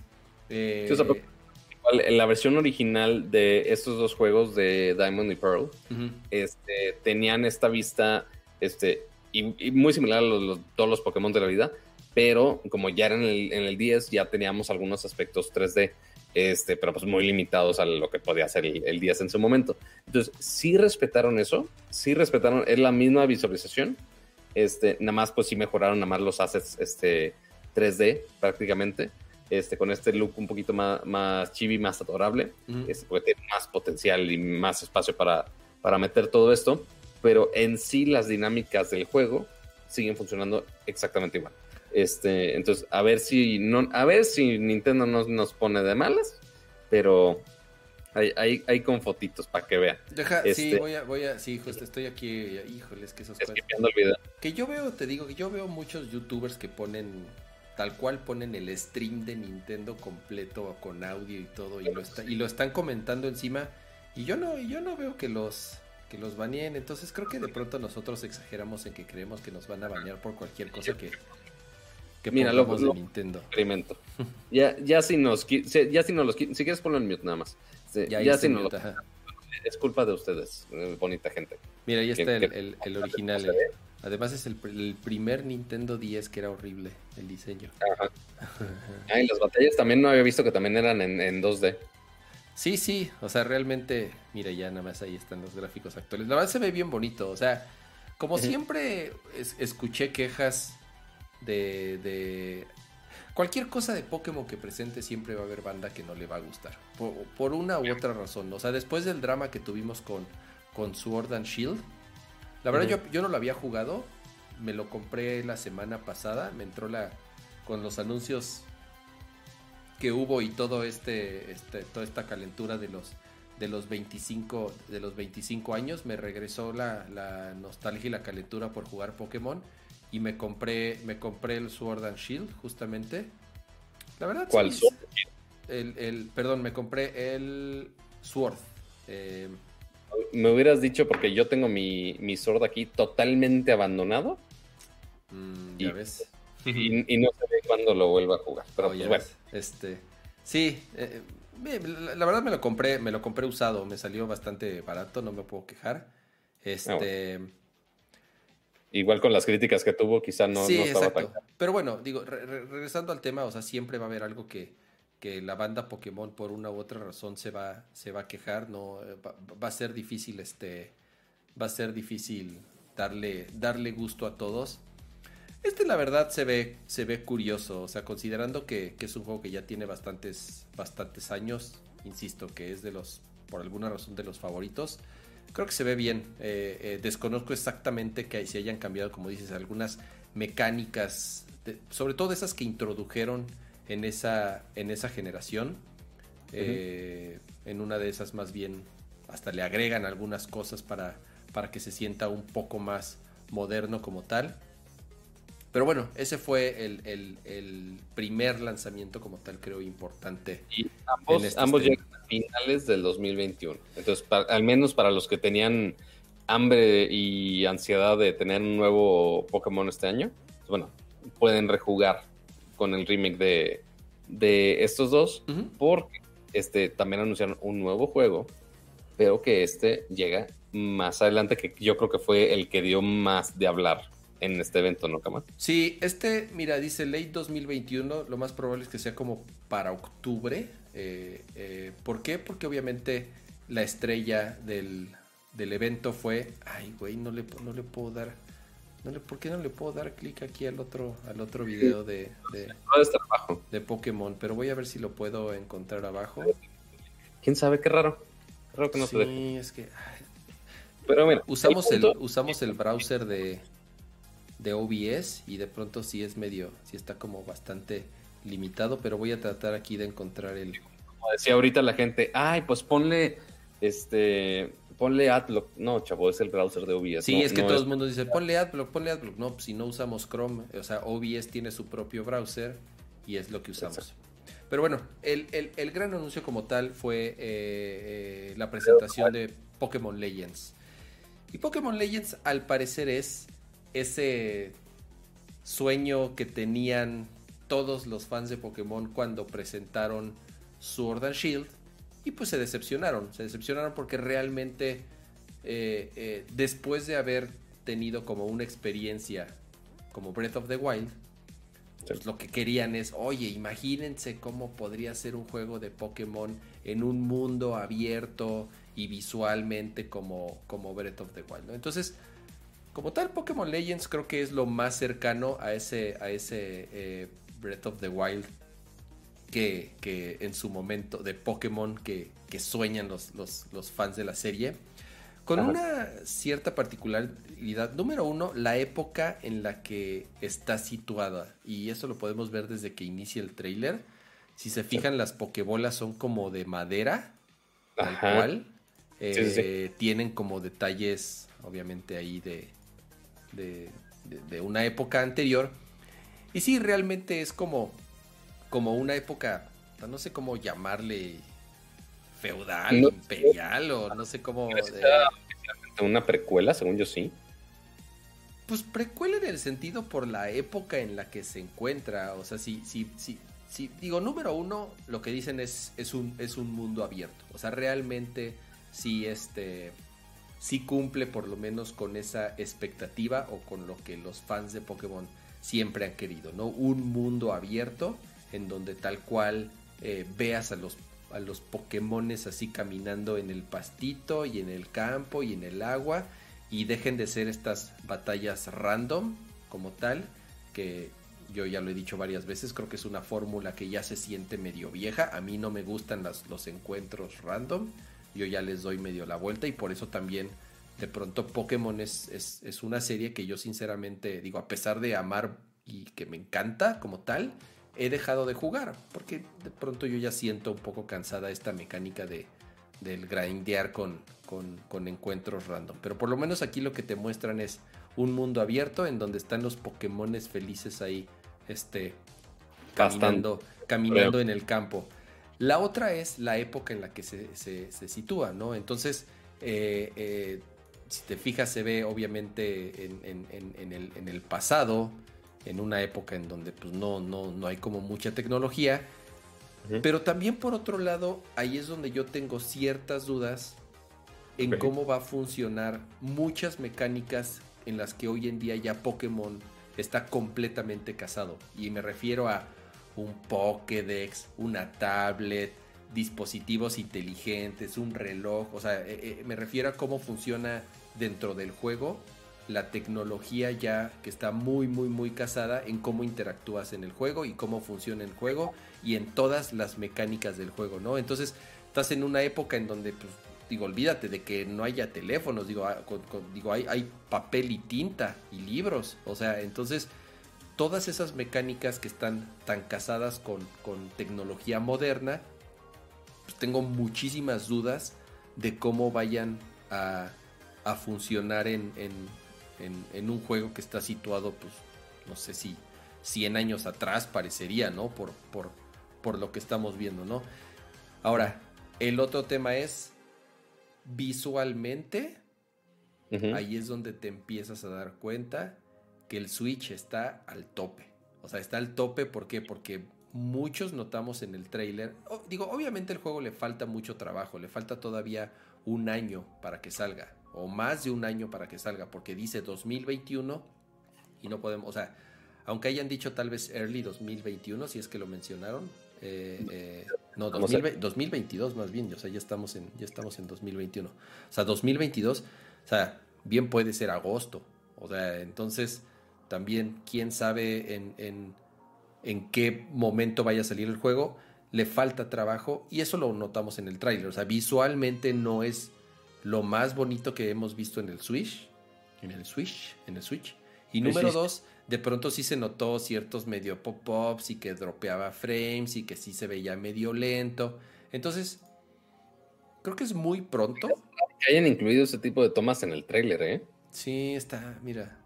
en la versión original de estos dos juegos de Diamond y Pearl, este, tenían esta vista, este, y, muy similar a todos los Pokémon de la vida, pero como ya era en el, en el 10, ya teníamos algunos aspectos 3D este, pero pues muy limitados a lo que podía hacer el, 10 en su momento. Entonces, sí respetaron eso, sí respetaron, es la misma visualización, este, nada más pues sí mejoraron nada más los assets este, 3D prácticamente, este, con este look un poquito más, más chibi, más adorable, este, porque tiene más potencial y más espacio para, para meter todo esto, pero en sí las dinámicas del juego siguen funcionando exactamente igual. Este, entonces, a ver si no, a ver si Nintendo no nos pone de malas, pero hay, hay, con fotitos para que vean. Deja, sí, este, voy a, voy a, sí, justo estoy aquí, híjoles, que esos. Que yo veo, te digo, que yo veo muchos youtubers que ponen, tal cual ponen el stream de Nintendo completo con audio y todo, y lo, está, y lo están comentando encima, y yo no, yo no veo que los, que los baneen, entonces creo que de pronto nosotros exageramos en que creemos que nos van a banear por cualquier cosa que, que Mira, lo, de Nintendo. Experimento. <laughs> ya, ya si nos, ya si nos los, si quieres ponlo en mute nada más. ya, si no es culpa de ustedes, eh, bonita gente. Mira, ahí está el, el, original. Además es el, primer Nintendo 10 que era horrible el diseño. Ajá. <laughs> ah, y las batallas también no había visto que también eran en, en 2D. Sí, sí, o sea, realmente, mira, ya nada más ahí están los gráficos actuales. La verdad se ve bien bonito, o sea, como siempre escuché quejas de, de, Cualquier cosa de Pokémon que presente siempre va a haber banda que no le va a gustar, por, una u otra razón. O sea, después del drama que tuvimos con, con Sword and Shield, la verdad yo, yo no lo había jugado, me lo compré la semana pasada, me entró la... con los anuncios que hubo y todo este, este, toda esta calentura de los de los 25 de los 25 años. Me regresó la, la, nostalgia y la calentura por jugar Pokémon y me compré me compré el Sword and Shield justamente la verdad ¿cuál Sword? El, el, perdón me compré el Sword eh, me hubieras dicho porque yo tengo mi, mi Sword aquí totalmente abandonado mm, ya ves y, no sé cuándo lo vuelva a jugar. Pero pues, bueno. Este, sí, eh, eh, la verdad me lo compré, me lo compré usado, me salió bastante barato, no me puedo quejar. Este. Ah, Igual con las críticas que tuvo, quizá no, sí, estaba exacto. Pero bueno, digo, regresando al tema, o sea, siempre va a haber algo que, que la banda Pokémon por una u otra razón se va, se va a quejar, no eh, va, va, a ser difícil este va a ser difícil darle darle gusto a todos. Este la verdad se ve, se ve curioso, o sea, considerando que, es un juego que ya tiene bastantes, bastantes años, insisto, que es de los, por alguna razón, de los favoritos. Creo que se ve bien. Eh, eh, desconozco exactamente que si hayan cambiado, como dices, algunas mecánicas, sobre todo esas que introdujeron en esa, en esa generación. Eh, en una de esas más bien hasta le agregan algunas cosas para, para que se sienta un poco más moderno como tal. Pero bueno, ese fue el, primer lanzamiento como tal, creo, importante. Y ambos, este ambos llegan a finales del 2021. Entonces, al menos para los que tenían hambre y ansiedad de tener un nuevo Pokémon este año, pues bueno, pueden rejugar con el remake de, estos dos, porque este, también anunciaron un nuevo juego, pero que este llega más adelante, que yo creo que fue el que dio más de hablar en este evento, ¿no, Cama? Sí, este, mira, dice late 2021, lo más probable es que sea como para octubre. Eh, eh, ¿Por qué? Porque obviamente la estrella del, evento fue, ay, güey, no le, no le puedo dar, no le, ¿por qué no le puedo dar clic aquí al otro, al otro video de, de, <laughs> de Pokémon? Pero voy a ver si lo puedo encontrar abajo. ¿Quién sabe? Qué raro. Qué que no sí, es que... Pero mira, usamos el, usamos el browser de, de OBS y de pronto sí es medio, sí está como bastante limitado, pero voy a tratar aquí de encontrar el... Como decía ahorita la gente, ay, pues ponle, este, ponle Adblock. No, chavo, es el browser de OBS. Sí, es que todo el mundo dice, ponle Adblock, ponle Adblock. No, pues si no usamos Chrome, o sea, OBS tiene su propio browser y es lo que usamos. Pero bueno, el, el, gran anuncio como tal fue eh, eh, la presentación de Pokémon Legends. Y Pokémon Legends al parecer es ese sueño que tenían todos los fans de Pokémon cuando presentaron Sword and Shield y pues se decepcionaron, se decepcionaron porque realmente eh, eh, después de haber tenido como una experiencia como Breath of the Wild, pues lo que querían es, oye, imagínense cómo podría ser un juego de Pokémon en un mundo abierto y visualmente como, como Breath of the Wild. Entonces, como tal, Pokémon Legends creo que es lo más cercano a ese, a ese eh, Breath of the Wild que, que en su momento de Pokémon que, que sueñan los, los, los, fans de la serie. Con una cierta particularidad. Número uno, la época en la que está situada. Y eso lo podemos ver desde que inicia el trailer. Si se fijan, las Pokébolas son como de madera, tal cual. Eh, tienen como detalles, obviamente, ahí de, de, de, una época anterior. Y sí, realmente es como, como una época, no sé cómo llamarle, feudal, imperial, o no sé cómo... Una precuela, según yo sí. Pues precuela en el sentido por la época en la que se encuentra. O sea, si, si, si, si digo, número uno, lo que dicen es, es, un, es un mundo abierto. O sea, realmente sí, este, sí cumple por lo menos con esa expectativa o con lo que los fans de Pokémon siempre han querido, ¿no? Un mundo abierto en donde tal cual eh, veas a los a los Pokémones así caminando en el pastito y en el campo y en el agua y dejen de ser estas batallas random como tal que yo ya lo he dicho varias veces, creo que es una fórmula que ya se siente medio vieja, a mí no me gustan los encuentros random, yo ya les doy medio la vuelta y por eso también de pronto Pokémon es, es, es una serie que yo sinceramente digo, a pesar de amar y que me encanta como tal, he dejado de jugar, porque de pronto yo ya siento un poco cansada esta mecánica de, del grindear con, con, encuentros random. Pero por lo menos aquí lo que te muestran es un mundo abierto en donde están los Pokémones felices ahí, este, caminando, caminando en el campo. La otra es la época en la que se, se, sitúa, ¿no? Entonces, eh, eh, si te fijas, se ve obviamente en, en, el, en el pasado, en una época en donde pues no, no, no hay como mucha tecnología. Pero también por otro lado, ahí es donde yo tengo ciertas dudas en cómo va a funcionar muchas mecánicas en las que hoy en día ya Pokémon está completamente casado. Y me refiero a un Pokédex, una tablet, dispositivos inteligentes, un reloj. O sea, eh, eh, me refiero a cómo funciona dentro del juego la tecnología ya que está muy, muy, muy casada en cómo interactúas en el juego y cómo funciona el juego y en todas las mecánicas del juego, ¿no? Entonces, estás en una época en donde, pues, digo, olvídate de que no haya teléfonos, digo, ah, digo hay, hay papel y tinta y libros, o sea, entonces, todas esas mecánicas que están tan casadas con, con tecnología moderna, pues tengo muchísimas dudas de cómo vayan a, a funcionar en, en, un juego que está situado, pues, no sé si 100 años atrás parecería, ¿no? Por, por, por lo que estamos viendo, ¿no? Ahora, el otro tema es visualmente, ahí es donde te empiezas a dar cuenta que el Switch está al tope. O sea, está al tope, ¿por qué? Porque muchos notamos en el trailer, digo, obviamente el juego le falta mucho trabajo, le falta todavía un año para que salga o más de un año para que salga, porque dice 2021 y no podemos, o sea, aunque hayan dicho tal vez early 2021, si es que lo mencionaron, eh, eh, no, 2022 más bien, o sea, ya estamos, en, ya estamos en 2021. O sea, 2022, o sea, bien puede ser agosto, o sea, entonces también quién sabe en, en, en qué momento vaya a salir el juego, le falta trabajo y eso lo notamos en el tráiler, o sea, visualmente no es lo más bonito que hemos visto en el Switch, en el Switch, en el Switch. Y número dos, de pronto sí se notó ciertos medio pop-ups y que dropeaba frames y que sí se veía medio lento. Entonces, creo que es muy pronto. Que hayan incluido ese tipo de tomas en el trailer, ¿eh? Sí, está, mira.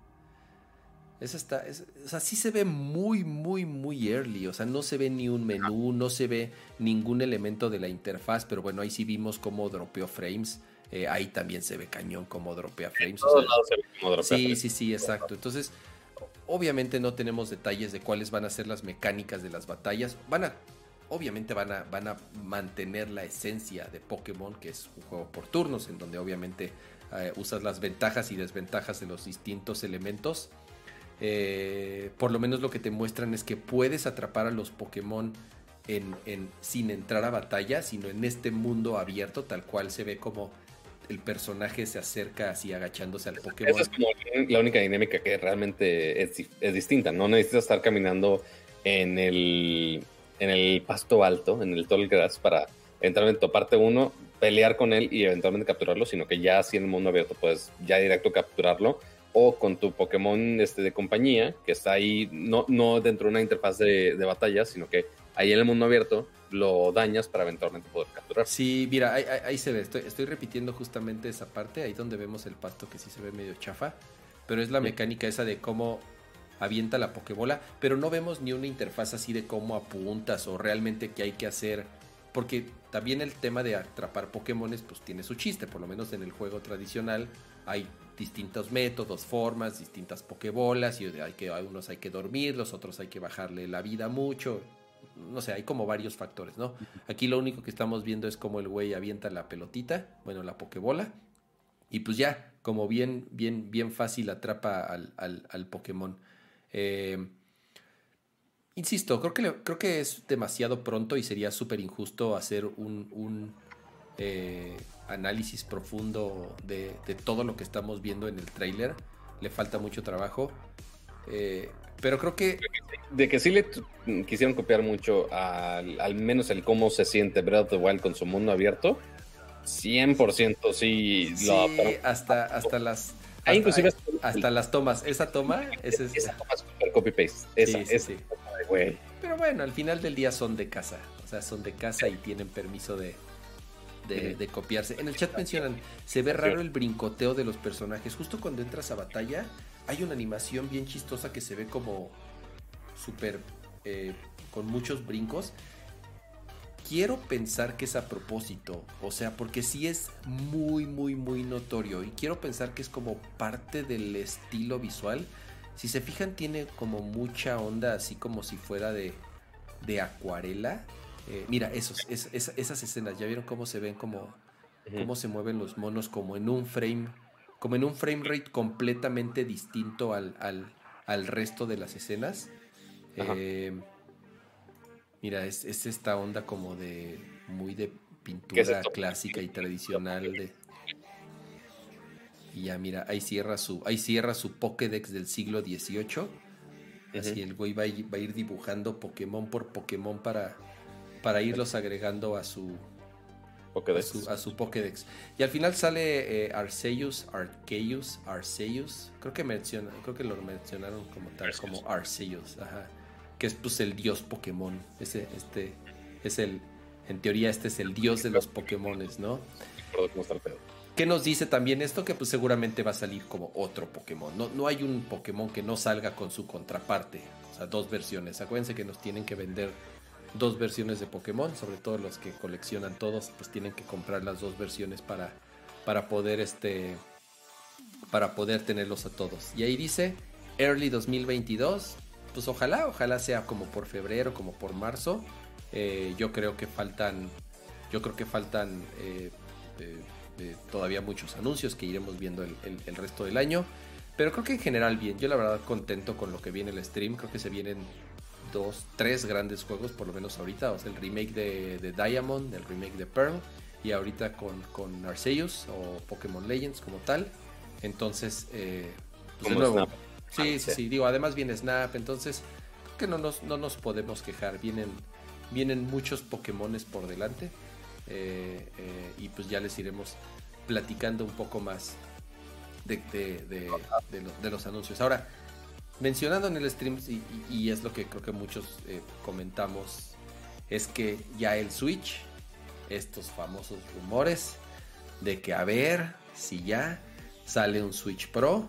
Esa está, o sea, sí se ve muy, muy, muy early. O sea, no se ve ni un menú, no se ve ningún elemento de la interfaz, pero bueno, ahí sí vimos cómo dropeó frames. Eh, ahí también se ve cañón como dropea frames. sí, sí, sí, exacto. Entonces, obviamente no tenemos detalles de cuáles van a ser las mecánicas de las batallas. Van a, obviamente van a, van a mantener la esencia de Pokémon, que es un juego por turnos, en donde obviamente eh, usas las ventajas y desventajas de los distintos elementos. Eh, por lo menos lo que te muestran es que puedes atrapar a los Pokémon en, sin entrar a batalla, sino en este mundo abierto, tal cual se ve como el personaje se acerca así agachándose al Pokémon. Esa es como la única dinámica que realmente es, distinta, no necesitas estar caminando en el, en el pasto alto, en el tall grass, para eventualmente toparte uno, pelear con él y eventualmente capturarlo, sino que ya así en el mundo abierto puedes ya directo capturarlo o con tu Pokémon este, de compañía, que está ahí, no, no dentro de una interfaz de, de batalla, sino que ahí en el mundo abierto lo dañas para eventualmente poder capturar. Sí, mira, ahí, se ve, estoy, estoy, repitiendo justamente esa parte, ahí donde vemos el pasto que sí se ve medio chafa, pero es la mecánica esa de cómo avienta la Pokébola, pero no vemos ni una interfaz así de cómo apuntas o realmente qué hay que hacer, porque también el tema de atrapar Pokémones pues tiene su chiste, por lo menos en el juego tradicional hay distintos métodos, formas, distintas Pokébolas, y hay que, unos hay que dormir, los otros hay que bajarle la vida mucho, no sé, hay como varios factores, ¿no? Aquí lo único que estamos viendo es cómo el güey avienta la pelotita, bueno, la pokebola, y pues ya, como bien, bien, bien fácil atrapa al, al, Pokémon. Eh, insisto, creo que, creo que es demasiado pronto y sería súper injusto hacer un, un eh, análisis profundo de, de, todo lo que estamos viendo en el trailer. Le falta mucho trabajo. Eh, pero creo que... De que sí le quisieron copiar mucho al, menos el cómo se siente Breath of the Wild con su mundo abierto. 100% sí. Sí, hasta, hasta las... Hasta, inclusive hasta, las tomas. Esa toma... Esa, es, esa toma es super copy-paste. Esa, sí, sí, Pero bueno, al final del día son de casa. O sea, son de casa y tienen permiso de, de, de, copiarse. En el chat mencionan, se ve raro el brincoteo de los personajes. Justo cuando entras a batalla, hay una animación bien chistosa que se ve como súper eh, con muchos brincos. Quiero pensar que es a propósito, o sea, porque sí es muy, muy, muy notorio y quiero pensar que es como parte del estilo visual. Si se fijan, tiene como mucha onda, así como si fuera de, de acuarela. Eh, mira, esos, esas escenas, ¿ya vieron cómo se ven como, cómo se mueven los monos como en un frame como en un frame rate completamente distinto al, resto de las escenas. Eh, mira, es, esta onda como de muy de pintura clásica y tradicional. De, y ya mira, ahí cierra su, ahí cierra su Pokédex del siglo XVIII. Así el güey va a, ir, dibujando Pokémon por Pokémon para, para irlos agregando a su, a, su, Pokédex. Y al final sale eh, Arceus, Arceus, Arceus. Creo que menciona, creo que lo mencionaron como tal, como Arceus, ajá. Que es pues el dios Pokémon. Ese, este, es el, en teoría este es el dios de los Pokémones, ¿no? ¿Qué nos dice también esto? Que pues seguramente va a salir como otro Pokémon. No, no hay un Pokémon que no salga con su contraparte. O sea, dos versiones. Acuérdense que nos tienen que vender dos versiones de Pokémon, sobre todo los que coleccionan todos, pues tienen que comprar las dos versiones para, para poder este para poder tenerlos a todos. Y ahí dice Early 2022, pues ojalá, ojalá sea como por febrero, como por marzo. Eh, yo creo que faltan, yo creo que faltan eh, todavía muchos anuncios que iremos viendo el, el resto del año. Pero creo que en general bien. Yo la verdad contento con lo que viene el stream. Creo que se vienen dos, tres grandes juegos, por lo menos ahorita. O sea, el remake de, Diamond, el remake de Pearl, y ahorita con, con Arceus o Pokémon Legends como tal. Entonces, eh, pues de nuevo. Sí, sí, sí, Digo, además viene Snap, entonces creo que no nos, no nos podemos quejar. Vienen, vienen muchos Pokémones por delante. Eh, eh, y pues ya les iremos platicando un poco más de, de los anuncios. Ahora, mencionando en el stream, y, es lo que creo que muchos eh, comentamos, es que ya el Switch, estos famosos rumores de que a ver si ya sale un Switch Pro.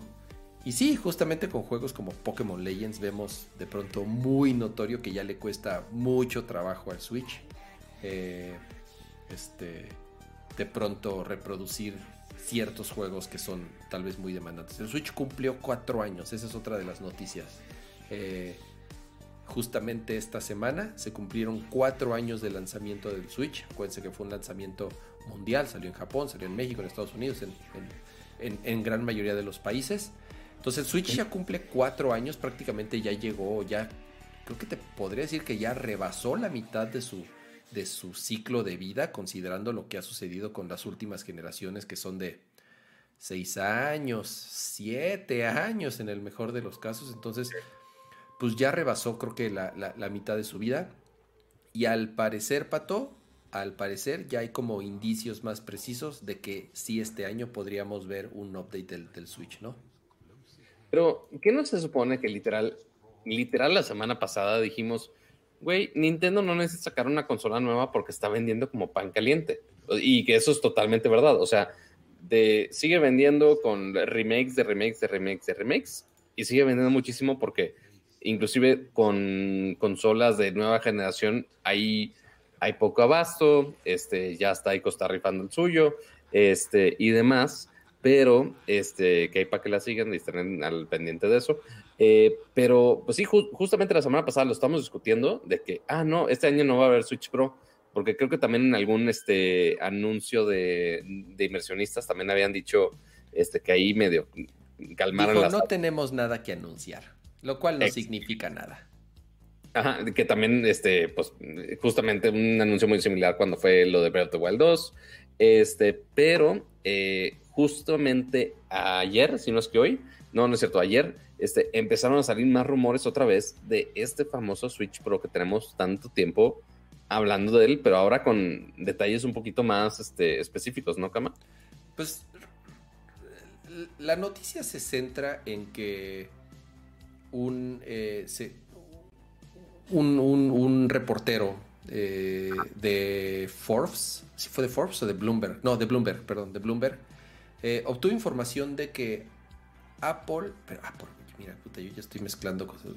Y sí, justamente con juegos como Pokémon Legends vemos de pronto muy notorio que ya le cuesta mucho trabajo al Switch. Eh, este, de pronto reproducir ciertos juegos que son tal vez muy demandantes. El Switch cumplió cuatro años, esa es otra de las noticias. Eh, justamente esta semana se cumplieron cuatro años de lanzamiento del Switch. Acuérdense que fue un lanzamiento mundial, salió en Japón, salió en México, en Estados Unidos, en, gran mayoría de los países. Entonces el Switch ya cumple cuatro años, prácticamente ya llegó, ya creo que te podría decir que ya rebasó la mitad de su, de su ciclo de vida, considerando lo que ha sucedido con las últimas generaciones que son de 6 años, 7 años en el mejor de los casos. Entonces, pues ya rebasó creo que la, mitad de su vida. Y al parecer, Pato, al parecer ya hay como indicios más precisos de que sí este año podríamos ver un update del, Switch, ¿no? Pero, ¿qué no se supone que literal, literal la semana pasada dijimos, güey, Nintendo no necesita sacar una consola nueva porque está vendiendo como pan caliente? Y que eso es totalmente verdad. O sea, de, sigue vendiendo con remakes de remakes de remakes de remakes y sigue vendiendo muchísimo porque inclusive con consolas de nueva generación hay, hay poco abasto, este, ya está ahí está rifando el suyo este, y demás, pero este, que hay para que la sigan y estén al pendiente de eso. Eh, pero pues sí, justamente la semana pasada lo estamos discutiendo de que, ah, no, este año no va a haber Switch Pro porque creo que también en algún este, anuncio de, inversionistas también habían dicho este, que ahí medio calmaron las... No tenemos nada que anunciar, lo cual no significa nada. Ajá, que también, este, pues, justamente un anuncio muy similar cuando fue lo de Breath of the Wild 2, este, pero eh, justamente ayer, si no es que hoy, no, no es cierto, ayer, este, empezaron a salir más rumores otra vez de este famoso Switch Pro que tenemos tanto tiempo hablando de él, pero ahora con detalles un poquito más este, específicos, ¿no, Kama? Pues la noticia se centra en que un, eh, un, reportero eh, de Forbes, si fue de Forbes o de Bloomberg, no, de Bloomberg, perdón, de Bloomberg, eh, obtuvo información de que Apple, pero Apple, mira, puta, yo ya estoy mezclando cosas,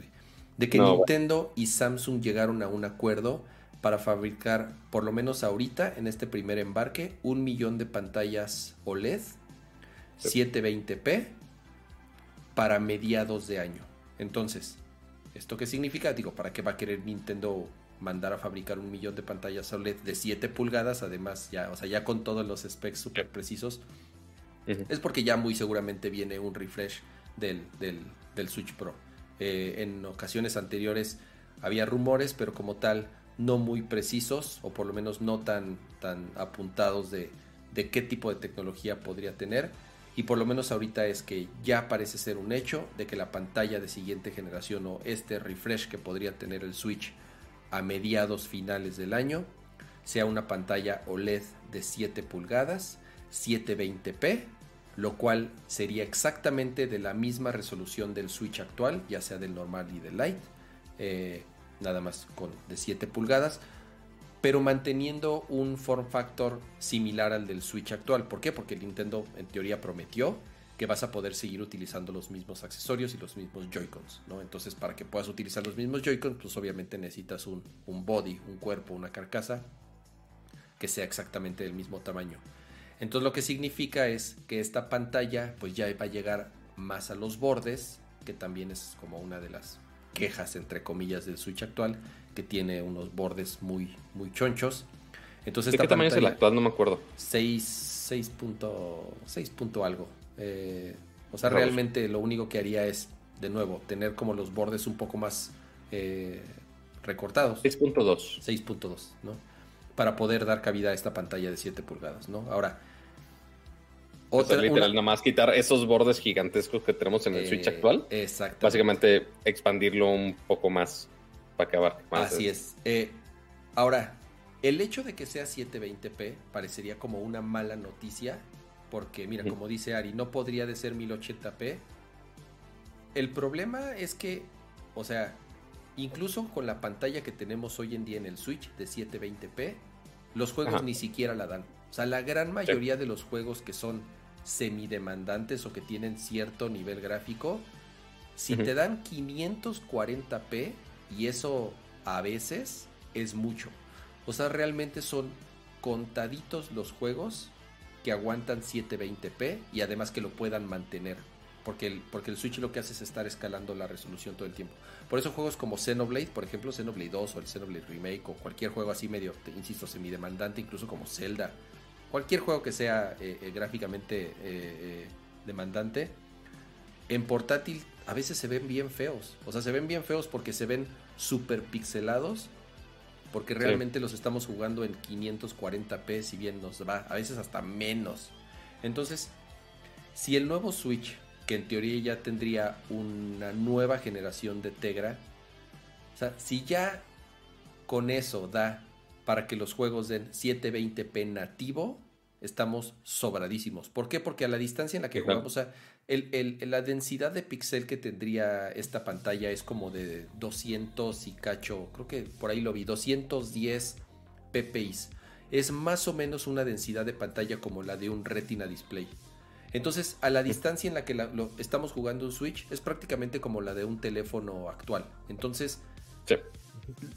de que Nintendo y Samsung llegaron a un acuerdo para fabricar, por lo menos ahorita, en este primer embarque, un millón de pantallas OLED 720p para mediados de año. Entonces, ¿esto qué significa? Digo, ¿para qué va a querer Nintendo mandar a fabricar un millón de pantallas OLED de 7 pulgadas? Además, ya, o sea, ya con todos los specs súper precisos. Es porque ya muy seguramente viene un refresh del, del, Switch Pro. Eh, en ocasiones anteriores había rumores, pero como tal no muy precisos o por lo menos no tan, tan apuntados de, de qué tipo de tecnología podría tener. Y por lo menos ahorita es que ya parece ser un hecho de que la pantalla de siguiente generación o este refresh que podría tener el Switch a mediados finales del año sea una pantalla OLED de 7 pulgadas, 720p, lo cual sería exactamente de la misma resolución del Switch actual, ya sea del normal y del Lite. Eh, nada más con de 7 pulgadas, pero manteniendo un form factor similar al del Switch actual. ¿Por qué? Porque Nintendo en teoría prometió que vas a poder seguir utilizando los mismos accesorios y los mismos Joy-Cons, ¿no? Entonces, para que puedas utilizar los mismos Joy-Cons, pues obviamente necesitas un body, un cuerpo, una carcasa que sea exactamente del mismo tamaño. Entonces, lo que significa es que esta pantalla, pues ya va a llegar más a los bordes, que también es como una de las quejas, entre comillas, del Switch actual, que tiene unos bordes muy, muy chonchos. Entonces, ¿De qué tamaño es el actual? No me acuerdo. 6, 6 punto, 6 punto algo. Eh, o sea, realmente lo único que haría es, de nuevo, tener como los bordes un poco más eh, recortados. 6.2. 6.2, ¿no? Para poder dar cabida a esta pantalla de 7 pulgadas, ¿no? Ahora, otra, literal, nada más quitar esos bordes gigantescos que tenemos en el Switch eh, actual. Exacto. Básicamente expandirlo un poco más para acabar más. Así es. Eh, ahora, el hecho de que sea 720p parecería como una mala noticia. Porque, mira, como dice Ari, no podría de ser 1080p. El problema es que, o sea, incluso con la pantalla que tenemos hoy en día en el Switch de 720p, los juegos ni siquiera la dan. O sea, la gran mayoría de los juegos que son semidemandantes o que tienen cierto nivel gráfico, si te dan 540p, y eso a veces es mucho. O sea, realmente son contaditos los juegos que aguantan 720p y además que lo puedan mantener. Porque el, porque el Switch lo que hace es estar escalando la resolución todo el tiempo. Por eso juegos como Xenoblade, por ejemplo, Xenoblade 2 o el Xenoblade Remake o cualquier juego así medio, insisto, semidemandante, incluso como Zelda cualquier juego que sea eh, eh, gráficamente eh, demandante, en portátil a veces se ven bien feos. O sea, se ven bien feos porque se ven super pixelados. Porque realmente los estamos jugando en 540p, si bien nos va, a veces hasta menos. Entonces, si el nuevo Switch, que en teoría ya tendría una nueva generación de Tegra, o sea, si ya con eso da para que los juegos den 720p nativo, estamos sobradísimos. ¿Por qué? Porque a la distancia en la que jugamos, o sea, el, la densidad de pixel que tendría esta pantalla es como de 200 y cacho, creo que por ahí lo vi, 210 ppi. Es más o menos una densidad de pantalla como la de un retina display. Entonces, a la distancia en la que lo, estamos jugando un Switch es prácticamente como la de un teléfono actual. Entonces,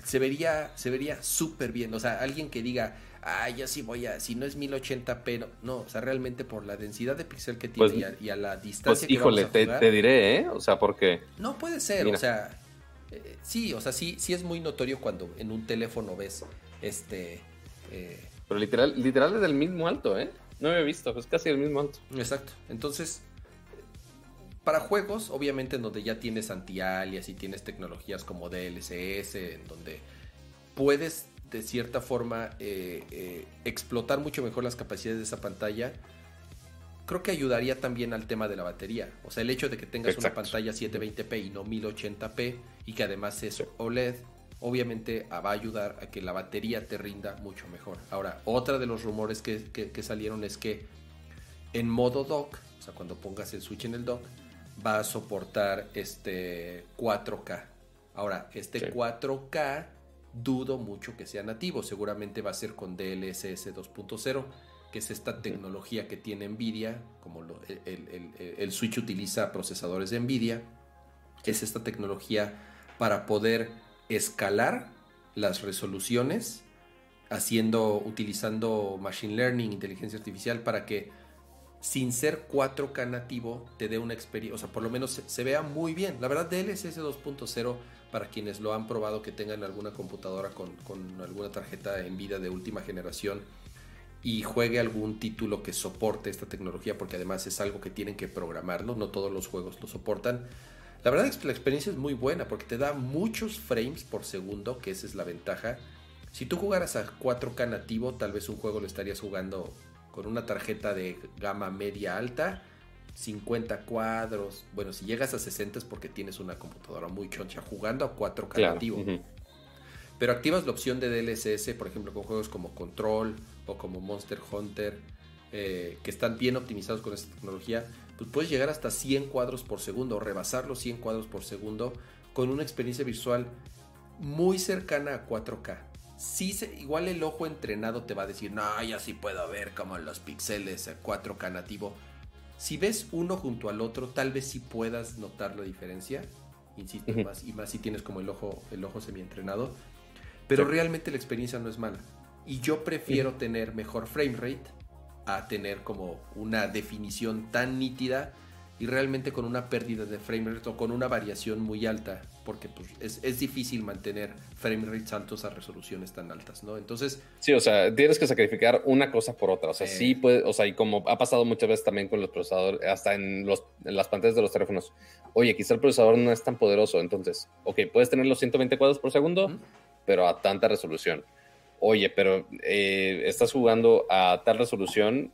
se vería se vería súper bien. O sea, alguien que diga, ah, ya sí voy a, si no es 1080p, no, no o sea, realmente por la densidad de pixel que tiene pues, y, a, la distancia pues, híjole, te, te, diré, ¿eh? O sea, porque... No puede ser, o sea, eh, sí, o sea, sí, sí es muy notorio cuando en un teléfono ves, este... Eh, Pero literal, literal es del mismo alto, ¿eh? No había visto, es casi el mismo alto. Exacto, entonces... Para juegos, obviamente en donde ya tienes anti-alias y tienes tecnologías como DLSS, en donde puedes de cierta forma eh, eh, explotar mucho mejor las capacidades de esa pantalla, creo que ayudaría también al tema de la batería. O sea, el hecho de que tengas una pantalla 720p y no 1080p y que además es OLED, obviamente ah, va a ayudar a que la batería te rinda mucho mejor. Ahora, otra de los rumores que, salieron es que en modo dock, o sea, cuando pongas el Switch en el dock, va a soportar este 4K. Ahora, este 4K dudo mucho que sea nativo. Seguramente va a ser con DLSS 2.0, que es esta tecnología que tiene Nvidia, como el, Switch utiliza procesadores de Nvidia, es esta tecnología para poder escalar las resoluciones haciendo utilizando machine learning, inteligencia artificial para que sin ser 4K nativo te dé una experiencia, o sea, por lo menos se, vea muy bien. La verdad DLSS 2.0 para quienes lo han probado que tengan alguna computadora con, alguna tarjeta en vida de última generación y juegue algún título que soporte esta tecnología, porque además es algo que tienen que programarlo, no todos los juegos lo soportan. La verdad es que la experiencia es muy buena porque te da muchos frames por segundo, que esa es la ventaja. Si tú jugaras a 4K nativo, tal vez un juego lo estarías jugando con una tarjeta de gama media alta 50 cuadros. Bueno, si llegas a 60 es porque tienes una computadora muy choncha jugando a 4K nativo. Pero activas la opción de DLSS, por ejemplo, con juegos como Control o como Monster Hunter, eh, que están bien optimizados con esta tecnología, pues puedes llegar hasta 100 cuadros por segundo o rebasar los 100 cuadros por segundo con una experiencia visual muy cercana a 4K. Sí, igual el ojo entrenado te va a decir, no, ya sí puedo ver como los píxeles a 4K nativo si ves uno junto al otro, tal vez sí puedas notar la diferencia. Insisto, más, y más si tienes como el ojo, el ojo semi-entrenado. Pero realmente la experiencia no es mala. Y yo prefiero tener mejor frame rate a tener como una definición tan nítida y realmente con una pérdida de frame rate o con una variación muy alta, porque pues, es, difícil mantener frame rates altos a resoluciones tan altas, ¿no? Entonces... Sí, o sea, tienes que sacrificar una cosa por otra, o sea, sí puede, o sea, y como ha pasado muchas veces también con los procesadores, hasta en, los, las pantallas de los teléfonos, oye, quizá el procesador no es tan poderoso, entonces, ok, puedes tener los 120 cuadros por segundo, pero a tanta resolución. Oye, pero eh, estás jugando a tal resolución,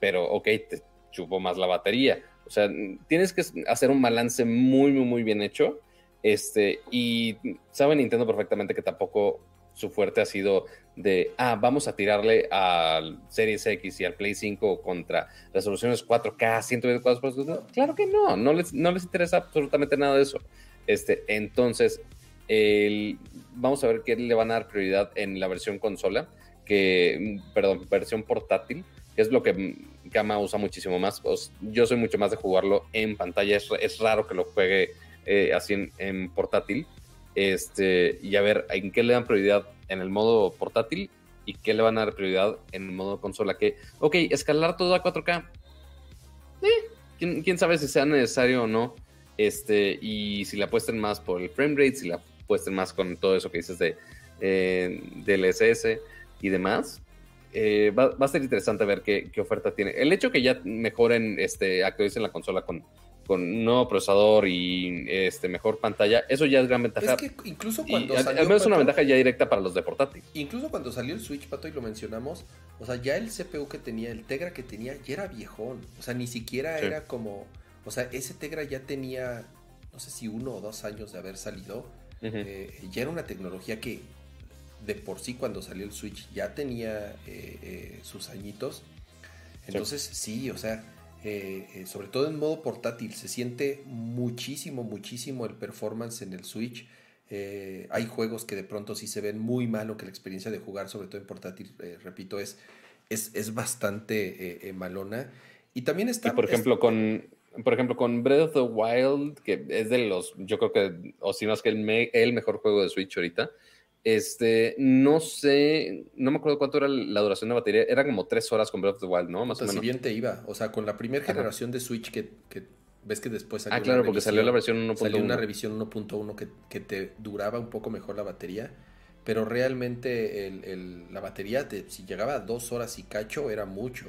pero ok, te chupo más la batería o sea, tienes que hacer un balance muy, muy, muy bien hecho. Este, y sabe Nintendo perfectamente que tampoco su fuerte ha sido de, ah, vamos a tirarle al Series X y al Play 5 contra resoluciones 4K, 124 por segundo. Claro que no, no les, no les interesa absolutamente nada de eso. Este, entonces, el, vamos a ver qué le van a dar prioridad en la versión consola, que, perdón, versión portátil, que es lo que Gama usa muchísimo más. Yo soy mucho más de jugarlo en pantalla. Es, raro que lo juegue eh, así en, portátil. Este, y a ver en qué le dan prioridad en el modo portátil y qué le van a dar prioridad en el modo consola. Que, ok, escalar todo a 4K. Eh, ¿quién, sabe si sea necesario o no. Este, y si le apuesten más por el frame rate, si le apuesten más con todo eso que dices de eh, del SS y demás. Eh, va, a ser interesante ver qué, oferta tiene. El hecho que ya mejoren, este, actualicen la consola con, con un nuevo procesador y este, mejor pantalla, eso ya es gran ventaja. Es que incluso cuando salió, Al menos una ventaja ya directa para los de portátil. Incluso cuando salió el Switch, Pato, y lo mencionamos, o sea, ya el CPU que tenía, el Tegra que tenía, ya era viejón. O sea, ni siquiera era como. O sea, ese Tegra ya tenía, no sé si uno o dos años de haber salido. Eh, ya era una tecnología que de por sí cuando salió el Switch ya tenía eh, eh, sus añitos. Entonces sí, o sea, sobre todo en modo portátil, se siente muchísimo, muchísimo el performance en el Switch. hay juegos que de pronto sí se ven muy malo, que la experiencia de jugar, sobre todo en portátil, repito, es, es, es bastante malona. Y también está... por ejemplo, con, por ejemplo, con Breath of the Wild, que es de los, yo creo que, o si no es que el, el mejor juego de Switch ahorita, este, no sé, no me acuerdo cuánto era la duración de batería, era como tres horas con Breath of the Wild, ¿no? Más o, menos. Si bien te iba, o sea, con la primera generación de Switch que, ves que después salió. Ah, claro, porque salió la versión 1.1. Salió una revisión 1.1 que, que, te duraba un poco mejor la batería, pero realmente el, la batería, si llegaba a dos horas y cacho, era mucho.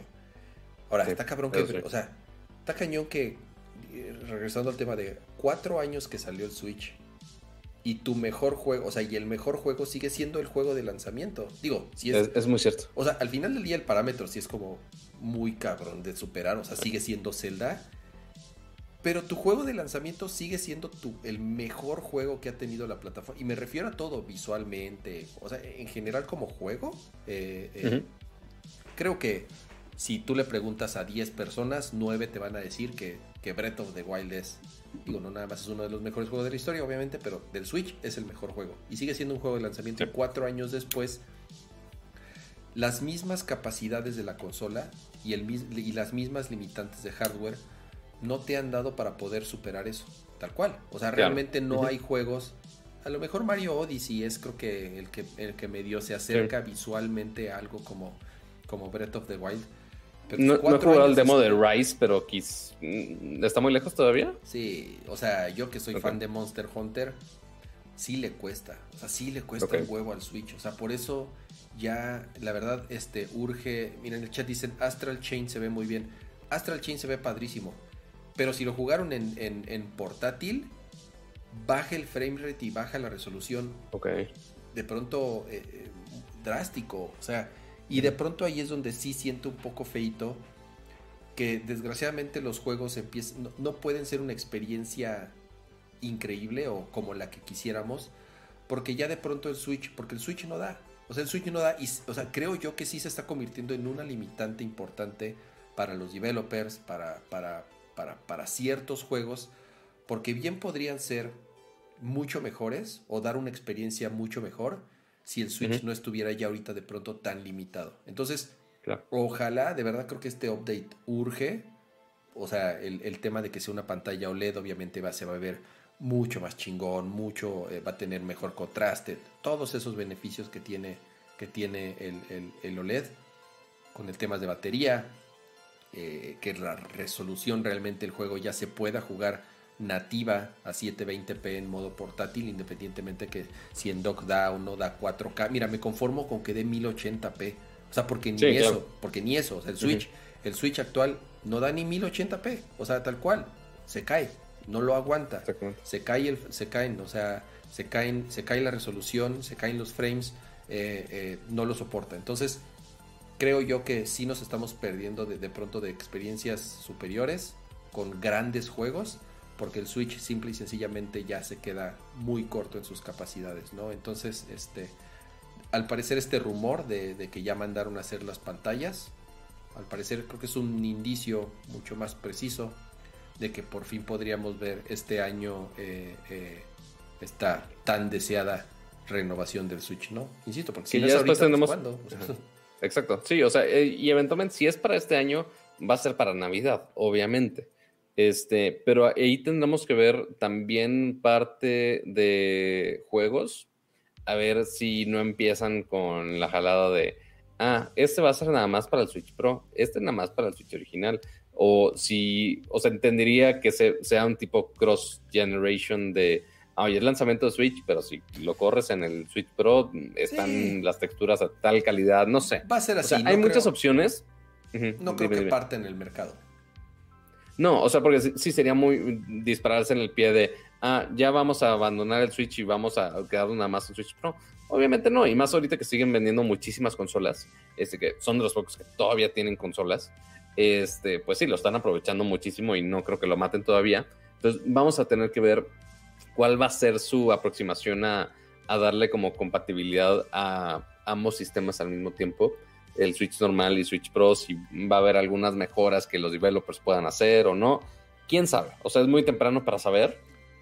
Ahora, está cabrón que, o sea, está cañón que, eh, regresando al tema de cuatro años que salió el Switch y tu mejor juego, o sea, y el mejor juego sigue siendo el juego de lanzamiento. Digo, si es, es, muy cierto. O sea, al final del día el parámetro sí es como muy cabrón de superar, o sea, sigue siendo Zelda. Pero tu juego de lanzamiento sigue siendo tu, el mejor juego que ha tenido la plataforma. Y me refiero a todo, visualmente, o sea, en general como juego. Eh, creo que si tú le preguntas a 10 personas, 9 te van a decir que, que Breath of the Wild es, digo, no nada más es uno de los mejores juegos de la historia, obviamente, pero del Switch es el mejor juego. Y sigue siendo un juego de lanzamiento. Cuatro años después, las mismas capacidades de la consola y, el, y las mismas limitantes de hardware no te han dado para poder superar eso, tal cual. O sea, realmente no hay juegos. A lo mejor Mario Odyssey es creo que el que, el que medio se acerca visualmente a algo como, como Breath of the Wild no, he jugado el demo de Rise, pero mm, ¿está muy lejos todavía? Sí, o sea, yo que soy fan de Monster Hunter, sí le cuesta. O sea, sí le cuesta el huevo al Switch. O sea, por eso ya, la verdad, este, urge. Miren, en el chat dicen Astral Chain se ve muy bien. Astral Chain se ve padrísimo. Pero si lo jugaron en, portátil, baja el frame rate y baja la resolución. Ok. De pronto, eh, eh, drástico. O sea, y de pronto ahí es donde sí siento un poco feito que desgraciadamente los juegos empiezan, no, pueden ser una experiencia increíble o como la que quisiéramos, porque ya de pronto el Switch, porque el Switch no da. O sea, el Switch no da, y, o sea, creo yo que sí se está convirtiendo en una limitante importante para los developers, para, para, para, para ciertos juegos, porque bien podrían ser mucho mejores o dar una experiencia mucho mejor, si el Switch no estuviera ya ahorita de pronto tan limitado. Entonces, ojalá, de verdad creo que este update urge. O sea, el, tema de que sea una pantalla OLED obviamente va, se va a ver mucho más chingón, mucho, eh, va a tener mejor contraste, todos esos beneficios que tiene, que tiene el, OLED, con el tema de batería, eh, que la resolución realmente el juego ya se pueda jugar nativa a 720p en modo portátil, independientemente que si en dock da o no da 4K. Mira, me conformo con que dé 1080p. O sea, porque ni eso, porque ni eso. el Switch, el Switch actual no da ni 1080p. O sea, tal cual. Se cae. No lo aguanta. Se cae el, se caen, o sea, se caen, se cae la resolución, se caen los frames, eh, eh, no lo soporta. Entonces, creo yo que sí nos estamos perdiendo de, de pronto de experiencias superiores con grandes juegos porque el Switch simple y sencillamente ya se queda muy corto en sus capacidades, ¿no? Entonces, este, al parecer este rumor de, que ya mandaron a hacer las pantallas, al parecer creo que es un indicio mucho más preciso de que por fin podríamos ver este año eh, eh, esta tan deseada renovación del Switch, ¿no? Insisto, porque si no ya después tenemos... <laughs> Exacto, sí, o sea, eh, y eventualmente si es para este año, va a ser para Navidad, obviamente. Este, pero ahí tendremos que ver también parte de juegos, a ver si no empiezan con la jalada de, ah, este va a ser nada más para el Switch Pro, este nada más para el Switch original, o si, o sea, entendería que sea un tipo cross generation de, ah, es lanzamiento de Switch, pero si lo corres en el Switch Pro, están las texturas a tal calidad, no sé. Va a ser así. hay muchas opciones. no creo que parte en el mercado. No, o sea, porque sí, sería muy dispararse en el pie de, ah, ya vamos a abandonar el Switch y vamos a quedar nada más en Switch Pro. Obviamente no, y más ahorita que siguen vendiendo muchísimas consolas, este, que son de los pocos que todavía tienen consolas, este, pues sí, lo están aprovechando muchísimo y no creo que lo maten todavía. Entonces vamos a tener que ver cuál va a ser su aproximación a, a darle como compatibilidad a ambos sistemas al mismo tiempo, el Switch normal y Switch Pro, si va a haber algunas mejoras que los developers puedan hacer o no, quién sabe. O sea, es muy temprano para saber,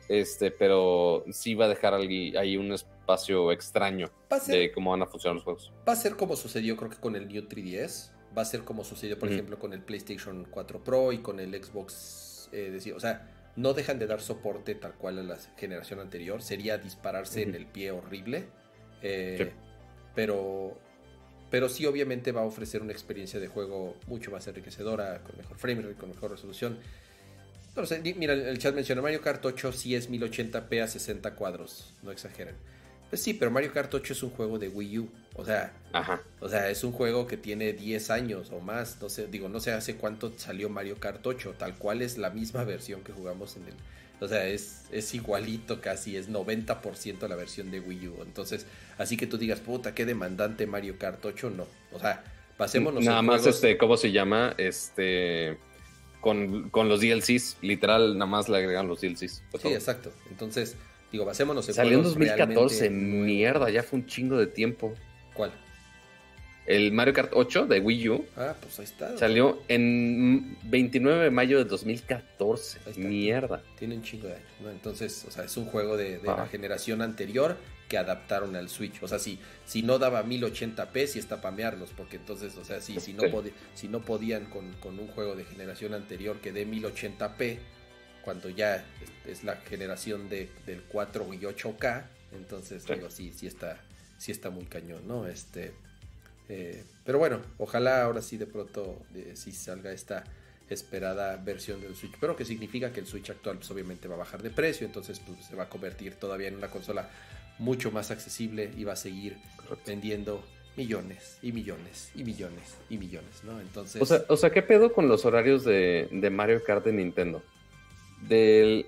este, pero sí va a dejar ahí, un espacio extraño de cómo van a funcionar los juegos. Va a ser como sucedió creo que con el New 3DS, va a ser como sucedió por ejemplo con el PlayStation 4 Pro y con el Xbox, eh, o sea, no dejan de dar soporte tal cual a la generación anterior, sería dispararse en el pie horrible, eh, pero pero sí obviamente va a ofrecer una experiencia de juego mucho más enriquecedora, con mejor frame rate, con mejor resolución. No sé, mira, el chat menciona Mario Kart 8 sí es 1080p a 60 cuadros, no exageren. Pues sí, pero Mario Kart 8 es un juego de Wii U, o sea, o sea, es un juego que tiene 10 años o más, no sé, digo, no sé hace cuánto salió Mario Kart 8, tal cual es la misma versión que jugamos en el o sea, es, es igualito casi, es 90% la versión de Wii U. Entonces, así que tú digas, puta, qué demandante Mario Kart 8, no. O sea, pasémonos. Nada más, este, ¿cómo se llama? Este. Con, los DLCs, literal, nada más le agregan los DLCs. Sí, exacto. Entonces, digo, basémonos en Salió en 2014, mierda, ya fue un chingo de tiempo. ¿Cuál? El Mario Kart 8 de Wii U. Ah, pues ahí está. Salió en 29 de mayo de 2014. Mierda. Tiene un chingo de años, ¿no? Entonces, o sea, es un juego de, la ah. generación anterior que adaptaron al Switch. O sea, si, si no daba 1080p, sí está pamearlos, porque entonces, o sea, si, si, no, si no podían con, un juego de generación anterior que dé 1080p, cuando ya es, la generación de, del 4 y 8K, entonces, digo, sí, sí está, sí está muy cañón, ¿no? Este eh, pero bueno, ojalá ahora sí de pronto eh, sí salga esta esperada versión del Switch. Pero que significa que el Switch actual pues, obviamente va a bajar de precio, entonces pues, se va a convertir todavía en una consola mucho más accesible y va a seguir vendiendo millones y millones y millones y millones, ¿no? Entonces... O sea, o sea ¿qué pedo con los horarios de, de Mario Kart de Nintendo? Del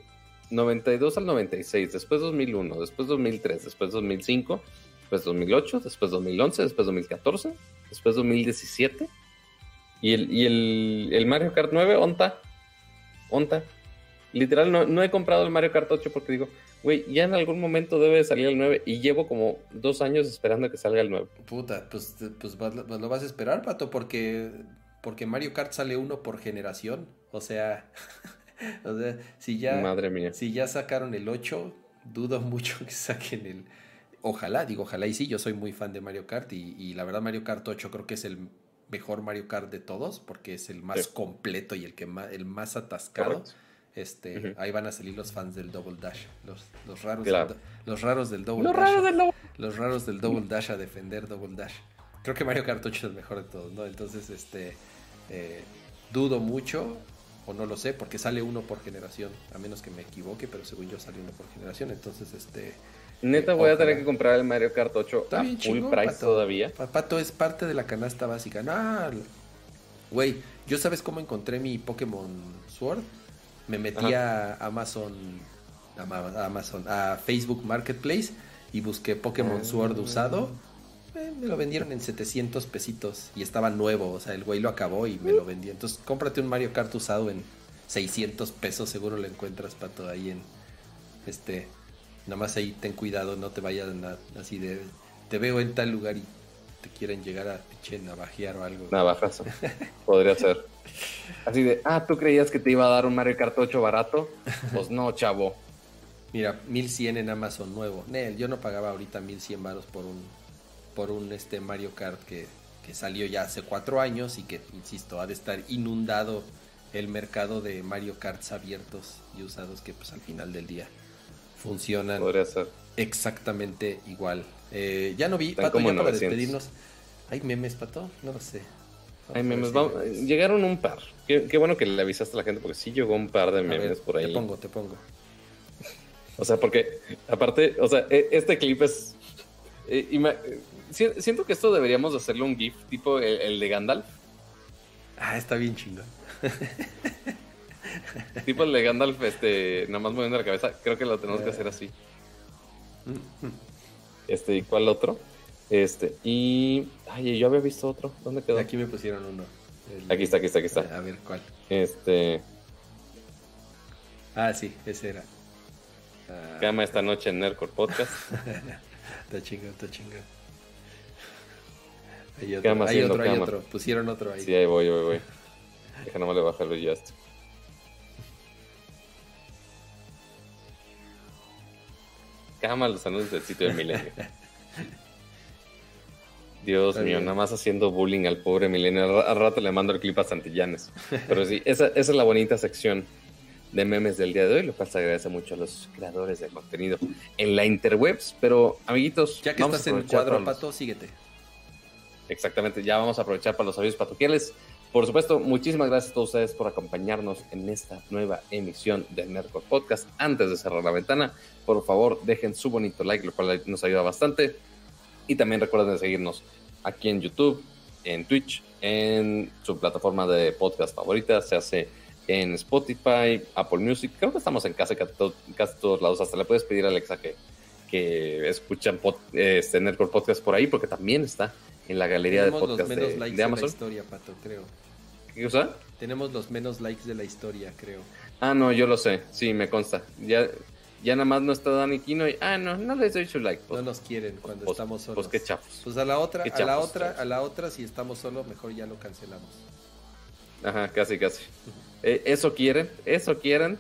92 al 96, después 2001, después 2003, después 2005 después 2008, después 2011, después 2014, después 2017. Y el, y el, Mario Kart 9, onta. Onta. Literal, no, he comprado el Mario Kart 8 porque digo, güey, ya en algún momento debe salir el 9 y llevo como dos años esperando que salga el 9. Puta, pues, pues, pues, lo vas a esperar, pato, porque, porque Mario Kart sale uno por generación. O sea, <laughs> o sea si ya, Madre mía. si ya sacaron el 8, dudo mucho que saquen el, ojalá, digo ojalá y sí, yo soy muy fan de Mario Kart y, la verdad Mario Kart 8 creo que es el mejor Mario Kart de todos porque es el más completo y el que más, el más atascado. Este, ahí van a salir los fans del Double Dash, los, los raros, del, los raros del Double los Dash, raros del los raros del Double Dash a defender Double Dash. Creo que Mario Kart 8 es el mejor de todos, ¿no? Entonces, este, eh, dudo mucho o no lo sé porque sale uno por generación, a menos que me equivoque, pero según yo sale uno por generación, entonces, este, Neta, voy a tener que comprar el Mario Kart 8 a full price todavía. Pato es parte de la canasta básica. No, güey, ¿yo sabes cómo encontré mi Pokémon Sword? Me metí a Amazon, a Amazon, a Facebook Marketplace y busqué Pokémon Sword ah. usado. Eh, me lo vendieron en 700 pesitos y estaba nuevo. O sea, el güey lo acabó y me lo vendió. Entonces, cómprate un Mario Kart usado en 600 pesos. Seguro lo encuentras, Pato, ahí en este Nada más ahí ten cuidado, no te vayan así de. Te veo en tal lugar y te quieren llegar a pinche navajear o algo. Navajazo. Podría ser. Así de, ah, ¿tú creías que te iba a dar un Mario Kart 8 barato? Pues no, chavo. Mira, 1100 en Amazon nuevo. Nel, yo no pagaba ahorita 1100 baros por un por un este Mario Kart que, que salió ya hace cuatro años y que, insisto, ha de estar inundado el mercado de Mario Karts abiertos y usados que pues al final del día funcionan exactamente igual. Eh, ya no vi, Pato, ya para despedirnos. ¿Hay memes, Pato? No lo sé. Hay memes. llegaron un par. Qué, bueno que le avisaste a la gente porque sí llegó un par de memes por ahí. Te pongo, te pongo. O sea, porque aparte, o sea, e, este clip es... Eh, siento que esto deberíamos hacerle un GIF tipo el, el de Gandalf. Ah, está bien chingón. <laughs> tipo el de Gandalf, este, nada más moviendo la cabeza, creo que lo tenemos que hacer así. Este, ¿y cuál otro? Este, y. Ay, yo había visto otro. ¿Dónde quedó? Aquí me pusieron uno. Aquí está, aquí está, aquí está. A ver, ¿cuál? Este. Ah, sí, ese era. Cama esta noche en Nerdcore Podcast. <laughs> Está chingado, está chingado. Hay otro, hay otro, hay otro. Pusieron otro ahí. Sí, ahí voy, voy, voy. Deja nomás le bajarlo ya esto. Cama los anuncios del sitio del milenio. <laughs> Dios mío, nada más haciendo bullying al pobre milenio. Al rato le mando el clip a Santillanes. <laughs> Pero sí, esa, esa, es la bonita sección de memes del día de hoy, lo cual se agradece mucho a los creadores de contenido en la interwebs. Pero, amiguitos, ya que estás en el cuadro, Pato, síguete. Exactamente, ya vamos a aprovechar para los avisos patoquiales. Por supuesto, muchísimas gracias a todos ustedes por acompañarnos en esta nueva emisión del Nerdcore Podcast. Antes de cerrar la ventana, por favor, dejen su bonito like, lo cual nos ayuda bastante. Y también recuerden seguirnos aquí en YouTube, en Twitch, en su plataforma de podcast favorita, se hace en Spotify, Apple Music. Creo que estamos en casi, casi todos lados. Hasta le puedes pedir a Alexa que, que escuchen este Nerdcore Podcast por ahí, porque también está en la galería de podcast de, likes de, Amazon. la historia, Pato, creo. ¿Qué cosa? Tenemos los menos likes de la historia, creo. Ah, no, yo lo sé, sí, me consta. Ya, ya nada más no está Dani Kino y, ah, no, no les doy su like. no nos quieren cuando pues, estamos solos. Pues qué chafos. Pues a la otra, a la otra, a la otra, si estamos solos, mejor ya lo cancelamos. Ajá, casi, casi. Eh, eso quieren, eso quieren.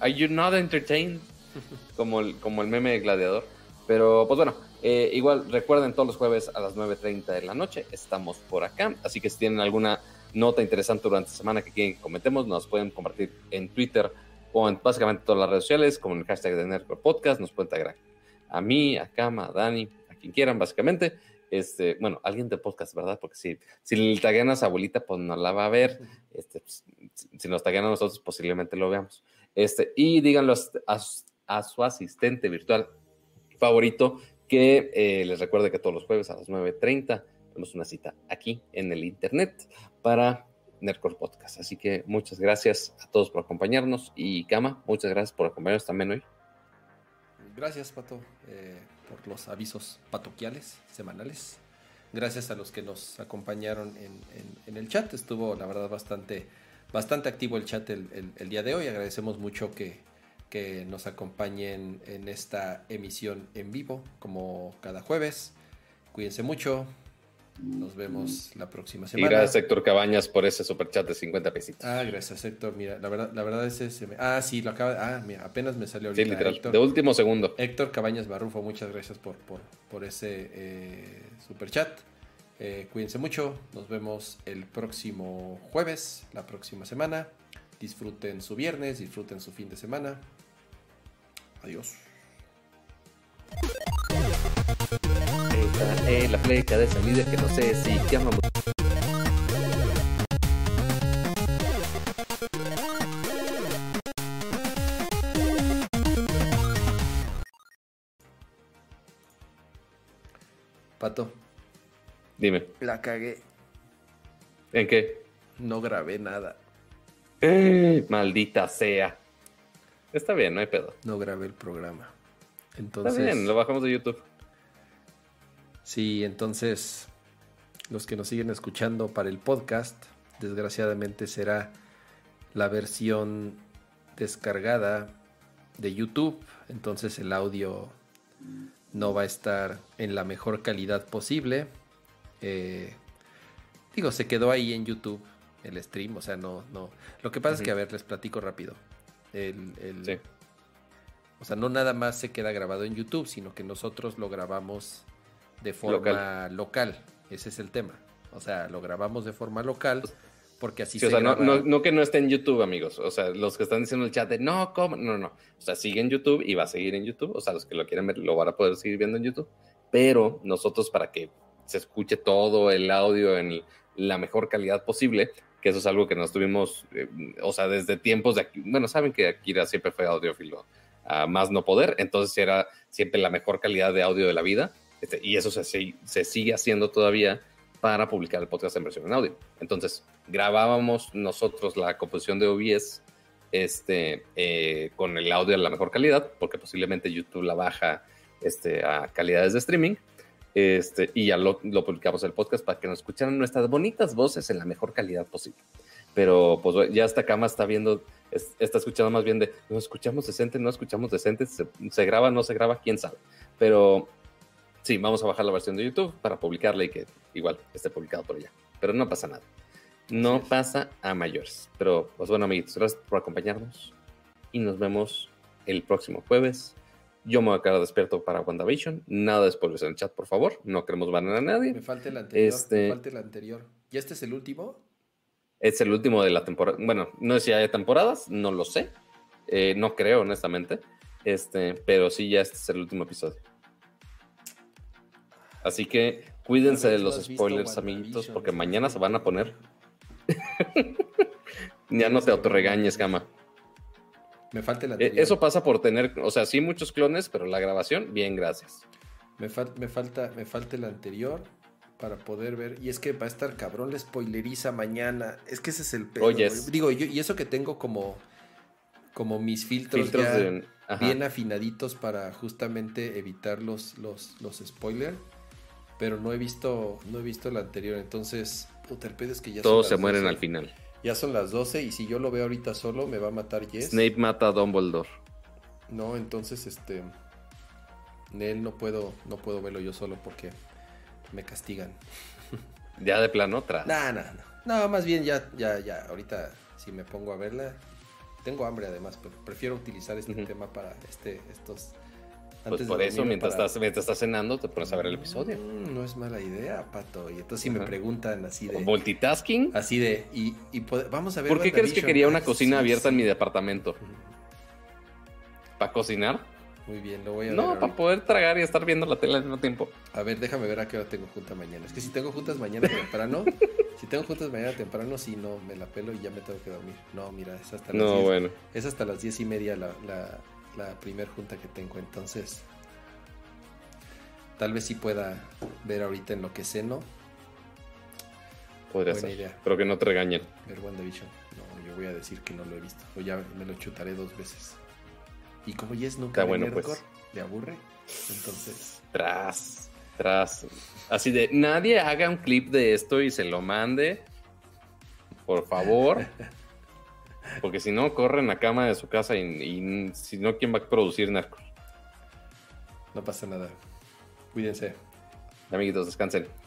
Are you not entertained? <laughs> Como el, como el meme de gladiador. Pero, pues bueno, eh, igual recuerden todos los jueves a las 9.30 de la noche estamos por acá, así que si tienen alguna nota interesante durante la semana que quieren que comentemos, nos pueden compartir en Twitter o en básicamente todas las redes sociales, como en el hashtag de Nerdcore Podcast, nos pueden tagrar a mí, a Kama, a Dani, a quien quieran básicamente. Este, bueno, alguien de podcast, ¿verdad? Porque si, si le taguean a su abuelita, pues no la va a ver. Este, pues, si nos taguean a nosotros, posiblemente lo veamos. Este, y díganlo a, a su asistente virtual favorito que eh, les recuerde que todos los jueves a las 9.30 tenemos una cita aquí en el internet para Nerdcore Podcast. Así que muchas gracias a todos por acompañarnos y Kama, muchas gracias por acompañarnos también hoy. Gracias, Pato, eh, por los avisos patoquiales semanales. Gracias a los que nos acompañaron en, el chat. Estuvo, la verdad, bastante, bastante activo el chat el día de hoy. Agradecemos mucho que, que nos acompañen en esta emisión en vivo, como cada jueves. Cuídense mucho. Nos vemos la próxima semana. Y gracias Héctor Cabañas por ese super chat de 50 pesitos. Ah, gracias Héctor. Mira, la verdad, la verdad es ese. Ah, sí, lo acaba. Ah, mira, apenas me salió ahorita. Sí, literal. de último segundo. Héctor Cabañas Barrufo, muchas gracias por, por, por ese eh, super chat. Eh, cuídense mucho. Nos vemos el próximo jueves, la próxima semana. Disfruten su viernes, disfruten su fin de semana. Adiós. Esta es la flecha de esa líder que no sé si llamamos. Pato. Dime. La cagué. ¿En qué? No grabé nada. Eh, maldita sea. Está bien, no hay pedo. No grabé el programa. Entonces, Está bien, lo bajamos de YouTube. Sí, entonces los que nos siguen escuchando para el podcast, desgraciadamente será la versión descargada de YouTube. Entonces el audio no va a estar en la mejor calidad posible. Eh, digo, se quedó ahí en YouTube el stream, o sea, no, no. Lo que pasa es que, a ver, les platico rápido. El, O sea, no nada más se queda grabado en YouTube, sino que nosotros lo grabamos de forma local. Ese es el tema. O sea, lo grabamos de forma local porque así se o sea, no, no, que no esté en YouTube, amigos. O sea, los que están diciendo en el chat de no, ¿cómo? No, no. O sea, sigue en YouTube y va a seguir en YouTube. O sea, los que lo quieran ver lo van a poder seguir viendo en YouTube. Pero nosotros, para que se escuche todo el audio en la mejor calidad posible, que eso es algo que nos tuvimos, eh, o sea, desde tiempos de aquí, bueno, saben que Akira siempre fue audiófilo a más no poder, entonces era siempre la mejor calidad de audio de la vida, este, y eso se, se, sigue haciendo todavía para publicar el podcast en versión en audio. Entonces, grabábamos nosotros la composición de OBS este, eh, con el audio de la mejor calidad, porque posiblemente YouTube la baja este, a calidades de streaming, este, y ya lo, publicamos el podcast para que nos escucharan nuestras bonitas voces en la mejor calidad posible. Pero pues ya esta cama está viendo, está escuchando más bien de, ¿nos escuchamos decente? ¿No escuchamos decente? ¿Se, graba? ¿No se graba? ¿Quién sabe? Pero Sí, vamos a bajar la versión de YouTube para publicarla y que igual esté publicado por allá. Pero no pasa nada. No pasa a mayores. Pero, pues bueno, amiguitos, gracias por acompañarnos. Y nos vemos el próximo jueves. Yo me voy a quedar despierto para WandaVision. Nada de spoilers en el chat, por favor. No queremos banear a Me nadie. falta el anterior. Este- Me falta el anterior. ¿Y este es el último? Es el último de la temporada. Bueno, no sé si hay temporadas, no lo sé. Eh, no creo, honestamente. Este, pero sí, ya este es el último episodio. Así que cuídense de ver, ¿no los spoilers, amiguitos, porque mañana se van a poner. <laughs> ya no te autorregañes, cama. Me falta el anterior. Eso pasa por tener, o sea, sí muchos clones, pero la grabación, bien, gracias. Me, fal- me falta, me falta el anterior para poder ver. Y es que va a estar cabrón la spoileriza mañana. Es que ese es el pedo. Oye, güey. Digo, yo, y eso que tengo como, como mis filtros, Filtros ya de. ajá. bien afinaditos para justamente evitar los, los, los spoilers. Pero no he visto, no he visto el anterior. Entonces, puta, el pedo es que ya Todos se mueren 12. al final. Ya son las 12 y si yo lo veo ahorita solo me va a matar Jess. Snape mata a Dumbledore. No, entonces este Nel no puedo no puedo verlo yo solo porque me castigan. <laughs> Ya de plano, tras. No, no, no. No, más bien ya ya ya ahorita si me pongo a verla tengo hambre además, pero prefiero utilizar este tema para este estos Pues por eso, mientras, para- estás, mientras estás cenando, te pones a ver el episodio. Mm, no es mala idea, pato. Y entonces si me preguntan así de Multitasking. así de y, y vamos a ver ¿Por qué crees que quería una cocina sí, abierta en mi departamento? ¿Para cocinar? Muy bien, lo voy a ver. No, para poder tragar y estar viendo la tele al mismo tiempo. A ver, déjame ver a qué hora tengo junta mañana. Es que si tengo juntas mañana <laughs> temprano, si tengo juntas mañana temprano, sí, no, me la pelo y ya me tengo que dormir. No, mira, es hasta las No, 10. bueno. Es hasta las diez y media la, la, la primer junta que tengo. Entonces, tal vez sí pueda ver ahorita en lo que ceno, Podría Buena ser. idea. Pero que no te regañen. ver WandaVision. No, yo voy a decir que no lo he visto. O ya me lo chutaré dos veces. Y como Jess nunca Está bueno, pues. le aburre. Entonces, Tras, tras. Así de, nadie haga un clip de esto y se lo mande. Por favor. <laughs> Porque si no, corren la cama de su casa y, y si no, ¿quién va a producir narcos? no pasa nada. Cuídense. Amiguitos, descansen.